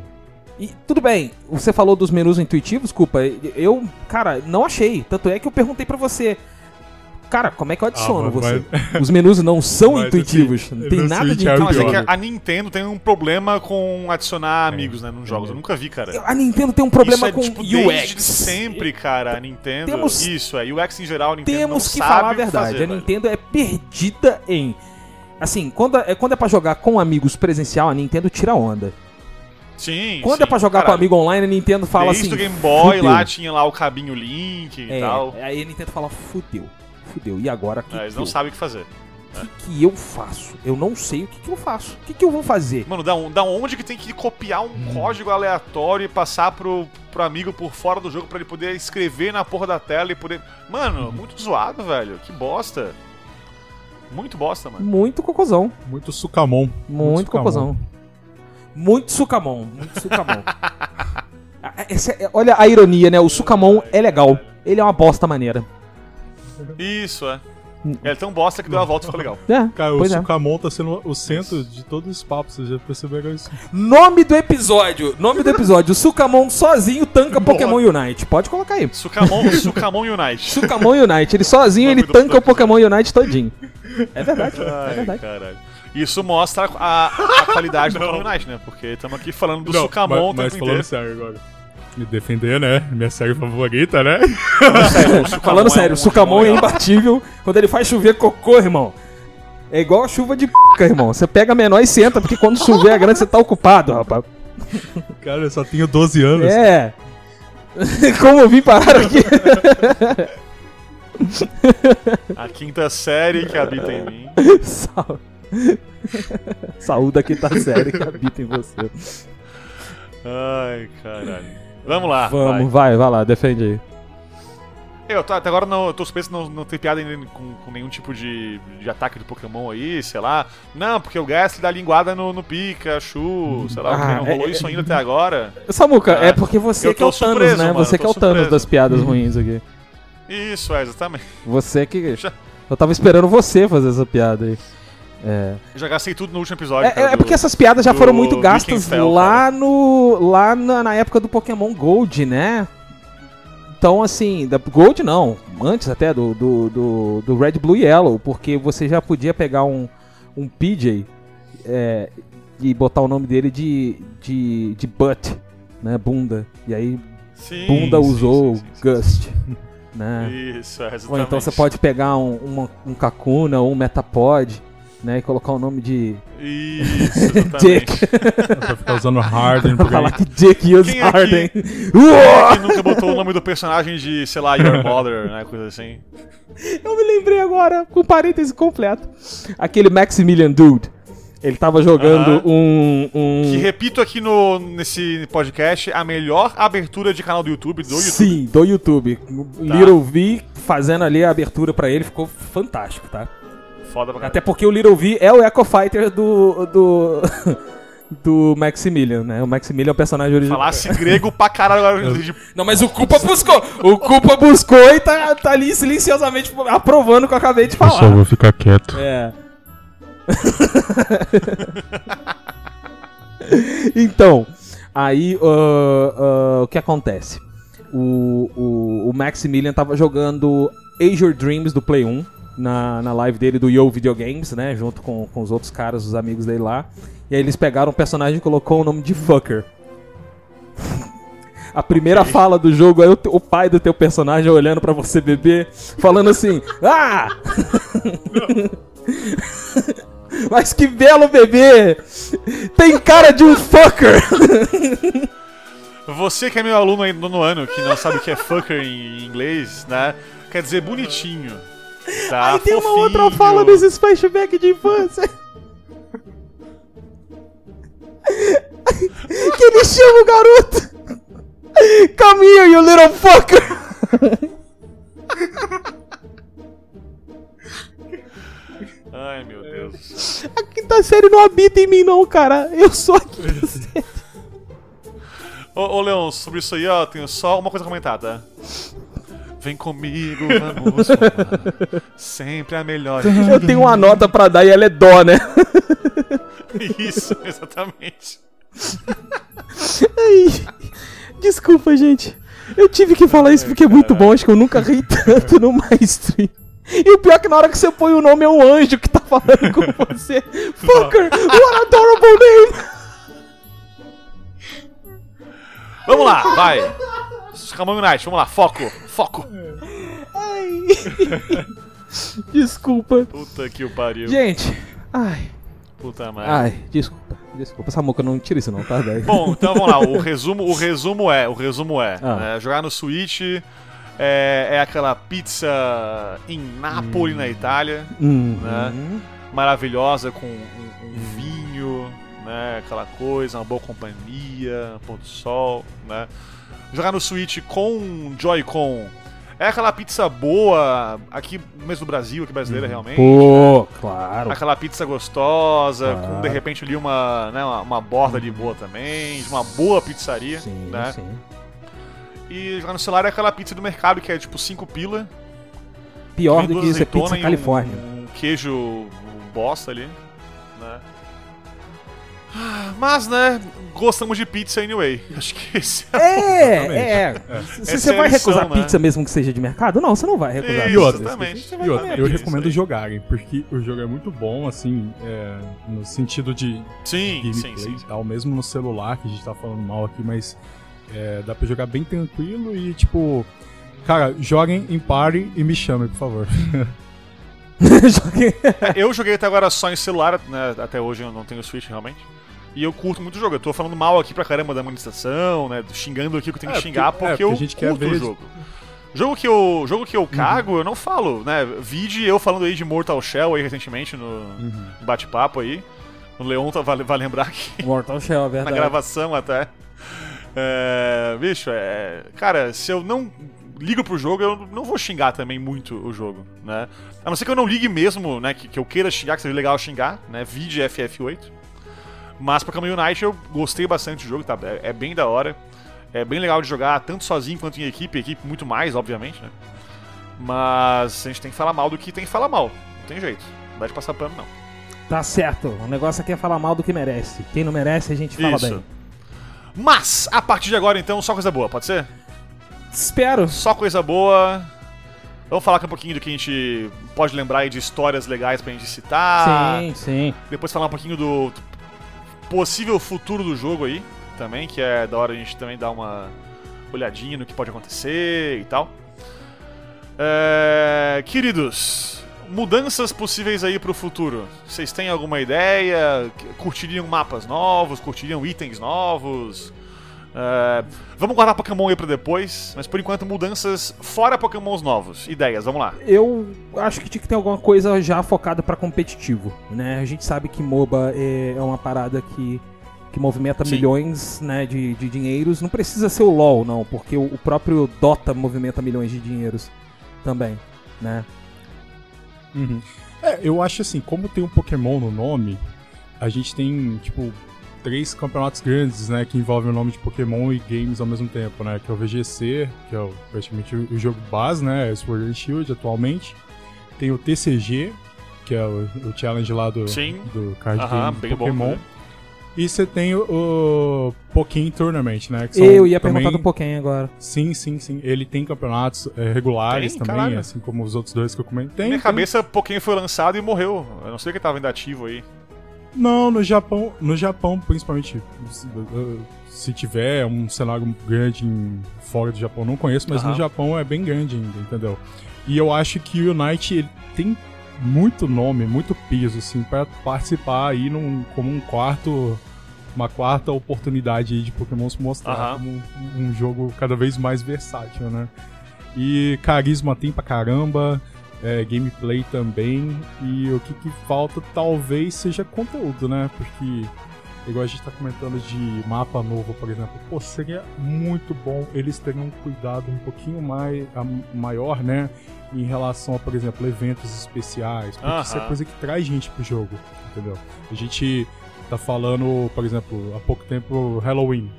E tudo bem, você falou dos menus intuitivos, culpa. Eu, cara, não achei. Tanto é que eu perguntei pra você. Cara, como é que eu adiciono Ah, você? mas- Os menus não são Mas, intuitivos. assim, não tem nada de Switch é o Não, mas é intuitivo. que a Nintendo tem um problema com adicionar amigos, né, nos jogos. Eu nunca vi, cara. A Nintendo tem um problema Isso é, com tipo, UX. desde sempre, cara, a Nintendo. Temos- isso, é. UX em geral, a Nintendo Temos não que sabe falar a verdade. fazer, a velho. Nintendo é perdida em. Assim, quando é, quando é pra jogar com amigos presencial, a Nintendo tira onda. Sim, Quando sim, é pra jogar com caralho. amigo online, a Nintendo fala Desde assim. o Game Boy "Fudeu". lá tinha lá o cabinho Link e É, tal. aí a Nintendo fala, fudeu. Fudeu. E agora que, É, eles que, não eu, sabem o que fazer. que que eu faço? Eu não sei o que, que eu faço. O que, que eu vou fazer? Mano, da, da onde que tem que copiar um Hum. código aleatório e passar pro, pro amigo por fora do jogo pra ele poder escrever na porra da tela e poder. Mano, Hum. muito zoado, velho. Que bosta. Muito bosta, mano. Muito cocôzão. Muito sucamon. Muito sucamon. cocôzão. Muito sucamon. Muito sucamon. Ah, essa é- olha a ironia, né? O sucamon é legal. Ele é uma bosta maneira. Isso, é. Hum. É tão bosta que deu a volta e ficou legal. É, Cara, o é. Sucamon tá sendo o centro de todos os papos, vocês já perceberam isso? Nome do episódio. Nome do episódio. O Sucamon sozinho tanca Pokémon Unite. Pode colocar aí. Sucamon, Sucamon Unite. Sucamon Unite. Ele sozinho, ele tanca o. Pokémon Unite todinho. É verdade. É Ai, verdade. caralho. Isso mostra a, a qualidade do Pokémon Unite, né? Porque estamos aqui falando do Sucamon o mas, mas falando inteiro. sério agora. Me defender, né? Minha série favorita, né? Sério, Falando é sério, o Sucamon é legal. imbatível. Quando ele faz chover cocô, irmão. É igual a chuva de p, irmão. Você pega a menor e senta, porque quando chover a grande você tá ocupado, rapaz. Cara, eu só tenho 12 anos. É. Como eu vim parar aqui. A quinta série que habita em mim. Sa- Saúde aqui tá sério que habita em você. Ai, caralho. Vamos lá. Vamos, vai. vai, vai lá, defende aí. Eu tô, até agora não, eu tô suspeito de não, não ter piada com, com nenhum tipo de, de ataque do Pokémon aí, sei lá. Não, porque o Gastly dá linguada no, no Pikachu, sei lá, Ah, não rolou é- isso ainda até agora. Samuca, Ah, é porque você que é o Thanos, surpreso, né? mano, você que é o Thanos das piadas ruins aqui. Isso, é, exatamente. Você que. Já- Eu tava esperando você fazer essa piada aí. É. Eu já gastei tudo no último episódio. É, cara, é do- porque essas piadas já foram muito gastas lá no. lá na, na época do Pokémon Gold, né? Então, assim, da Gold não, antes até do, do, do, do Red, Blue e Yellow, porque você já podia pegar um, um PJ é, e botar o nome dele de, de, de Butt, né? Bunda. E aí Sim, Bunda usou sim, sim, sim. Gust, né? Isso, é, exatamente. Ou então você pode pegar um, uma- um Kakuna ou um Metapod, né? E colocar o nome de Isso. Dick. Pra ficar usando Harden pra falar que Dick use Quem aqui- Harden. Quem é nunca botou o nome do personagem de, sei lá, Your Mother, né? Coisa assim. Eu me lembrei agora, com parêntese completo. Aquele Maximilian Dude. Ele tava jogando Aham. um. um... Que repito aqui no, nesse podcast, a melhor abertura de canal do YouTube, do YouTube. Sim, do YouTube. Little V fazendo ali a abertura pra ele ficou fantástico, tá? Foda pra caralho. Até porque o Little V é o Echo Fighter do. do. do Maximilian, né? O Maximilian é o personagem original. Falasse grego pra caralho Não, mas o Culpa buscou! O Culpa buscou e tá, tá ali silenciosamente aprovando o que eu acabei de Eu só falar. vou ficar quieto. É. então, aí ah, ah, o que acontece? o, o, o Maximilian tava jogando Azure Dreams do Play 1 na, na live dele do Yo Videogames, né? Junto com, com os outros caras, os amigos dele lá. E aí eles pegaram um personagem e colocou o nome de Fucker. A primeira fala do jogo é o, o pai do teu personagem olhando pra você beber, falando assim: Ah! Mas que belo bebê! Tem cara de um fucker! Você que é meu aluno aí no ano, que não sabe o que é fucker em inglês, né? Quer dizer bonitinho. Tá, Aí tem uma fofinho. outra fala desses flashback de infância. que ele chama o garoto. Come here, you little fucker. Ai, meu Deus do céu. A quinta série não habita em mim não, cara. Eu sou a quinta série. Ô, ô Leon, sobre isso aí, ó, tenho só uma coisa a comentar, tá? Vem comigo, vamos sempre a melhor. Eu tenho uma nota pra dar e ela é dó, né? Isso, exatamente. Ai, desculpa, gente. Eu tive que falar isso porque é muito bom. Acho que eu nunca ri tanto no mainstream. E o pior é que na hora que você põe o nome é um anjo que tá falando com você. Fucker, what adorable name! Vamos lá, vai. Ramon Knight, vamos lá, foco, foco. Ai. Desculpa. Puta que o pariu. Gente. Ai. Puta merda. Ai, desculpa. Desculpa, Samuca, não tira isso não, tá? Daí. Bom, então vamos lá. O resumo, o resumo é, o resumo é, Ah. né, jogar no Switch é, é aquela pizza em Nápoles, na Itália, Uhum. né? maravilhosa com um, um vinho, né? Aquela coisa, uma boa companhia, pôr do sol, né? Jogar no Switch com Joy-Con é aquela pizza boa aqui mesmo do Brasil, aqui brasileira realmente. Pô, claro. Aquela pizza gostosa, Claro. com de repente ali uma, né, uma, uma borda ali boa também, de uma boa pizzaria, Sim, né? sim. E jogar no celular é aquela pizza do mercado que é tipo 5 pila. Pior do que isso é pizza e um- Califórnia. Um, queijo bosta ali, né? Mas, né, gostamos de pizza anyway. Acho que esse é... É, é. Você é a vai lição, recusar né? pizza mesmo que seja de mercado? Não, você não vai recusar Isso, pizza. exatamente. Você E vai outra, eu pizza. recomendo aí. jogarem, porque o jogo é muito bom, assim, é, no sentido de Sim, gameplay sim, sim. e tal, mesmo no celular, que a gente tá falando mal aqui, mas é, dá pra jogar bem tranquilo e, tipo, cara, joguem em party e me chamem, por favor. Joguei- Eu joguei até agora só em celular, né? Até hoje eu não tenho Switch realmente. E eu curto muito o jogo. Eu tô falando mal aqui pra caramba da monetização, né? Xingando aqui o que eu tenho que É, xingar, porque- porque, é, porque eu a gente quer curto o ver- jogo. Jogo que eu, jogo que eu cago, eu não falo, né? Vide eu falando aí de Mortal Shell aí recentemente no Uhum. bate-papo aí. O Leon tá, vai, vai lembrar que Mortal Shell, é na verdade. gravação até. É, bicho, é. Cara, se eu não ligo pro jogo, eu não vou xingar também muito o jogo, né? A não ser que eu não ligue mesmo, né? Que, que eu queira xingar, que seja legal xingar, né? Vide FF8. Mas Pokémon Unite eu gostei bastante do jogo, tá? É, é bem da hora. É bem legal de jogar, tanto sozinho quanto em equipe, equipe muito mais, obviamente, né? Mas a gente tem que falar mal do que tem que falar mal. Não tem jeito. Não dá de passar pano, não. Tá certo. O negócio aqui é falar mal do que merece. Quem não merece, a gente fala Isso. bem. Mas, a partir de agora, então, só coisa boa, pode ser? Espero. Só coisa boa. Vamos falar aqui um pouquinho do que a gente pode lembrar aí de histórias legais pra gente citar. Sim, sim. Depois falar um pouquinho do possível futuro do jogo aí, também, que é da hora a gente também dar uma olhadinha no que pode acontecer e tal. É, queridos, mudanças possíveis aí pro futuro. Vocês têm alguma ideia? Curtiriam mapas novos? Curtiriam itens novos? É, vamos guardar Pokémon aí pra depois, mas por enquanto mudanças fora Pokémons novos. Ideias, vamos lá. Eu acho que tinha que ter alguma coisa já focada pra competitivo, né? A gente sabe que MOBA é, é uma parada que, que movimenta Sim. milhões né, de, de dinheiros. Não precisa ser o LoL, não, porque o, próprio Dota movimenta milhões de dinheiros também, né? É, eu acho assim, como tem um Pokémon no nome, a gente tem, tipo, três campeonatos grandes, né, que envolvem o nome de Pokémon e games ao mesmo tempo, né, que é o VGC, que é o, praticamente o, jogo base, né, é Sword and Shield atualmente. Tem o TCG, que é o, o challenge lá do, Sim. do card Aham, game do bom, Pokémon. né? E você tem o, o Pokémon Tournament, né? Eu ia também- perguntar do Pokémon agora. Sim, sim, sim. Ele tem campeonatos é, regulares Tem? também, Caralho. assim como os outros dois que eu comentei. Na minha tem. cabeça, Pokémon foi lançado e morreu. Eu não sei que tava ainda ativo aí. Não, no Japão, no Japão, principalmente, se- uh, se tiver um cenário grande em- fora do Japão, não conheço, mas Aham. no Japão é bem grande ainda, entendeu? E eu acho que o Unite tem muito nome, muito peso, assim, pra participar aí num, como um quarto, uma quarta oportunidade aí de Pokémon se mostrar Aham. como um, um jogo cada vez mais versátil, né? E carisma tem pra caramba, é, gameplay também, e o que, que falta talvez seja conteúdo, né? Porque, igual a gente tá comentando de mapa novo, por exemplo, pô, seria muito bom eles terem um cuidado um pouquinho mais, a- maior, né? Em relação a, por exemplo, eventos especiais, porque isso é coisa que traz gente pro jogo, entendeu? A gente tá falando, por exemplo, há pouco tempo Halloween,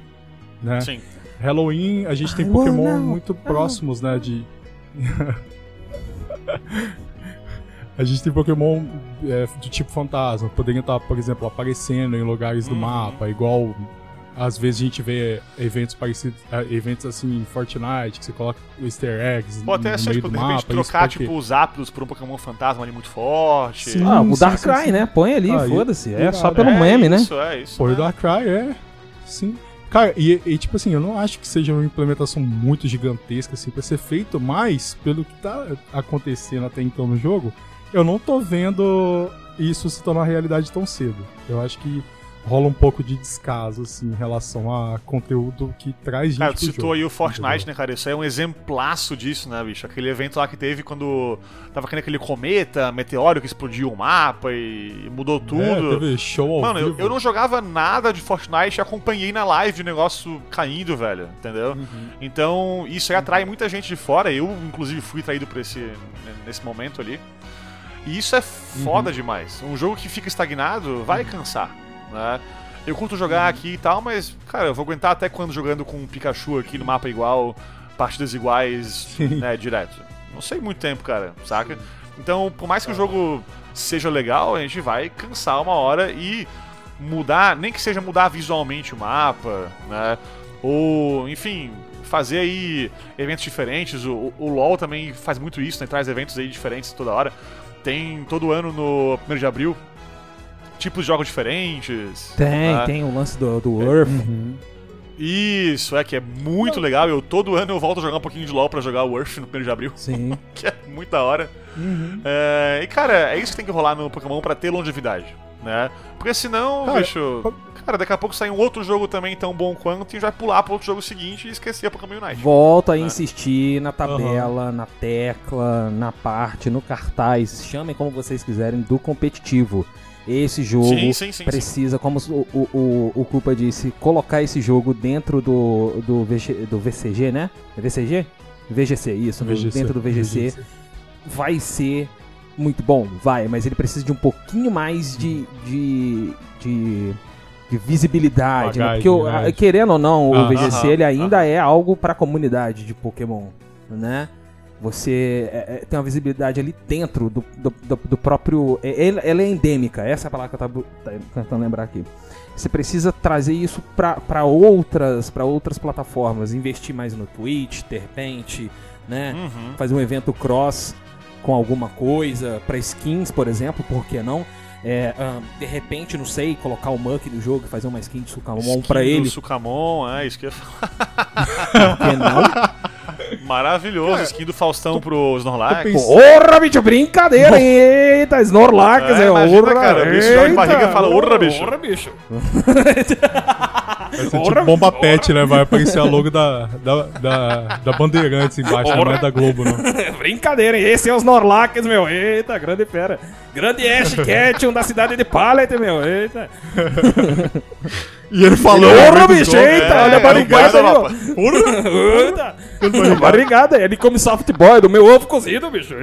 né? Sim. Halloween, a gente tem Pokémon muito próximos, né? De. a gente tem Pokémon é, do tipo fantasma. Poderiam estar, por exemplo, aparecendo em lugares do Uhum. mapa, igual. Às vezes a gente vê eventos parecidos, é, eventos assim em Fortnite, que você coloca easter eggs Pode até no meio tipo, do de mapa. isso trocar, porque- tipo, os Zapdos por um Pokémon fantasma ali muito forte. Sim. Ah, o Darkrai, né? Põe ali, Ah, foda-se. É irado. só pelo é meme, né? Isso, é isso. O né? Darkrai, é. Sim. Cara, e, e, tipo assim, eu não acho que seja uma implementação muito gigantesca assim pra ser feito, mas pelo que tá acontecendo até então no jogo, eu não tô vendo isso se tornar realidade tão cedo. Eu acho que rola um pouco de descaso assim em relação a conteúdo que traz gente Cara, tu pro citou jogo, aí o Fortnite, entendeu? né, cara? Isso aí é um exemplaço disso, né, bicho? Aquele evento lá que teve quando tava caindo aquele cometa, meteoro que explodiu o mapa e mudou É, tudo. teve show ao Mano, eu, vivo. eu não jogava nada de Fortnite e acompanhei na live o negócio caindo, velho, entendeu? Uhum. Então, isso aí atrai muita gente de fora. Eu, inclusive, fui traído por esse, nesse momento ali. E isso é foda Uhum. demais. Um jogo que fica estagnado vai cansar, né? Eu curto jogar aqui e tal, mas, cara, eu vou aguentar até quando jogando com um Pikachu aqui no mapa igual, partidas iguais, né, direto. Não sei muito tempo, cara, saca? Então, por mais que o jogo seja legal, a gente vai cansar uma hora e mudar, nem que seja mudar visualmente o mapa, né? Ou, enfim, fazer aí eventos diferentes. O, o LoL também faz muito isso, né? Traz eventos aí diferentes toda hora. Tem todo ano no 1 de abril tipos de jogos diferentes. Tem, né? tem o lance do, do Earth. Uhum. Isso, é que é muito legal. Eu todo ano eu volto a jogar um pouquinho de LoL pra jogar o Earth no 1 de abril, Sim. que é muito da hora. Uhum. É, e cara, é isso que tem que rolar no Pokémon pra ter longevidade, né? Porque senão, Cara, bicho, cara, daqui a pouco sai um outro jogo também tão bom quanto e a vai pular pro outro jogo seguinte e esquecer a Pokémon Unite. Volto a É. insistir na tabela, na tecla, na parte, no cartaz, chamem como vocês quiserem, do competitivo. Esse jogo Sim, sim, sim, sim. precisa, como o, o, o, o Culpa disse, colocar esse jogo dentro do, do, VG, do VCG, né? É VCG? VGC, isso, VGC. dentro do VGC. Vai ser muito bom, vai, mas ele precisa de um pouquinho mais de. de, de de visibilidade, né? Porque, o- né? a- querendo ou não, o Aham, VGC ele ainda aham. é algo pra comunidade de Pokémon, né? Você é, é, tem uma visibilidade ali dentro do, do, do- do próprio. é- Ela, ela é endêmica, essa é a palavra que eu tava tá- tentando lembrar aqui. Você precisa trazer isso para outras, pra outras plataformas, investir mais no Twitch, de repente, né? Uhum. Fazer um evento cross com alguma coisa, pra skins, por exemplo, por que não? É, ah, de repente, não sei, colocar o Muck no jogo e fazer uma skin de Sukamon Skin pra ele, Sukamon, é isso que eu ia falar. por que não? Maravilhoso, skin do Faustão pro Snorlax. Porra, bicho, brincadeira, hein? Eita, Snorlax, É, é, imagina, orra, cara, o bicho joga de eita, barriga e fala, "Orra, bicho." Orra, bicho. Vai ser tipo bomba pet, né? Vai aparecer a logo da, da, da, da Bandeirantes embaixo, não é da Globo, não. Brincadeira, hein? Esse é o Snorlax, meu. Eita, grande fera. Grande Ash Ketchum da cidade de Pallet, meu. Eita. E ele falou. Porra, muito bicho, né? eita, olha a barrigada aí, ó. Barrigada, ele come soft boy do meu ovo cozido, bicho.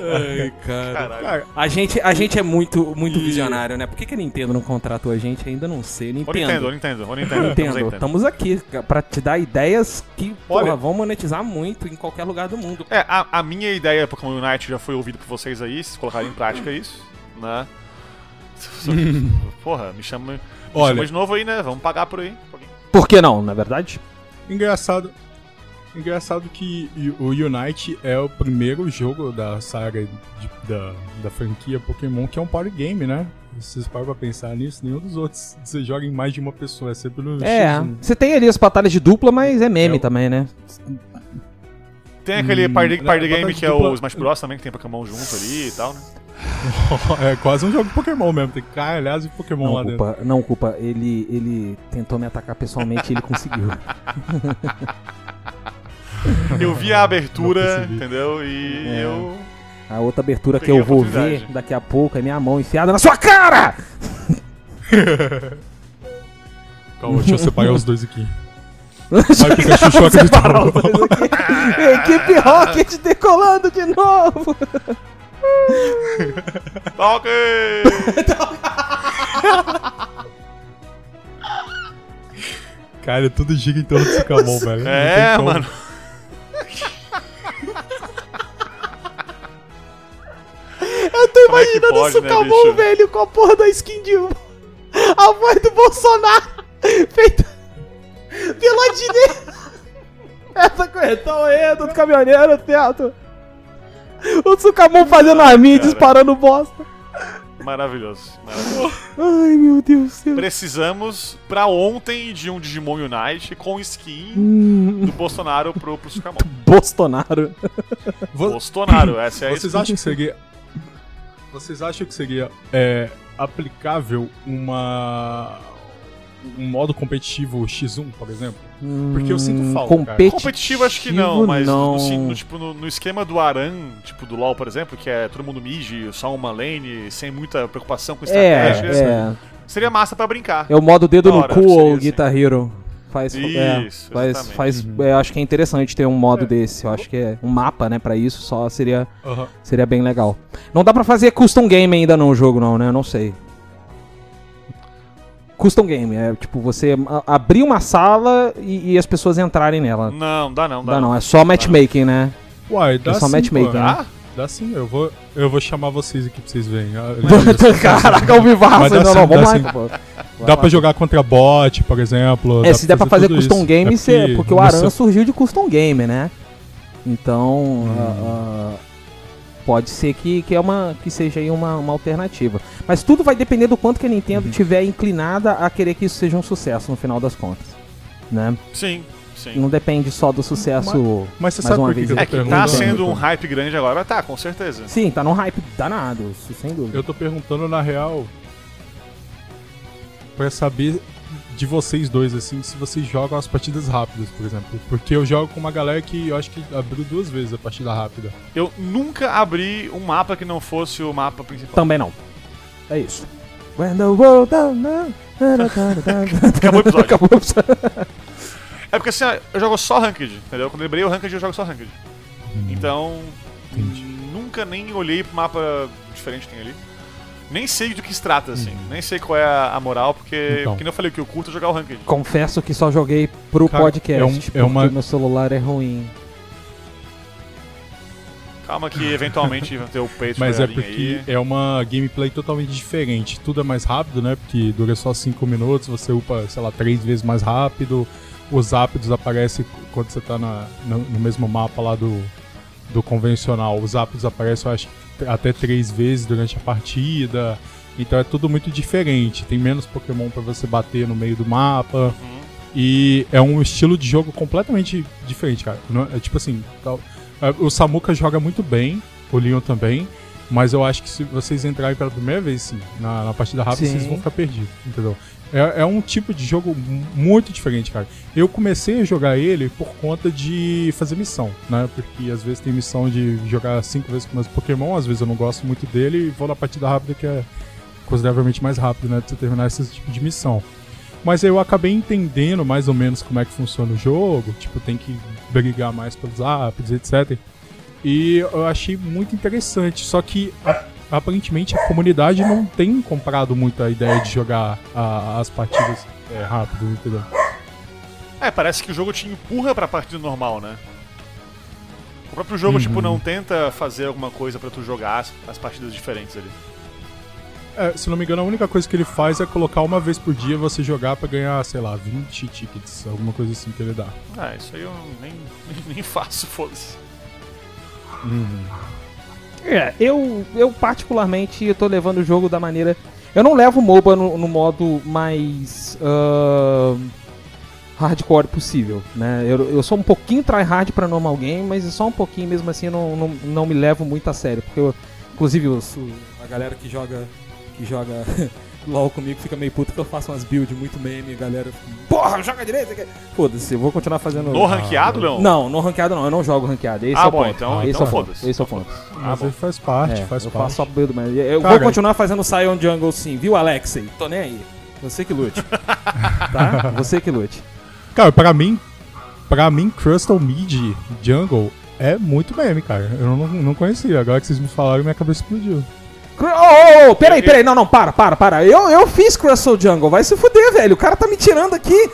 Ai, cara. Caralho. A gente, a gente é muito, muito visionário, né? Por que, que a Nintendo não contratou a gente? Ainda não sei. Ô Nintendo. Nintendo, ô Nintendo, ô Nintendo. Nintendo, Estamos aí, Nintendo. estamos aqui pra te dar ideias que porra, Olha- vão monetizar muito em qualquer lugar do mundo. É, a, a minha ideia Pokémon Unite já foi ouvida por vocês aí, vocês colocarem em prática isso, né? Porra, me chama, me Olha. chama de novo aí, né? Vamos pagar por aí. Por que não, na verdade? Engraçado. Engraçado que o Unite é o primeiro jogo da saga de- da, da franquia Pokémon que é um party game, né? Se vocês param pra pensar nisso, nenhum dos outros você joga em mais de uma pessoa, é sempre no É, X1. você tem ali as batalhas de dupla, mas é meme É também, né? Tem aquele Hum, party, party na game que é dupla- o Smash Bros também, que tem Pokémon junto ali e tal, né? É quase um jogo de Pokémon mesmo, tem caralhadas de Pokémon lá Não dentro. culpa, não culpa. Ele, ele tentou me atacar pessoalmente e ele conseguiu. Eu vi a abertura, entendeu? E É. eu. A outra abertura que eu vou ver daqui a pouco é minha mão enfiada na sua cara! Calma, deixa eu separar os dois aqui. Vai, Pikachu, choca de Separar novo. os dois aqui. Equipe Rocket decolando de novo! Ok! Cara, tudo gira em torno do Sucamon, velho. É, mano. Eu tô Como é imaginando pode, o né, Sucamon, bicho? velho, com a porra da skin de. A voz do Bolsonaro feita pela direita. Essa corretão aí do caminhoneiro, teatro. O Sucamon fazendo arminha e cara. disparando bosta. Maravilhoso. maravilhoso. Ai, meu Deus do céu. Precisamos pra ontem de um Digimon Unite com skin Hum, do Bolsonaro pro, pro Sucamon. Bolsonaro. Bolsonaro, essa é a Vocês skin. acham que seria. Vocês acham que seria é, aplicável uma. um modo competitivo X1, por exemplo? Porque eu sinto falta, cara. Competitivo, Competitivo acho que não, mas não. No, no, tipo, no, no esquema do Aran, tipo do LoL, por exemplo, que é todo mundo mid, só uma lane, sem muita preocupação com É, estratégia, é. seria massa pra brincar. É o modo dedo no cu ou assim. Guitar Hero. Faz, é, Isso, faz, exatamente. faz é, acho que é interessante ter um modo desse. Eu acho que é um mapa, né, pra isso, só seria, seria bem legal. Não dá pra fazer custom game ainda no jogo, não, né? Eu não sei. Custom game é tipo você abrir uma sala e, e as pessoas entrarem nela. Não, dá não, dá, Dá não, é só matchmaking, né? Uai, dá É só sim, matchmaking, pô. né? Dá? Dá sim, eu vou, eu vou chamar vocês aqui pra vocês verem. Ah, Caraca, o vivaço. dá Não, sim, não, vamos dá lá. sim. pô. Dá pra jogar contra bot, por exemplo. É, se der pra fazer custom isso. game, É cê- porque, o no Aran surgiu de custom game, né? Então, Hum. ah, ah, pode ser que, que, é uma, que seja aí uma, uma alternativa. Mas tudo vai depender do quanto que a Uhum. Nintendo tiver inclinada a querer que isso seja um sucesso no final das contas. Né? Sim, sim. Não depende só do sucesso. Mas você Mais sabe uma por que, vez, que eu tô É que tá sendo um hype grande agora, tá, com certeza. Sim, tá num hype danado, isso sem dúvida. Eu tô perguntando na real pra saber de vocês dois, assim, se vocês jogam as partidas rápidas, por exemplo. Porque eu jogo com uma galera que eu acho que abriu duas vezes a partida rápida. Eu nunca abri um mapa que não fosse o mapa principal. Também não. É isso. When the world. Acabou o episódio. Acabou o episódio. É porque assim, eu jogo só Ranked, entendeu? Quando eu lembrei o Ranked, eu jogo só Ranked. Então, Entendi. nunca nem olhei pro mapa diferente que tem ali. Nem sei do que se trata, assim. Uhum. Nem sei qual é a, a moral, porque, Então. que nem eu falei, o que eu curto é jogar o Ranked. Confesso que só joguei pro Cara, podcast, é um- é porque uma- meu celular é ruim. Calma que eventualmente vai ter o peito Mas é porque aí. é uma gameplay totalmente diferente. Tudo é mais rápido, né? Porque dura só 5 minutos, você upa, sei lá, três vezes mais rápido. Os ápidos aparecem quando você tá na- no, no mesmo mapa lá do, do convencional. Os ápidos aparecem, eu acho, até três vezes durante a partida. Então é tudo muito diferente. Tem menos Pokémon pra você bater no meio do mapa. Uhum. E é um estilo de jogo completamente diferente, cara. É, é tipo assim, é, o Samuka joga muito bem, o Leon também, mas eu acho que se vocês entrarem pela primeira vez, sim, na, na partida rápida, Sim. vocês vão ficar perdidos, entendeu? É, é um tipo de jogo mu- muito diferente, cara. Eu comecei a jogar ele por conta de fazer missão, né? Porque às vezes tem missão de jogar cinco vezes com meus Pokémon, às vezes eu não gosto muito dele e vou na partida rápida que é consideravelmente mais rápido, né? De você terminar esse tipo de missão. Mas eu acabei entendendo mais ou menos como é que funciona o jogo, tipo, tem que brigar mais pelos ápidos, etc. E eu achei muito interessante, só que a- aparentemente a comunidade não tem comprado muito a ideia de jogar a- as partidas é, rápido, entendeu? É, parece que o jogo te empurra pra partida normal, né? O próprio jogo, Uhum. tipo, não tenta fazer alguma coisa pra tu jogar as, as partidas diferentes ali. É, se não me engano, a única coisa que ele faz é colocar uma vez por dia você jogar pra ganhar, sei lá, 20 tickets, alguma coisa assim que ele dá. Ah, isso aí eu nem, nem, nem faço, foda-se. É, eu, eu particularmente eu tô levando o jogo da maneira. Eu não levo o MOBA no, no modo mais ahn, hardcore possível, né? Eu, eu sou um pouquinho tryhard pra normal game, mas só um pouquinho mesmo assim eu não, não, não me levo muito a sério, porque eu, inclusive o- a galera que joga que joga LOL comigo fica meio puto que eu faço umas builds muito meme, a galera fica, porra, joga direito, aqui." foda-se, eu vou continuar fazendo No ranqueado, Leon? Não, no ranqueado não, eu não jogo ranqueado, esse Ah, é o bom, ponto. então- esse então é o ponto, foda-se. esse é o ponto. Mas bom. ele faz parte, É, faz eu parte. faço só build, mas eu Cara, vou continuar fazendo Sion Jungle sim, viu, Alexei? Tô nem aí. Você que lute. tá? Você que lute. Cara, pra mim, pra mim, Crystal Mid Jungle é muito meme, cara. Eu não, não conhecia. Agora que vocês me falaram, minha cabeça explodiu. Ô, ô, peraí, peraí, não, não, para, para, para. Eu, eu fiz Crystal Jungle, vai se fuder, velho. O cara tá me tirando aqui.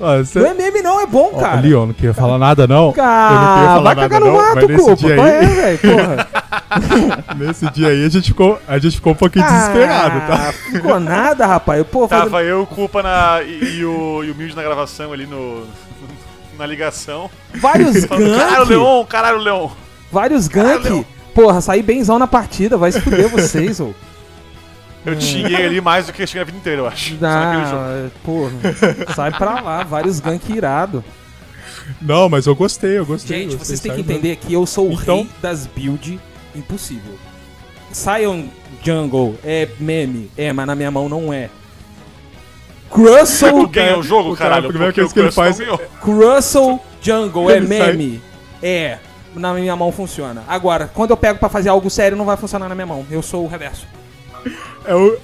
Ah. Não é meme, não, é bom, Ó, cara. Leon, não queria falar nada, não. eu não queria Cara, falar vai nada, cagar no não, mato, dia Qual é, aí, velho? Porra. nesse dia aí, a gente ficou, a gente ficou um pouquinho desesperado, tá? Ah, ficou nada, rapaz. Pô, fazendo... Tava eu, culpa na. E, e o, e o Milde na gravação ali no. Na ligação. vários Falando, caralho. Leon, caralho, Leon. Vários Caralho. Porra, saí benzão na partida, vai se fuder vocês, ô. Eu te xinguei ali mais do que eu xinguei a vida inteira, eu acho. Ah, porra, sai pra lá, vários gank irado. Não, mas eu gostei, eu gostei. Gente, gostei, vocês têm que entender que eu sou o Então- rei das build impossível. Sion Jungle é meme, é, mas na minha mão não é. Crustle, Tu ganha o jogo, caralho. a primeira porque coisa que ele faz-. Crustle Jungle é meme, é, na minha mão funciona. Agora, quando eu pego pra fazer algo sério, não vai funcionar na minha mão. Eu sou o reverso. É o,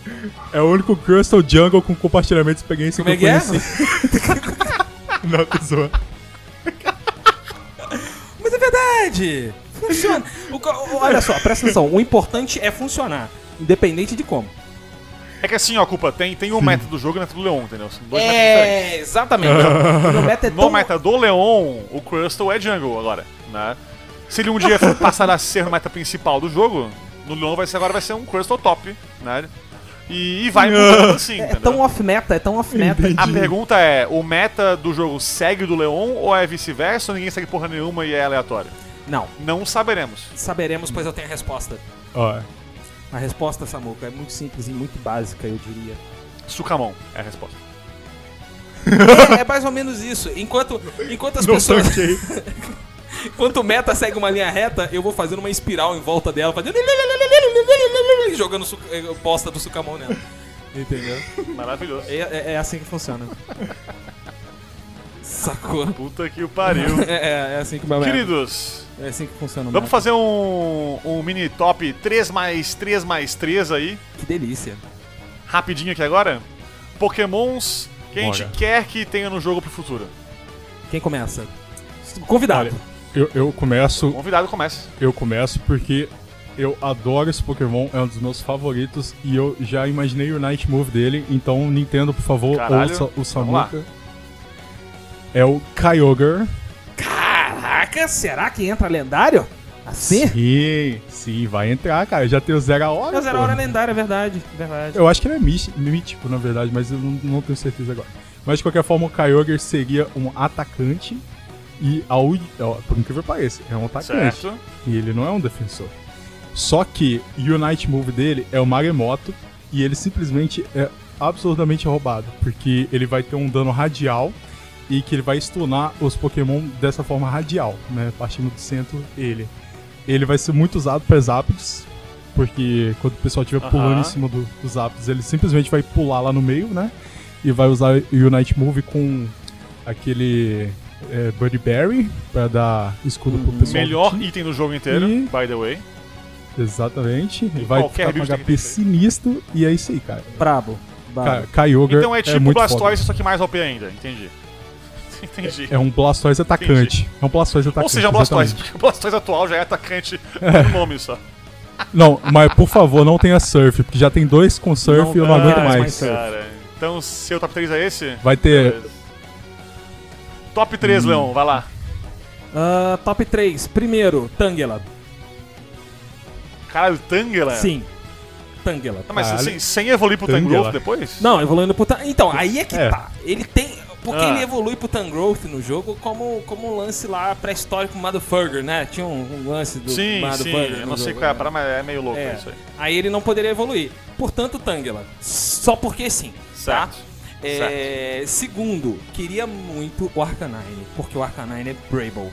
é o único Crystal Jungle com compartilhamento de experiência Como é que eu é? conheci. Não, tô zoando. Mas é verdade! Funciona. O olha só, presta atenção. O importante é funcionar, independente de como. É que assim, ó, culpa, tem, tem o meta do jogo e o meta do Leon, entendeu? São dois metas diferentes. É, exatamente. O meta é No tão... meta do Leon, o Crystal é jungle agora, né? Se ele um dia passar a ser o meta principal do jogo, no Leon vai ser, agora vai ser um Crystal top, né? E, e vai mudando assim, É entendeu? tão off-meta, é tão off-meta. A pergunta é, o meta do jogo segue o do Leon ou é vice-versa ou ninguém segue porra nenhuma e é aleatório? Não, Não saberemos. saberemos, pois eu tenho a resposta. Ó, A resposta, Samuca, é muito simples e muito básica, eu diria. Sucamon é a resposta. É, é mais ou menos isso. Enquanto, enquanto as não pessoas. Enquanto o meta segue uma linha reta, eu vou fazendo uma espiral em volta dela, fazendo. e jogando su- eh, bosta do Sucamon nela. Entendeu? Maravilhoso. É, é- é assim que funciona. Sacou? Puta que o pariu. É, é- é assim que o meu meta- Queridos, É assim que funciona o vamos meta. fazer um, um mini top 3 mais 3 mais 3 aí, Que delícia. rapidinho aqui agora. Pokémons que a gente Bora. quer que tenha no jogo pro futuro. Quem começa? Convidado. Olha, eu, eu começo, Convidado, comece. eu começo porque eu adoro esse Pokémon, é um dos meus favoritos e eu já imaginei o Night Move dele, então Nintendo, por favor, Caralho, ouça o Samuka. É o Kyogre. Caraca, será que entra lendário? Assim? Sim, sim, vai entrar, cara. Já tem o Zero a Hora. É o Zero. Hora lendário, é verdade. Verdade. Eu acho que ele é mí- mítico, na verdade, mas eu não, não tenho certeza agora. Mas de qualquer forma, o Kyogre seria um atacante e, ao, por incrível que pareça, é um atacante. Certo. E ele não é um defensor. Só que o Unite Move dele é o Maremoto e ele simplesmente é absurdamente roubado, porque ele vai ter um dano radial e que ele vai stunar os Pokémon dessa forma radial, né? Partindo do centro, ele. Ele vai ser muito usado para Zapdos, porque quando o pessoal estiver pulando Aham. em cima do- dos Zapdos, ele simplesmente vai pular lá no meio, né? E vai usar o Unite Move com aquele é, Buddy Berry para dar escudo pro pessoal. do Melhor time. item do jogo inteiro, E- by the way. Exatamente. Em vai qualquer ficar com HP sinistro e é isso aí, cara. Brabo. Ka Kyogre Então é tipo muito Blastoise, só que mais OP ainda, entendi. entendi. É um Blastoise atacante. É um Blastoise atacante. Ou seja, um Blastoise, exatamente. porque o Blastoise atual já é atacante no nome só. Não, mas por favor, não tenha Surf, porque já tem dois com Surf Não e eu não aguento mais mais. Cara, então seu top 3 é esse? Vai ter. Beleza. Top 3, Leon, vai lá. Ah, top 3. Primeiro, Tangela. Caralho, Tangela? Sim. Tangela. Não, mas Caralho. assim, sem evoluir pro. Tangrowth depois? Não, evoluindo pro Tan... Então, aí é que É. tá. Ele tem. Porque Ah. ele evolui pro Tangrowth no jogo como, como um lance lá pré-histórico Motherfucker, né? Tinha um, um lance do Sim, sim. Motherfucker Eu no não sei jogo, qual é né? mas é meio louco É. isso aí. Aí ele não poderia evoluir. Portanto, Tangela. Só porque sim. Certo. Tá? É, segundo, queria muito o Arcanine. Porque o Arcanine é Brable.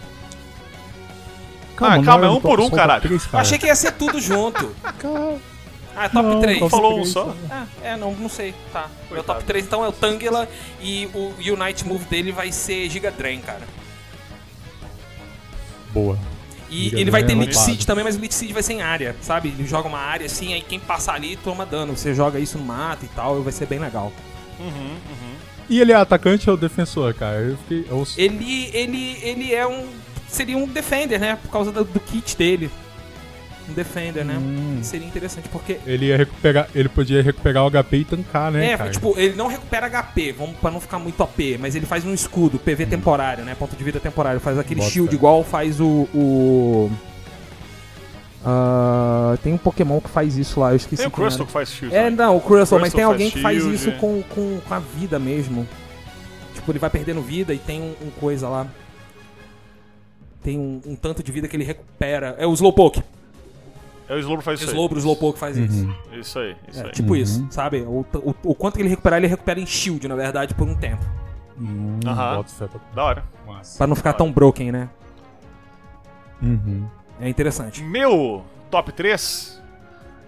Ah, não calma, é um por um, caralho. três, cara. achei que ia ser tudo junto. Ah, top Não, 3. top Falou um só? É, é, não, não sei. Tá. Meu Coitado. top 3 então é o Tangela e o Unite Move dele vai ser Giga Drain, cara. Boa. E Giga ele vai ter Drain é Lich. Seed também, mas o Lich Seed vai ser em área, sabe? Ele joga uma área assim, aí quem passar ali toma dano. Você joga isso no mato e tal, vai ser bem legal. E ele é atacante ou defensor, cara? Eu fiquei. eu- Ele, ele, ele é um. Seria um defender, né? Por causa do, do kit dele. Um defender, né? Hum. Seria interessante, porque. Ele ia recuperar. Ele podia recuperar o HP e tancar, né? É, cara? tipo, ele não recupera HP, vamos pra não ficar muito OP, mas ele faz um escudo, PV temporário, né? Ponto de vida temporário. Faz aquele Bota shield igual faz o. o... Ah, tem um Pokémon que faz isso lá, eu esqueci. Tem o. Crystal que faz shield. É, né? não, o Crystal, mas tem alguém que faz isso com, com, com a vida mesmo. Tipo, ele vai perdendo vida e tem um, um coisa lá. Tem um, um tanto de vida que ele recupera. É o Slowpoke. É o Slowbro faz isso aí. Slowbro, o Slowpoke faz isso. Isso aí, isso É, aí. tipo isso, sabe? O, o, o quanto que ele recuperar, ele recupera em shield, na verdade, por um tempo. Hum, Aham. pra- Da hora. Massa. Pra não ficar tão broken, né? Uhum. É interessante. Meu top 3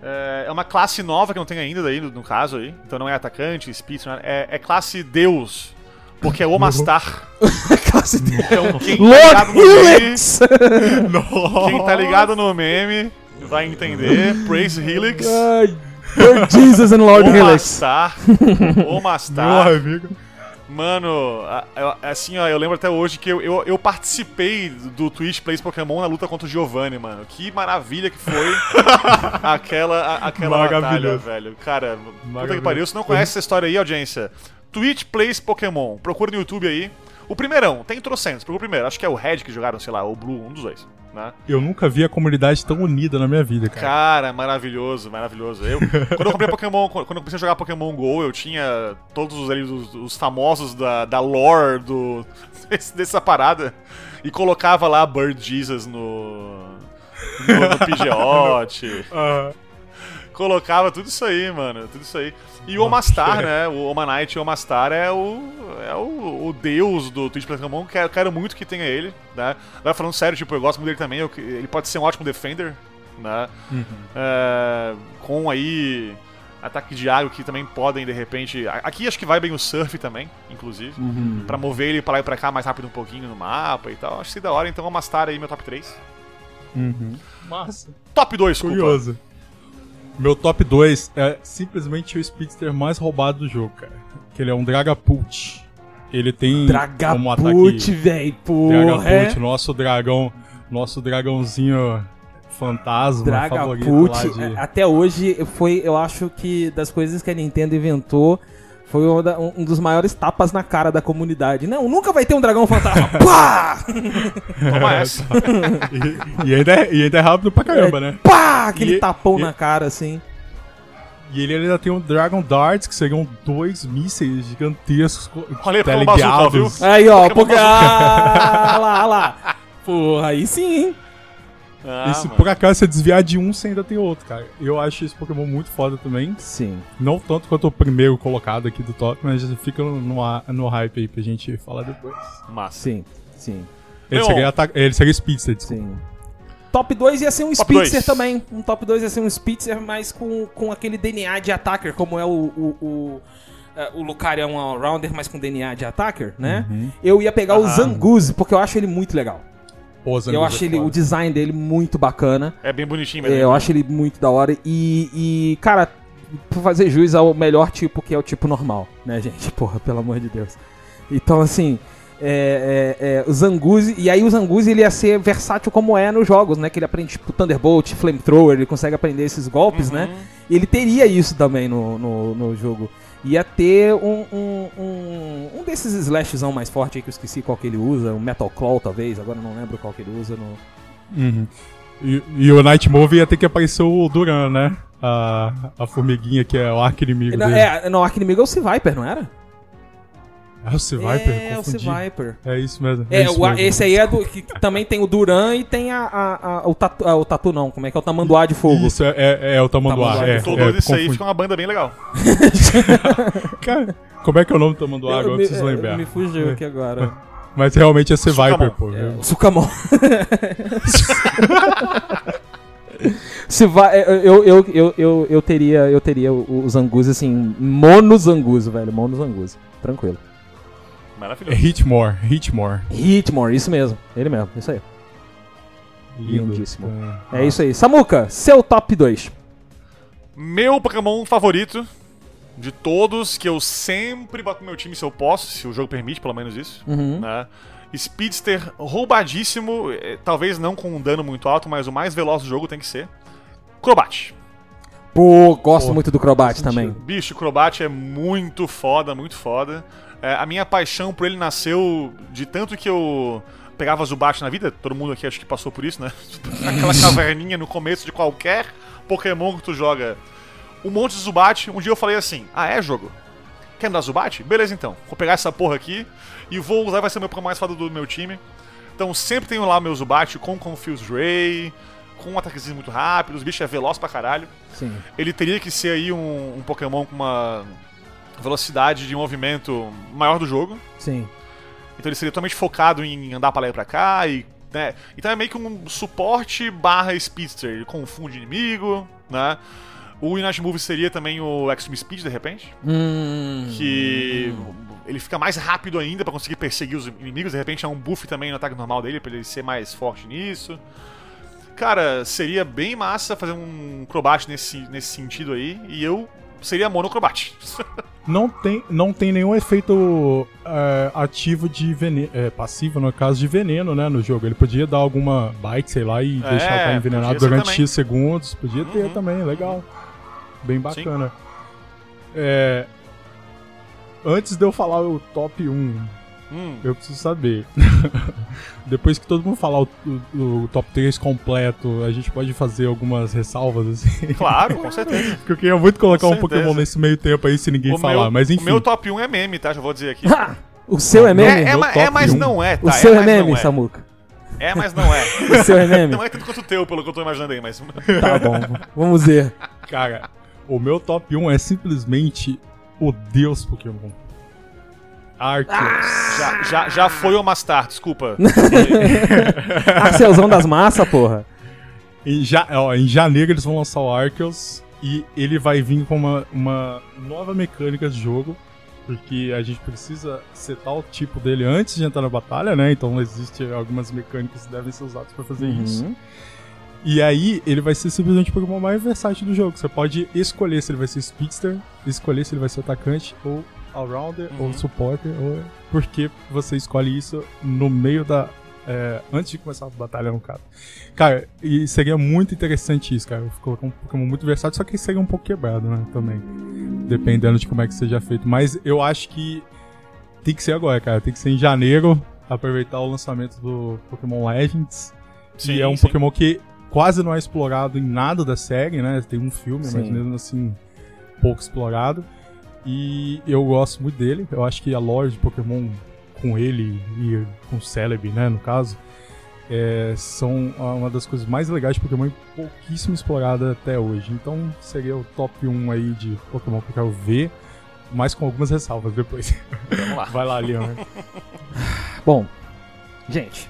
é é uma classe nova que não tem ainda daí, no, caso aí. Então não é atacante, speed, não é, é, classe Deus. Porque é o Omastar. Classe dele. Então quem tá ligado no meme, Helix! quem tá ligado no meme vai entender. Praise Helix. Lord Jesus and Lord Helix. Omastar. Meu Omastar. amigo. Mano, assim, ó, eu lembro até hoje que eu, eu, eu participei do Twitch Plays Pokémon na luta contra o Giovanni, mano. Que maravilha que foi aquela, a- aquela batalha, velho. Cara, puta que pariu. Se não conhece essa história aí, audiência, Twitch Plays Pokémon. Procura no YouTube aí. O primeirão, tem trocentos. Procura o primeiro. Acho que é o Red que jogaram, sei lá, ou o Blue, um dos dois. Né? Eu nunca vi a comunidade tão unida na minha vida, cara. Cara, maravilhoso, maravilhoso. Eu, quando eu comprei Pokémon, quando eu comecei a jogar Pokémon GO, eu tinha todos os, os, os famosos da, da lore do, dessa parada e colocava lá Bird Jesus no, no, no Pidgeot. Colocava tudo isso aí, mano, tudo isso aí. E o Omastar, né? O Omanite Omastar é o é o, o deus do Twitch Pokémon. Quero, quero muito que tenha ele, né? Agora falando sério, tipo, eu gosto muito dele também. eu- ele pode ser um ótimo defender, né? É, com aí ataque de água que também podem de repente. Aqui acho que vai bem o surf também, inclusive, Pra mover ele pra lá e pra cá mais rápido um pouquinho no mapa e tal. Acho que da hora. Então Omastar aí meu top 3. uhum. Massa. Top 2, desculpa. Curioso. Meu top 2 é simplesmente o Speedster mais roubado do jogo, cara. Que ele é um Dragapult. Ele tem como ataque... Dragapult, velho, porra. Dragapult, nosso dragão, nosso dragãozinho fantasma favorito Dragapult, lá de... é, até hoje, foi, eu acho que das coisas que a Nintendo inventou, foi um, da- um dos maiores tapas na cara da comunidade. Não, nunca vai ter um dragão fantasma. Pá! Toma essa. e, e ainda é, e ainda é rápido pra caramba, né? Pá! Aquele E- tapão e- na cara, assim. E ele ainda tem um Dragon Darts, que seriam dois mísseis gigantescos co- Olha aí, Pokémon Bazooka, teleguiados. Aí, ó, porque... Ah, lá, lá. Porra, aí sim, hein? Ah, e se mano. por acaso você desviar de um, você ainda tem outro, cara. Eu acho esse Pokémon muito foda também. Sim. Não tanto quanto o primeiro colocado aqui do top, mas fica no, no, no hype aí pra gente falar depois. Massa. Sim, sim, Ele, seria, ata- ele seria Speedster, desculpa. sim. Top 2 ia ser um Top Spitzer dois. também. Um top 2 ia ser um Spitzer, mas com, com aquele DNA de attacker, como é o. O, o, é, o Lucario é um all-rounder, mas com DNA de attacker, né? Eu ia pegar o Aham. Zanguzi, porque eu acho ele muito legal. Eu acho é ele, o design dele muito bacana. É bem bonitinho É, mesmo. eu acho ele muito da hora. E, e, cara, pra fazer juiz ao melhor tipo, que é o tipo normal, né, gente? Porra, pelo amor de Deus. Então, assim, é, é, é, o Zanguzi. E aí o Zanguzi ele ia ser versátil como é nos jogos, né? Que ele aprende, tipo, Thunderbolt, Flamethrower, ele consegue aprender esses golpes, né? E ele teria isso também no, no, no jogo. Ia ter um, um, um, um desses slashzão mais forte aí que eu esqueci qual que ele usa, um Metal Claw talvez, agora não lembro qual que ele usa no. Uhum. E, e o Night Move ia ter que aparecer o Duran, né? a, a formiguinha que é o arco inimigo Não, dele. é, não, o arco inimigo é o Sea-Viper, não era? É o Sea-Viper? É, o confundi. Sea-Viper. É isso mesmo. É, isso o- mesmo. esse aí é do. Que também tem o Duran e tem a, a- a- o, tatu, a- o Tatu, não. Como é que é o Tamanduá de fogo? Isso, é, é, é o Tamanduá. Tamanduá. É, é, doido isso aí, fica uma banda bem legal. Cara, como é que é o nome do Tamanduá? Agora eu me, preciso é, lembrar. me fugiu aqui agora. Mas realmente é Sea-Viper, Sukamon. pô. É, o Sukamon. Se vai, eu, eu, eu, eu, eu teria, eu teria o Zanguzi assim, mono Zanguzi, velho, mono Zanguzi. Tranquilo. É Maravilhoso. Hitmore, Hitmore. Hitmore, isso mesmo, ele mesmo, isso aí. Lindo. Lindíssimo. É. É isso aí. Samuca, seu top 2. Meu Pokémon favorito de todos, que eu sempre boto no meu time se eu posso, se o jogo permite, pelo menos isso. Uhum. né? Speedster roubadíssimo, eh, talvez não com um dano muito alto, mas o mais veloz do jogo tem que ser. Crobat. Pô, gosto Pô, muito do Crobat também. Bicho, Crobat é muito foda, muito foda. É, a minha paixão por ele nasceu de tanto que eu pegava Zubat na vida, todo mundo aqui acho que passou por isso, né? Aquela caverninha no começo de qualquer Pokémon que tu joga. Um monte de Zubat, um dia eu falei assim: Ah, é jogo? Quer me dar Zubat? Beleza então, vou pegar essa porra aqui e vou usar, vai ser o meu Pokémon mais foda do meu time. Então sempre tenho lá meu Zubat com Confuse Ray, com um ataquezinho muito rápido, os bichos é veloz pra caralho Sim. ele teria que ser aí um, um Pokémon com uma velocidade de movimento maior do jogo. Sim. Então ele seria totalmente focado em andar pra lá e pra cá e. Né? Então é meio que um suporte barra speedster. Ele confunde inimigo, né? O Unite Move seria também o Extreme Speed, de repente. Hum. Que ele fica mais rápido ainda pra conseguir perseguir os inimigos. De repente é um buff também no ataque normal dele, pra ele ser mais forte nisso. Cara, seria bem massa fazer um Crobat nesse, nesse sentido aí. E eu seria monocrobat. Não tem, não tem nenhum efeito é, ativo de veneno, é, passivo, no caso de veneno, né, no jogo. Ele podia dar alguma bite, sei lá, e É, deixar o cara envenenado durante também. X segundos. Podia ter Uhum. também, legal. Bem bacana. É, antes de eu falar o top 1, hum, eu preciso saber. Depois que todo mundo falar o, o- o top 3 completo, a gente pode fazer algumas ressalvas, assim. claro, com certeza. Porque eu queria muito colocar Com um Pokémon certeza. nesse meio tempo aí sem ninguém O falar, meu, mas enfim. o meu top 1 é meme, tá? Já vou dizer aqui. Ha! O seu é meme? É, é, é, mas 1. não é, tá? o seu é, mas meme, é. Samuca. É, mas não é. O seu é meme? Não é tanto quanto o teu, pelo que eu tô imaginando aí, mas. Tá bom, vamos ver. Cara, o meu top 1 é simplesmente o Deus Pokémon. Arceus. Já, já, já foi o Mastar, desculpa. Arcelzão das massas, porra. Em, ja- ó, em janeiro eles vão lançar o Arceus e ele vai vir com uma, uma nova mecânica de jogo. Porque a gente precisa setar o tipo dele antes de entrar na batalha, né? Então existem algumas mecânicas que devem ser usadas pra fazer isso. Uhum. E aí, ele vai ser simplesmente o Pokémon mais versátil do jogo. Você pode escolher se ele vai ser Speedster, escolher se ele vai ser atacante, ou Allrounder, Uhum. ou Supporter, ou... Porque você escolhe isso no meio da... é, antes de começar a batalha, no caso. Cara, e seria muito interessante isso, cara. Colocar um Pokémon muito versátil, só que seria um pouco quebrado, né? Também. Dependendo de como é que seja feito. Mas eu acho que tem que ser agora, cara. Tem que ser em janeiro, aproveitar o lançamento do Pokémon Legends. Sim, e é um sim. Pokémon que quase não é explorado em nada da série, né? Tem um filme, mas Sim. mesmo assim, pouco explorado. E eu gosto muito dele. Eu acho que a lore de Pokémon com ele e com o Celebi, né, no caso, é, são uma das coisas mais legais de Pokémon e pouquíssimo explorada até hoje. Então seria o top 1 aí de Pokémon que eu quero ver, mas com algumas ressalvas depois. Vamos lá. Vai lá, Leon. Bom, gente.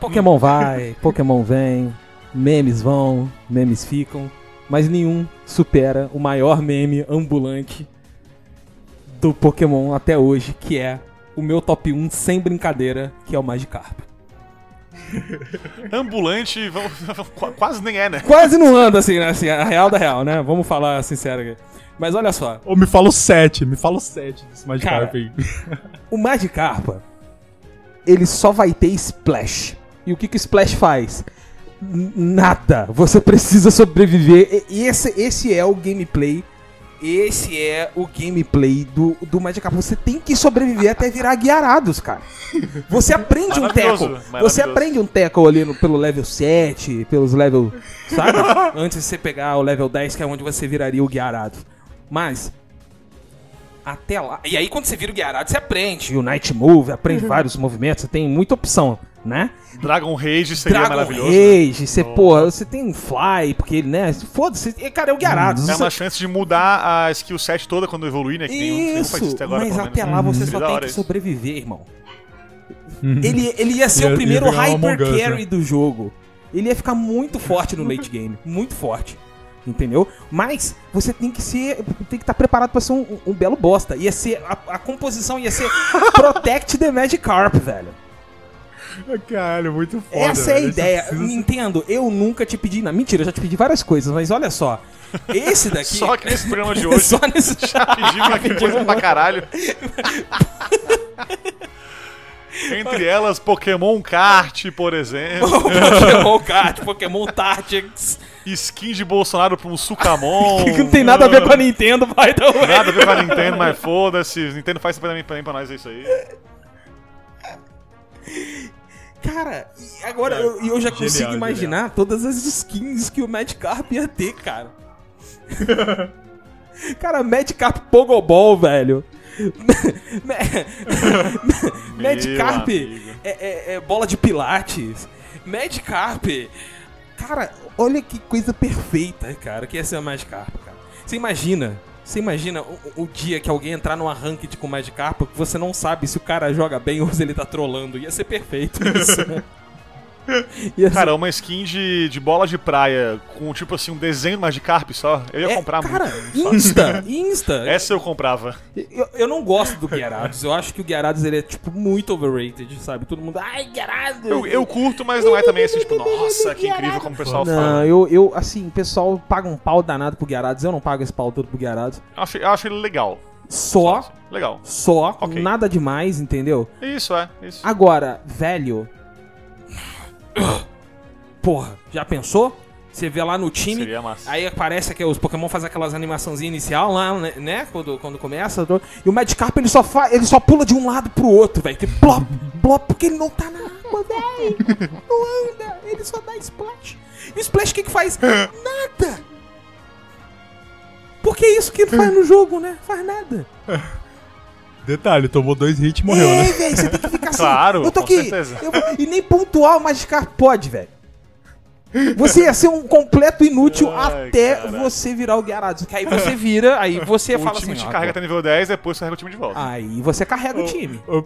Pokémon vai, Pokémon vem, memes vão, memes ficam, mas nenhum supera o maior meme ambulante do Pokémon até hoje, que é o meu top 1 sem brincadeira, que é o Magikarp. Ambulante, vamos- quase nem é, né? Quase não anda assim, né? Assim, a real da real, né? Vamos falar sincero aqui. Mas olha só, Ou me fala o 7, me fala o 7 desse Magikarp Cara, aí. O Magikarpa, ele só vai ter Splash. E o que que o Splash faz? Nada. Você precisa sobreviver. Esse, esse é o gameplay. Esse é o gameplay do, do Magikarp. Você tem que sobreviver até virar guiarados, cara. Você aprende um teco. Você aprende um teco ali no- pelo level 7, pelos level. Sabe? Antes de você pegar o level 10, que é onde você viraria o guiarado. Mas. Até lá. E aí, quando você vira o guiarado, você aprende o Night Move, aprende vários movimentos, você tem muita opção, né? Dragon Rage seria Dragon maravilhoso. né? Rage, você, porra, você tem um Fly, porque ele, né? Foda-se, e, cara, é o guiarado. É Você- uma chance de mudar a skill set toda quando evoluir, né? Que nenhum, nenhum faz Isso, agora, mas até lá você Seria só tem que sobreviver, irmão. Ele, ele ia ser Ia- o primeiro hyper carry né? do jogo. Ele ia ficar muito forte no late game, muito forte. Entendeu? Mas você tem que ser. Tem que estar preparado pra ser um, um belo bosta. Ia ser. A, a composição ia ser Protect the Magikarp, velho. Caralho, muito foda. Essa é a velho. ideia. Isso precisa- Nintendo, eu nunca te pedi. Não, mentira, eu já te pedi várias coisas, mas olha só. Esse daqui. Só que nesse programa de hoje Só nesse. já pedimos aqui coisa pra caralho. Entre elas, Pokémon Kart, por exemplo. Pokémon Kart, Pokémon Tactics. Skin de Bolsonaro pra um Sucamon. Que não tem nada a ver com a Nintendo, vai way. Nada a ver com a Nintendo, mas foda-se. Nintendo faz isso pra mim, pra, mim, pra nós, é isso aí. Cara, e agora eu, eu já consigo Genial, imaginar todas as skins que o Magikarp ia ter, cara. cara, Magikarp Pogobol, velho. Amigo. é, é- é bola de pilates. Magikarp. Cara, olha que coisa perfeita, cara, que ia ser o Magikarp, cara. Você imagina, você imagina o, o dia que alguém entrar numa ranked com o Magikarp, que você não sabe se o cara joga bem ou se ele tá trolando. Ia ser perfeito isso. Ia ser- Cara, uma skin de, de bola de praia com, tipo assim, um desenho mais de Carp só. Eu ia é, comprar cara, muito. Insta, Insta. Essa eu comprava. Eu, eu não gosto do Gyarados. Eu acho que o Gyarados ele é tipo muito overrated, sabe? Todo mundo, ai, Gyarados. Eu, eu curto, mas não é também assim, tipo, nossa, que incrível como o pessoal Não, fala. eu, eu, assim, o pessoal paga um pau danado pro Gyarados. Eu não pago esse pau todo pro Gyarados. Eu acho, eu acho ele legal. Só, Legal. só, Ok. nada demais, entendeu? Isso, é. Isso. Agora, velho. Porra, já pensou? Você vê lá no time, Seria massa. aí aparece que os Pokémon fazem aquelas animaçãozinhas inicial lá, né? né? Quando, quando começa. do- E o Magikarp ele só, fa... ele só pula de um lado pro outro, velho. Que plop, plop, porque ele não tá na água, velho. Não anda, ele só dá splash. E o splash o que que faz? Nada. Porque é isso que ele faz no jogo, né? Faz nada. Detalhe, tomou dois hits e morreu, é, né? velho, você tem que ficar assim. Claro, eu tô com aqui. certeza. eu e nem pontuar o Magikarp pode, velho. Você ia ser um completo inútil Ai, até caralho. você virar o Gyarados. Que aí você vira, aí você O fala time assim. te ó, carrega pô, até nível 10, depois carrega o time de volta. Aí você carrega o time. O,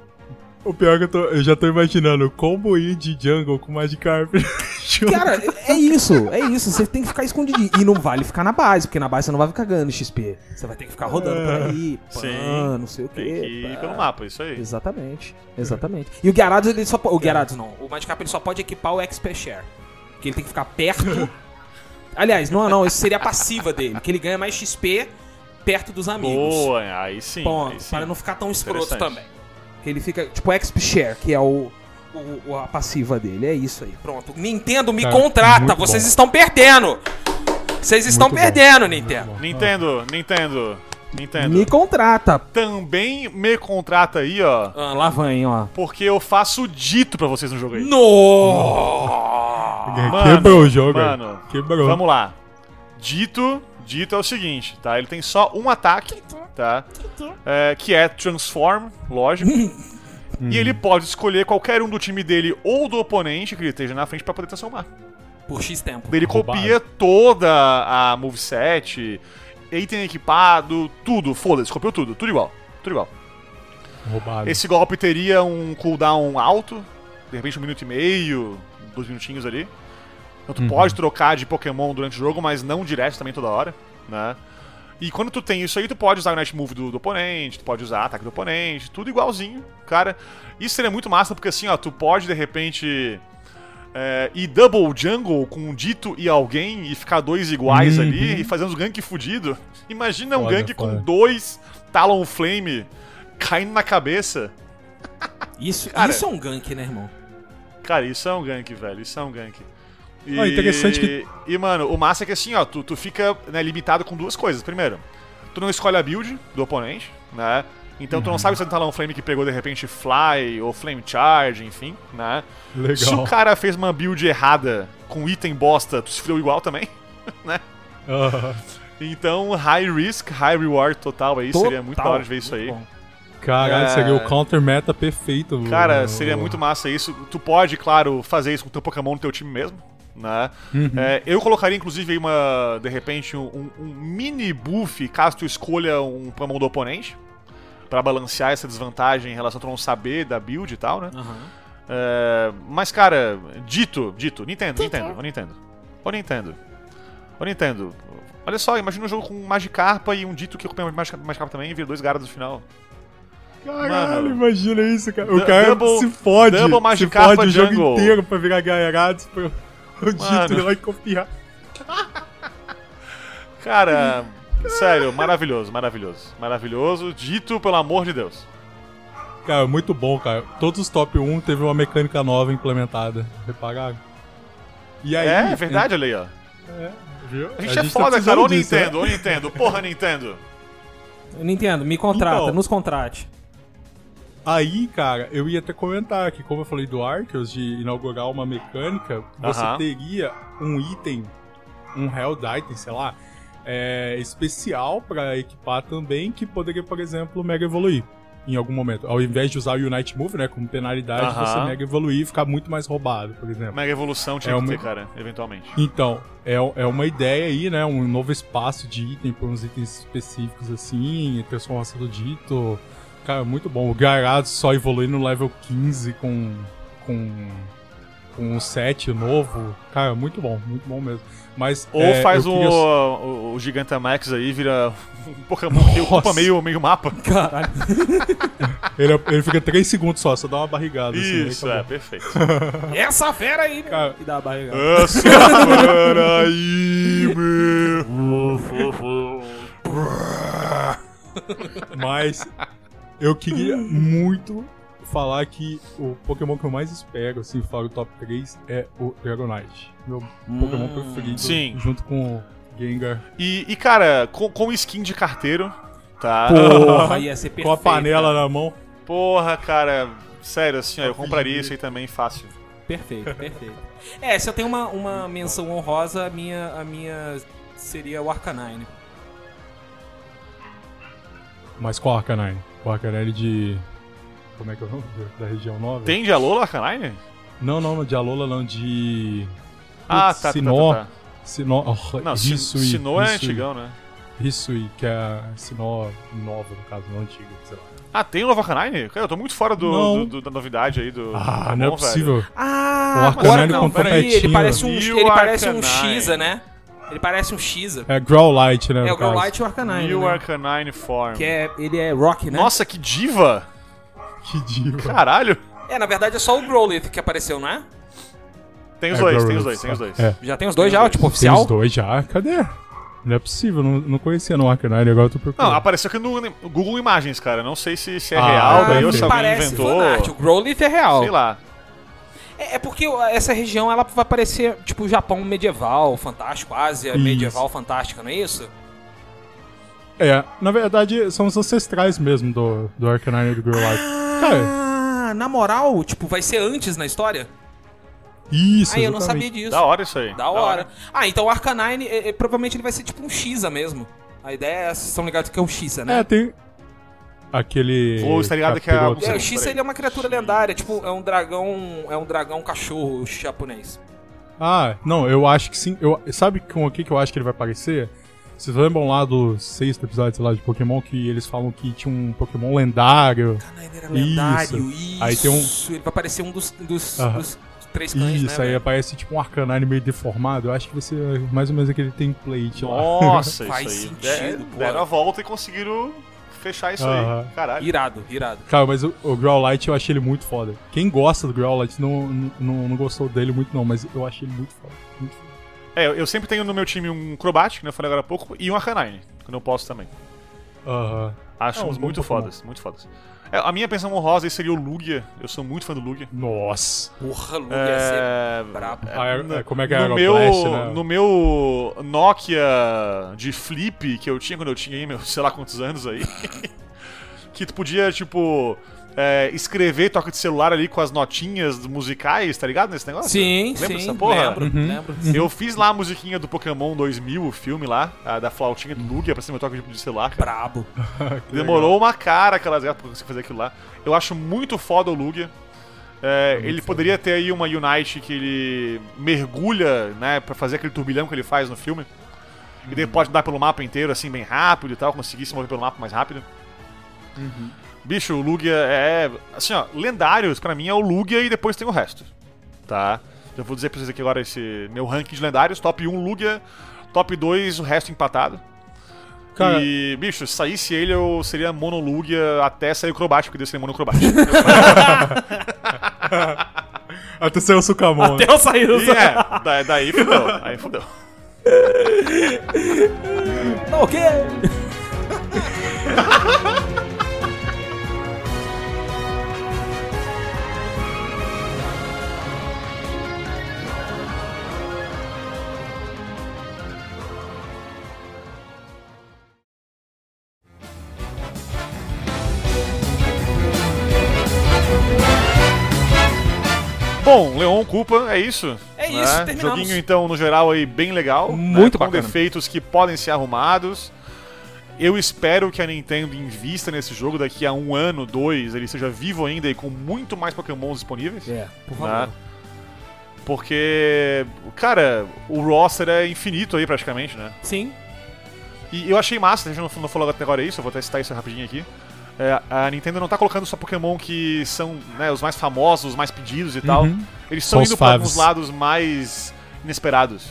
o pior é que eu, tô, eu já tô imaginando combo in de jungle com Magikarp. Cara, é isso, é isso. Você tem que ficar escondidinho. E não vale ficar na base, porque na base você não vai ficar ganhando XP. Você vai ter que ficar rodando por aí, pã, Sim, não sei o Tem quê. que ir pá. pelo mapa, isso aí. Exatamente, exatamente. E o Gyarados, ele só po- O Gyarados não. O Magikarp ele só pode equipar o XP Share. Que ele tem que ficar perto. Aliás, não, não, isso seria a passiva dele. Que ele ganha mais XP perto dos amigos. Boa, aí sim. Bom, aí sim. para não ficar tão escroto também. Que ele fica, tipo, XP Share, que é o, o- a passiva dele. É isso aí. Pronto. Nintendo me Cara, contrata. muito Vocês bom. estão perdendo. Vocês estão bom. perdendo, Nintendo. Nintendo, Nintendo, Nintendo. Me contrata. Também me contrata aí, ó. Ah, lá vem, ó. Porque eu faço dito pra vocês no jogo aí. No! Quebrou o jogo. Mano, Quebrou. vamos lá. Dito, dito é o seguinte, tá? Ele tem só um ataque, tá? É, que é Transform, lógico. E ele pode escolher qualquer um do time dele ou do oponente que ele esteja na frente pra poder transformar. Por X tempo. Ele Roubado. copia toda a moveset, item equipado, tudo, foda-se, copiou tudo, tudo igual, tudo igual. Roubado. Esse golpe teria um cooldown alto, de repente um minuto e meio, dois minutinhos ali. Então tu pode trocar de Pokémon durante o jogo, mas não direto também toda hora, né? E quando tu tem isso aí, tu pode usar o Night Move do, do oponente, tu pode usar ataque do oponente, tudo igualzinho, cara. Isso seria muito massa, porque assim, ó, tu pode de repente é, ir double jungle com um dito e alguém e ficar dois iguais Uhum. ali e fazer uns gank fudido. Imagina um Foda, gank com foda. dois Talonflame caindo na cabeça. Isso, Cara- isso é um gank, né, irmão? Cara, isso é um gank, velho. Isso é um gank. E, Ah, interessante que- E, mano, o massa é que assim, ó, tu, tu fica né, limitado com duas coisas. Primeiro, tu não escolhe a build do oponente, né? Então tu não sabe se ele tá lá um Flame que pegou de repente Fly ou Flame Charge, enfim, né? Legal. Se o cara fez uma build errada com item bosta, tu se fudeu igual também, né? Então, high risk, high reward total aí, seria muito da hora de ver isso aí. Caralho, É. seria o counter meta perfeito. Cara, seria muito massa isso. Tu pode, claro, fazer isso com o teu Pokémon no teu time mesmo, né? É, eu colocaria, inclusive, aí uma, de repente, um, um mini buff caso tu escolha um Pokémon do oponente. Pra balancear essa desvantagem em relação a tu não saber da build e tal, né? Aham. É, mas, cara, dito, dito, Nintendo, Nintendo, ô Nintendo. Ô Nintendo. Ô Nintendo. Olha só, imagina um jogo com Magikarpa e um dito que acompanha Magikarpa também e vira dois Gyarados no final. Caralho, Mano. imagina isso, cara. O cara double- se fode. double se Magikarpa fode o jogo inteiro pra virar Gyarados pro o Dito e copiar. Cara, sério, maravilhoso, maravilhoso. Maravilhoso, dito pelo amor de Deus. Cara, muito bom, cara. Todos os top 1 teve uma mecânica nova implementada. Repararam? E aí, é, é verdade, olha aí, ó. É, viu? A gente é tá foda, cara. precisando Ô né? Nintendo, ô Nintendo, porra, Nintendo. Nintendo, me contrata, Então. nos contrate. Aí, cara, eu ia até comentar que, como eu falei do Arceus, de inaugurar uma mecânica, você Aham. teria um item, um held item, sei lá, é, especial pra equipar também, que poderia, por exemplo, mega evoluir em algum momento. Ao invés de usar o Unite Move, né, como penalidade, Aham. você mega evoluir e ficar muito mais roubado, por exemplo. Mega evolução tinha É que uma- ter, cara, eventualmente. Então, é, é uma ideia aí, né? Um novo espaço de item para uns itens específicos assim, transformação do dito. Cara, muito bom. O Gyarados só evolui no level 15 com, com, com um set novo. Cara, muito bom, muito bom mesmo. Mas, Ou é, faz o, queria- o, o Gigantamax aí, vira um Pokémon que ocupa meio, meio mapa. Caralho. Ele, ele fica 3 segundos só, só dá uma barrigada. assim, Isso, acabou. é, perfeito. Essa fera aí, meu. Cara- E dá a barriga. Essa fera aí, meu. Mas eu queria muito falar que o Pokémon que eu mais espero, assim, fora o top 3, é o Dragonite. Meu Pokémon preferido. Sim. Junto com o Gengar. E, e, cara, com, com skin de carteiro, tá? Porra, ia ser perfeito. com a panela na mão. Porra, cara, sério, assim, ó, eu compraria isso aí também fácil. Perfeito, perfeito. É, se eu tenho uma, uma menção honrosa, a minha, a minha seria o Arcanine. Mas qual Arcanine? O de. Como é que é o nome? Da região 9? Tem de Alola Arcanine? Não, não, de Alola não, de. Ah, Putz, tá, tá, Sinnoh. tá, tá. Sinnoh. Oh, Não, Hisui, Sinnoh é Hisui, antigão, né? Hisui, que é a Sinnoh nova, no caso, não antiga, sei lá. Ah, tem o Arcanine? Cara, eu tô muito fora do, do- do- da novidade aí do. Ah, do não é Pokémon, possível. velho. Ah, O Arcanine agora não, peraí, ele parece um, ele parece um? Xisa, né? Ele parece um Xisa. É Growlite, né? É, o. Growlite e o Arcanine, E o né? Arcanine Form. Que é, ele é Rock, né? Nossa, que diva! Que diva. Caralho! É, na verdade é só o Growlithe que apareceu, né? Tem os É, dois, tem os dois, tem os dois. É. Já tem os dois já, tipo, Tem oficial? os dois já? Cadê? Não é possível, não, não conhecia no Arcanine, agora eu tô procurando. Não, apareceu aqui no Google Imagens, cara. Não sei se, se é Ah, real, daí ou deve se alguém parece inventou. fanart. O Growlithe é real. Sei lá. É, é porque essa região ela vai parecer tipo o Japão medieval, fantástico, Ásia Isso. medieval fantástica, não é isso? É, na verdade, são os ancestrais mesmo do, do Arcanine e do Growlite. Cara, Ah, na moral, tipo, vai ser antes na história? isso, Ah, eu não sabia disso. Da hora isso aí. Da hora. Ah, então o Arcanine, é, é, provavelmente ele vai ser tipo um Xisa mesmo. A ideia é, vocês estão ligados que é um Xisa, né? É, tem aquele... Vou estar ligado que é a-. É, o. Xisa ele é uma criatura lendária, tipo, é um dragão, é um dragão cachorro japonês. Ah, não, eu acho que sim. Eu, sabe com o que, que eu acho que ele vai aparecer? Vocês lembram lá do sexto episódio, sei lá, de Pokémon, que eles falam que tinha um Pokémon lendário? Caralho, era lendário, isso. Aí tem um- Ele vai parecer um dos, dos, Aham. dos três cães, Isso, né? aí velho? aparece tipo um Arcanine meio deformado. Eu acho que vai ser mais ou menos aquele template lá. Nossa, isso Faz aí. sentido, Der- pô. deram a volta e conseguiram fechar isso aí. Caralho. Irado, irado. Cara, mas o, o Growlite eu achei ele muito foda. Quem gosta do Growlite não, não, não gostou dele muito não, mas eu achei ele muito foda. Muito foda. É, eu- sempre tenho no meu time um Crobat, que eu falei agora há pouco, e um Arcanine, que eu não posso também. Aham. Acho É, uns uns bons muito Pokémon. fodas, muito fodas. É, a minha pensão honrosa aí seria o Lugia. Eu sou muito fã do Lugia. Nossa. Porra, Lugia ia ser É, brabo. É- é- como é que é no meu, Aeroblast, né? no meu Nokia de flip que eu tinha quando eu tinha aí, meu, sei lá quantos anos aí. que tu podia, tipo, é, escrever toque de celular ali com as notinhas musicais, tá ligado nesse negócio? Sim, Lembra sim. dessa porra? Lembro, Uhum. lembro. Eu fiz lá a musiquinha do Pokémon 2000, o filme lá, a da flautinha do Lugia pra ser meu toque de- celular, cara. Brabo. Demorou uma cara aquelas gatas pra conseguir fazer aquilo lá. Eu acho muito foda o Lugia. É, ele poderia ter aí uma Unite que ele mergulha, né, pra fazer aquele turbilhão que ele faz no filme. E daí pode dar pelo mapa inteiro, assim, bem rápido e tal, conseguir se mover pelo mapa mais rápido. Bicho, o Lugia é. Assim, ó, lendários pra mim é o Lugia e depois tem o resto. Tá? Eu vou dizer pra vocês aqui agora esse meu ranking de lendários: top 1 Lugia, top 2 o resto empatado. Cara- E, bicho, se saísse ele, eu seria monolugia até sair o Crobat, porque Deus seria monocrobat. Até saiu o Sukamon. né? Até eu sair do e é, da- daí fudeu. Aí fudeu. Tá ok? Bom, Leon Culpa, é isso. É né? isso, terminamos. Joguinho, então, no geral, aí, bem legal. Muito né? Com bacana. defeitos que podem ser arrumados. Eu espero que a Nintendo invista nesse jogo daqui a um ano, dois, ele seja vivo ainda e com muito mais Pokémons disponíveis. É, por né? favor. Porque, cara, o roster é infinito aí praticamente, né? Sim. E eu achei massa, a gente não, não falou até agora isso, eu vou até citar isso rapidinho aqui. É, a Nintendo não tá colocando só Pokémon que são né, os mais famosos, os mais pedidos e tal. Uhum. Eles Só estão indo faves. alguns lados mais inesperados.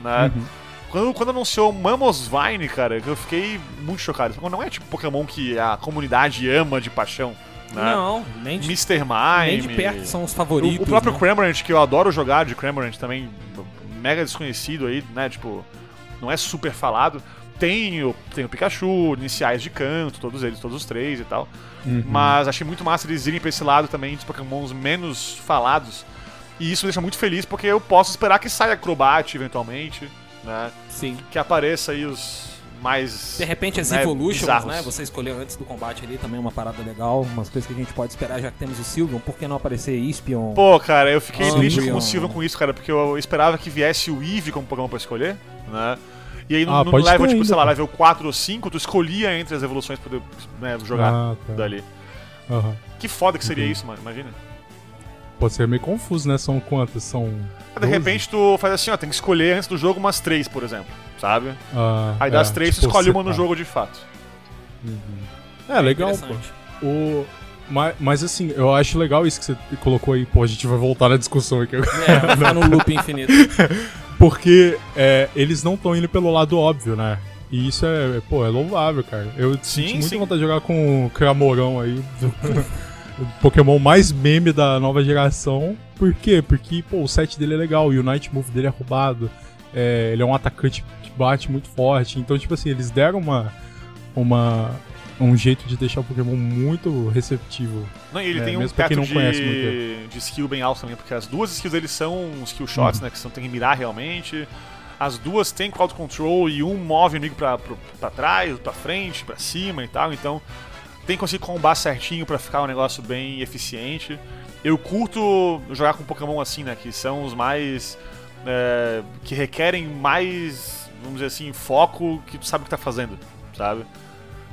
Né? Uhum. Quando, quando anunciou Mamosvine, cara, eu fiquei muito chocado. Porque não é tipo Pokémon que a comunidade ama de paixão. Né? Não, nem de, Mr. Mime. nem de perto são os O, favoritos. o próprio né? Cramorant, que eu adoro jogar de Cramorant também, mega desconhecido aí, né? Tipo, não é super falado. Tem o, tem o Pikachu, iniciais de canto, todos eles, todos os três e tal. Uhum. Mas achei muito massa eles irem pra esse lado também dos Pokémons menos falados. E isso me deixa muito feliz porque eu posso esperar que saia Crobat eventualmente, né? Sim. Que apareça aí os mais. De repente as né, Evolutions, bizarros. né? Você escolheu antes do combate ali também uma parada legal, umas coisas que a gente pode esperar já que temos o Sylveon. Por que não aparecer Espion? Pô, cara, eu fiquei Ah, triste com o Silva com isso, cara, porque eu esperava que viesse o Eevee como Pokémon pra escolher, né? E aí no, Ah, no level, tipo, ainda, sei lá, level 4 ou 5, tu escolhia entre as evoluções pra poder né, jogar Ah, tá. dali. Aham. Que foda que seria Entendi. isso, mano, imagina. Pode ser meio confuso, né? São quantas? São. De 12? repente tu faz assim, ó, tem que escolher antes do jogo umas 3, por exemplo, sabe? Ah, Aí é, das 3 tu tipo, escolhe uma no separar. jogo de fato. É, legal, pô. O... Mas, mas assim, eu acho legal isso que você colocou aí. Pô, a gente vai voltar na discussão aqui agora. É, vai ficar no loop infinito. Porque é, eles não estão indo pelo lado óbvio, né? E isso é, pô, é louvável, cara. Eu Sim, senti muita sim. vontade de jogar com o Cramorão aí. Pokémon mais meme da nova geração. Por quê? Porque, pô, o set dele é legal, o Unite Move dele é roubado. é, ele é um atacante que bate muito forte. Então, tipo assim, eles deram uma. uma um jeito de deixar o Pokémon muito receptivo. Não, e ele É, tem um mesmo teto não de, conhece muito de skill bem alto também, porque as duas skills deles são skill shots, né? Que são, tem que mirar realmente. As duas têm crowd control e um move o inimigo pra, pra, pra trás, pra frente, pra cima e tal. Então tem que conseguir combar certinho pra ficar um negócio bem eficiente. Eu curto jogar com Pokémon assim, né? Que são os mais. é, que requerem mais, vamos dizer assim, foco que tu sabe o que tá fazendo, sabe?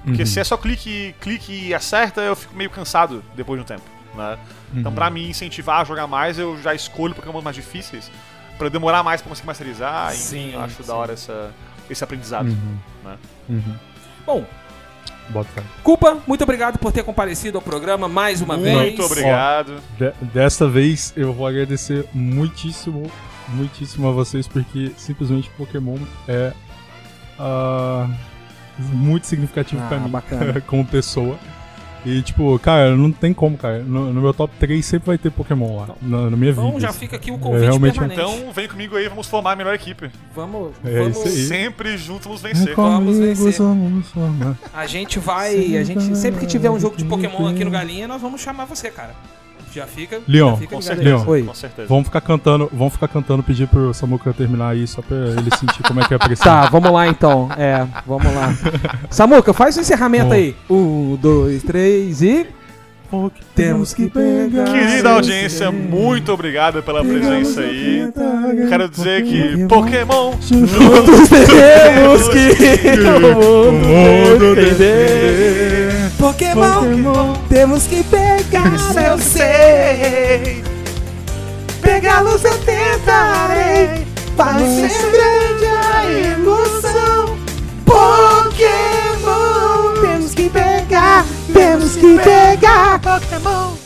Porque Uhum. se é só clique, clique e acerta, eu fico meio cansado depois de um tempo, né? Então, Uhum. pra me incentivar a jogar mais, eu já escolho Pokémon mais difíceis pra demorar mais pra conseguir masterizar. Enfim, Sim, eu acho sim. da hora essa, esse aprendizado. Uhum. Né? Uhum. Bom, Bota. Culpa, muito obrigado por ter comparecido ao programa mais uma vez. Muito obrigado. De- dessa vez eu vou agradecer muitíssimo, muitíssimo a vocês, porque simplesmente Pokémon é ah, muito significativo Ah, pra mim bacana. como pessoa. E, tipo, cara, não tem como, cara. No, no meu top 3 sempre vai ter Pokémon lá. Na, na minha vida. Então já assim. fica aqui o É, convite realmente permanente. Então vem comigo aí, vamos formar a melhor equipe. vamos, É vamos isso aí. Sempre juntos vamos vencer. Vamos vencer. vamos formar. A gente vai. A gente, sempre que tiver um jogo de Pokémon aqui no Galinha, nós vamos chamar você, cara. Já fica. Leon, já fica Com certeza. Oi. Com certeza. Vamos ficar cantando, vamos ficar cantando, pedir pro Samuka terminar aí só pra ele sentir como é que é a pressão. Tá, vamos lá então. É, vamos lá. Samuca, faz o encerramento Bom. aí. Um, dois, três e. Temos que pegar. Querida audiência, muito obrigado pela presença aí. Quero dizer que Pokémon Juntos temos que o mundo defender. Pokémon, temos que pegar, eu sei. Pegá-los eu tentarei. Vai ser grande a emoção. Pokémon, temos que pegar, temos que pegar. Pokémon.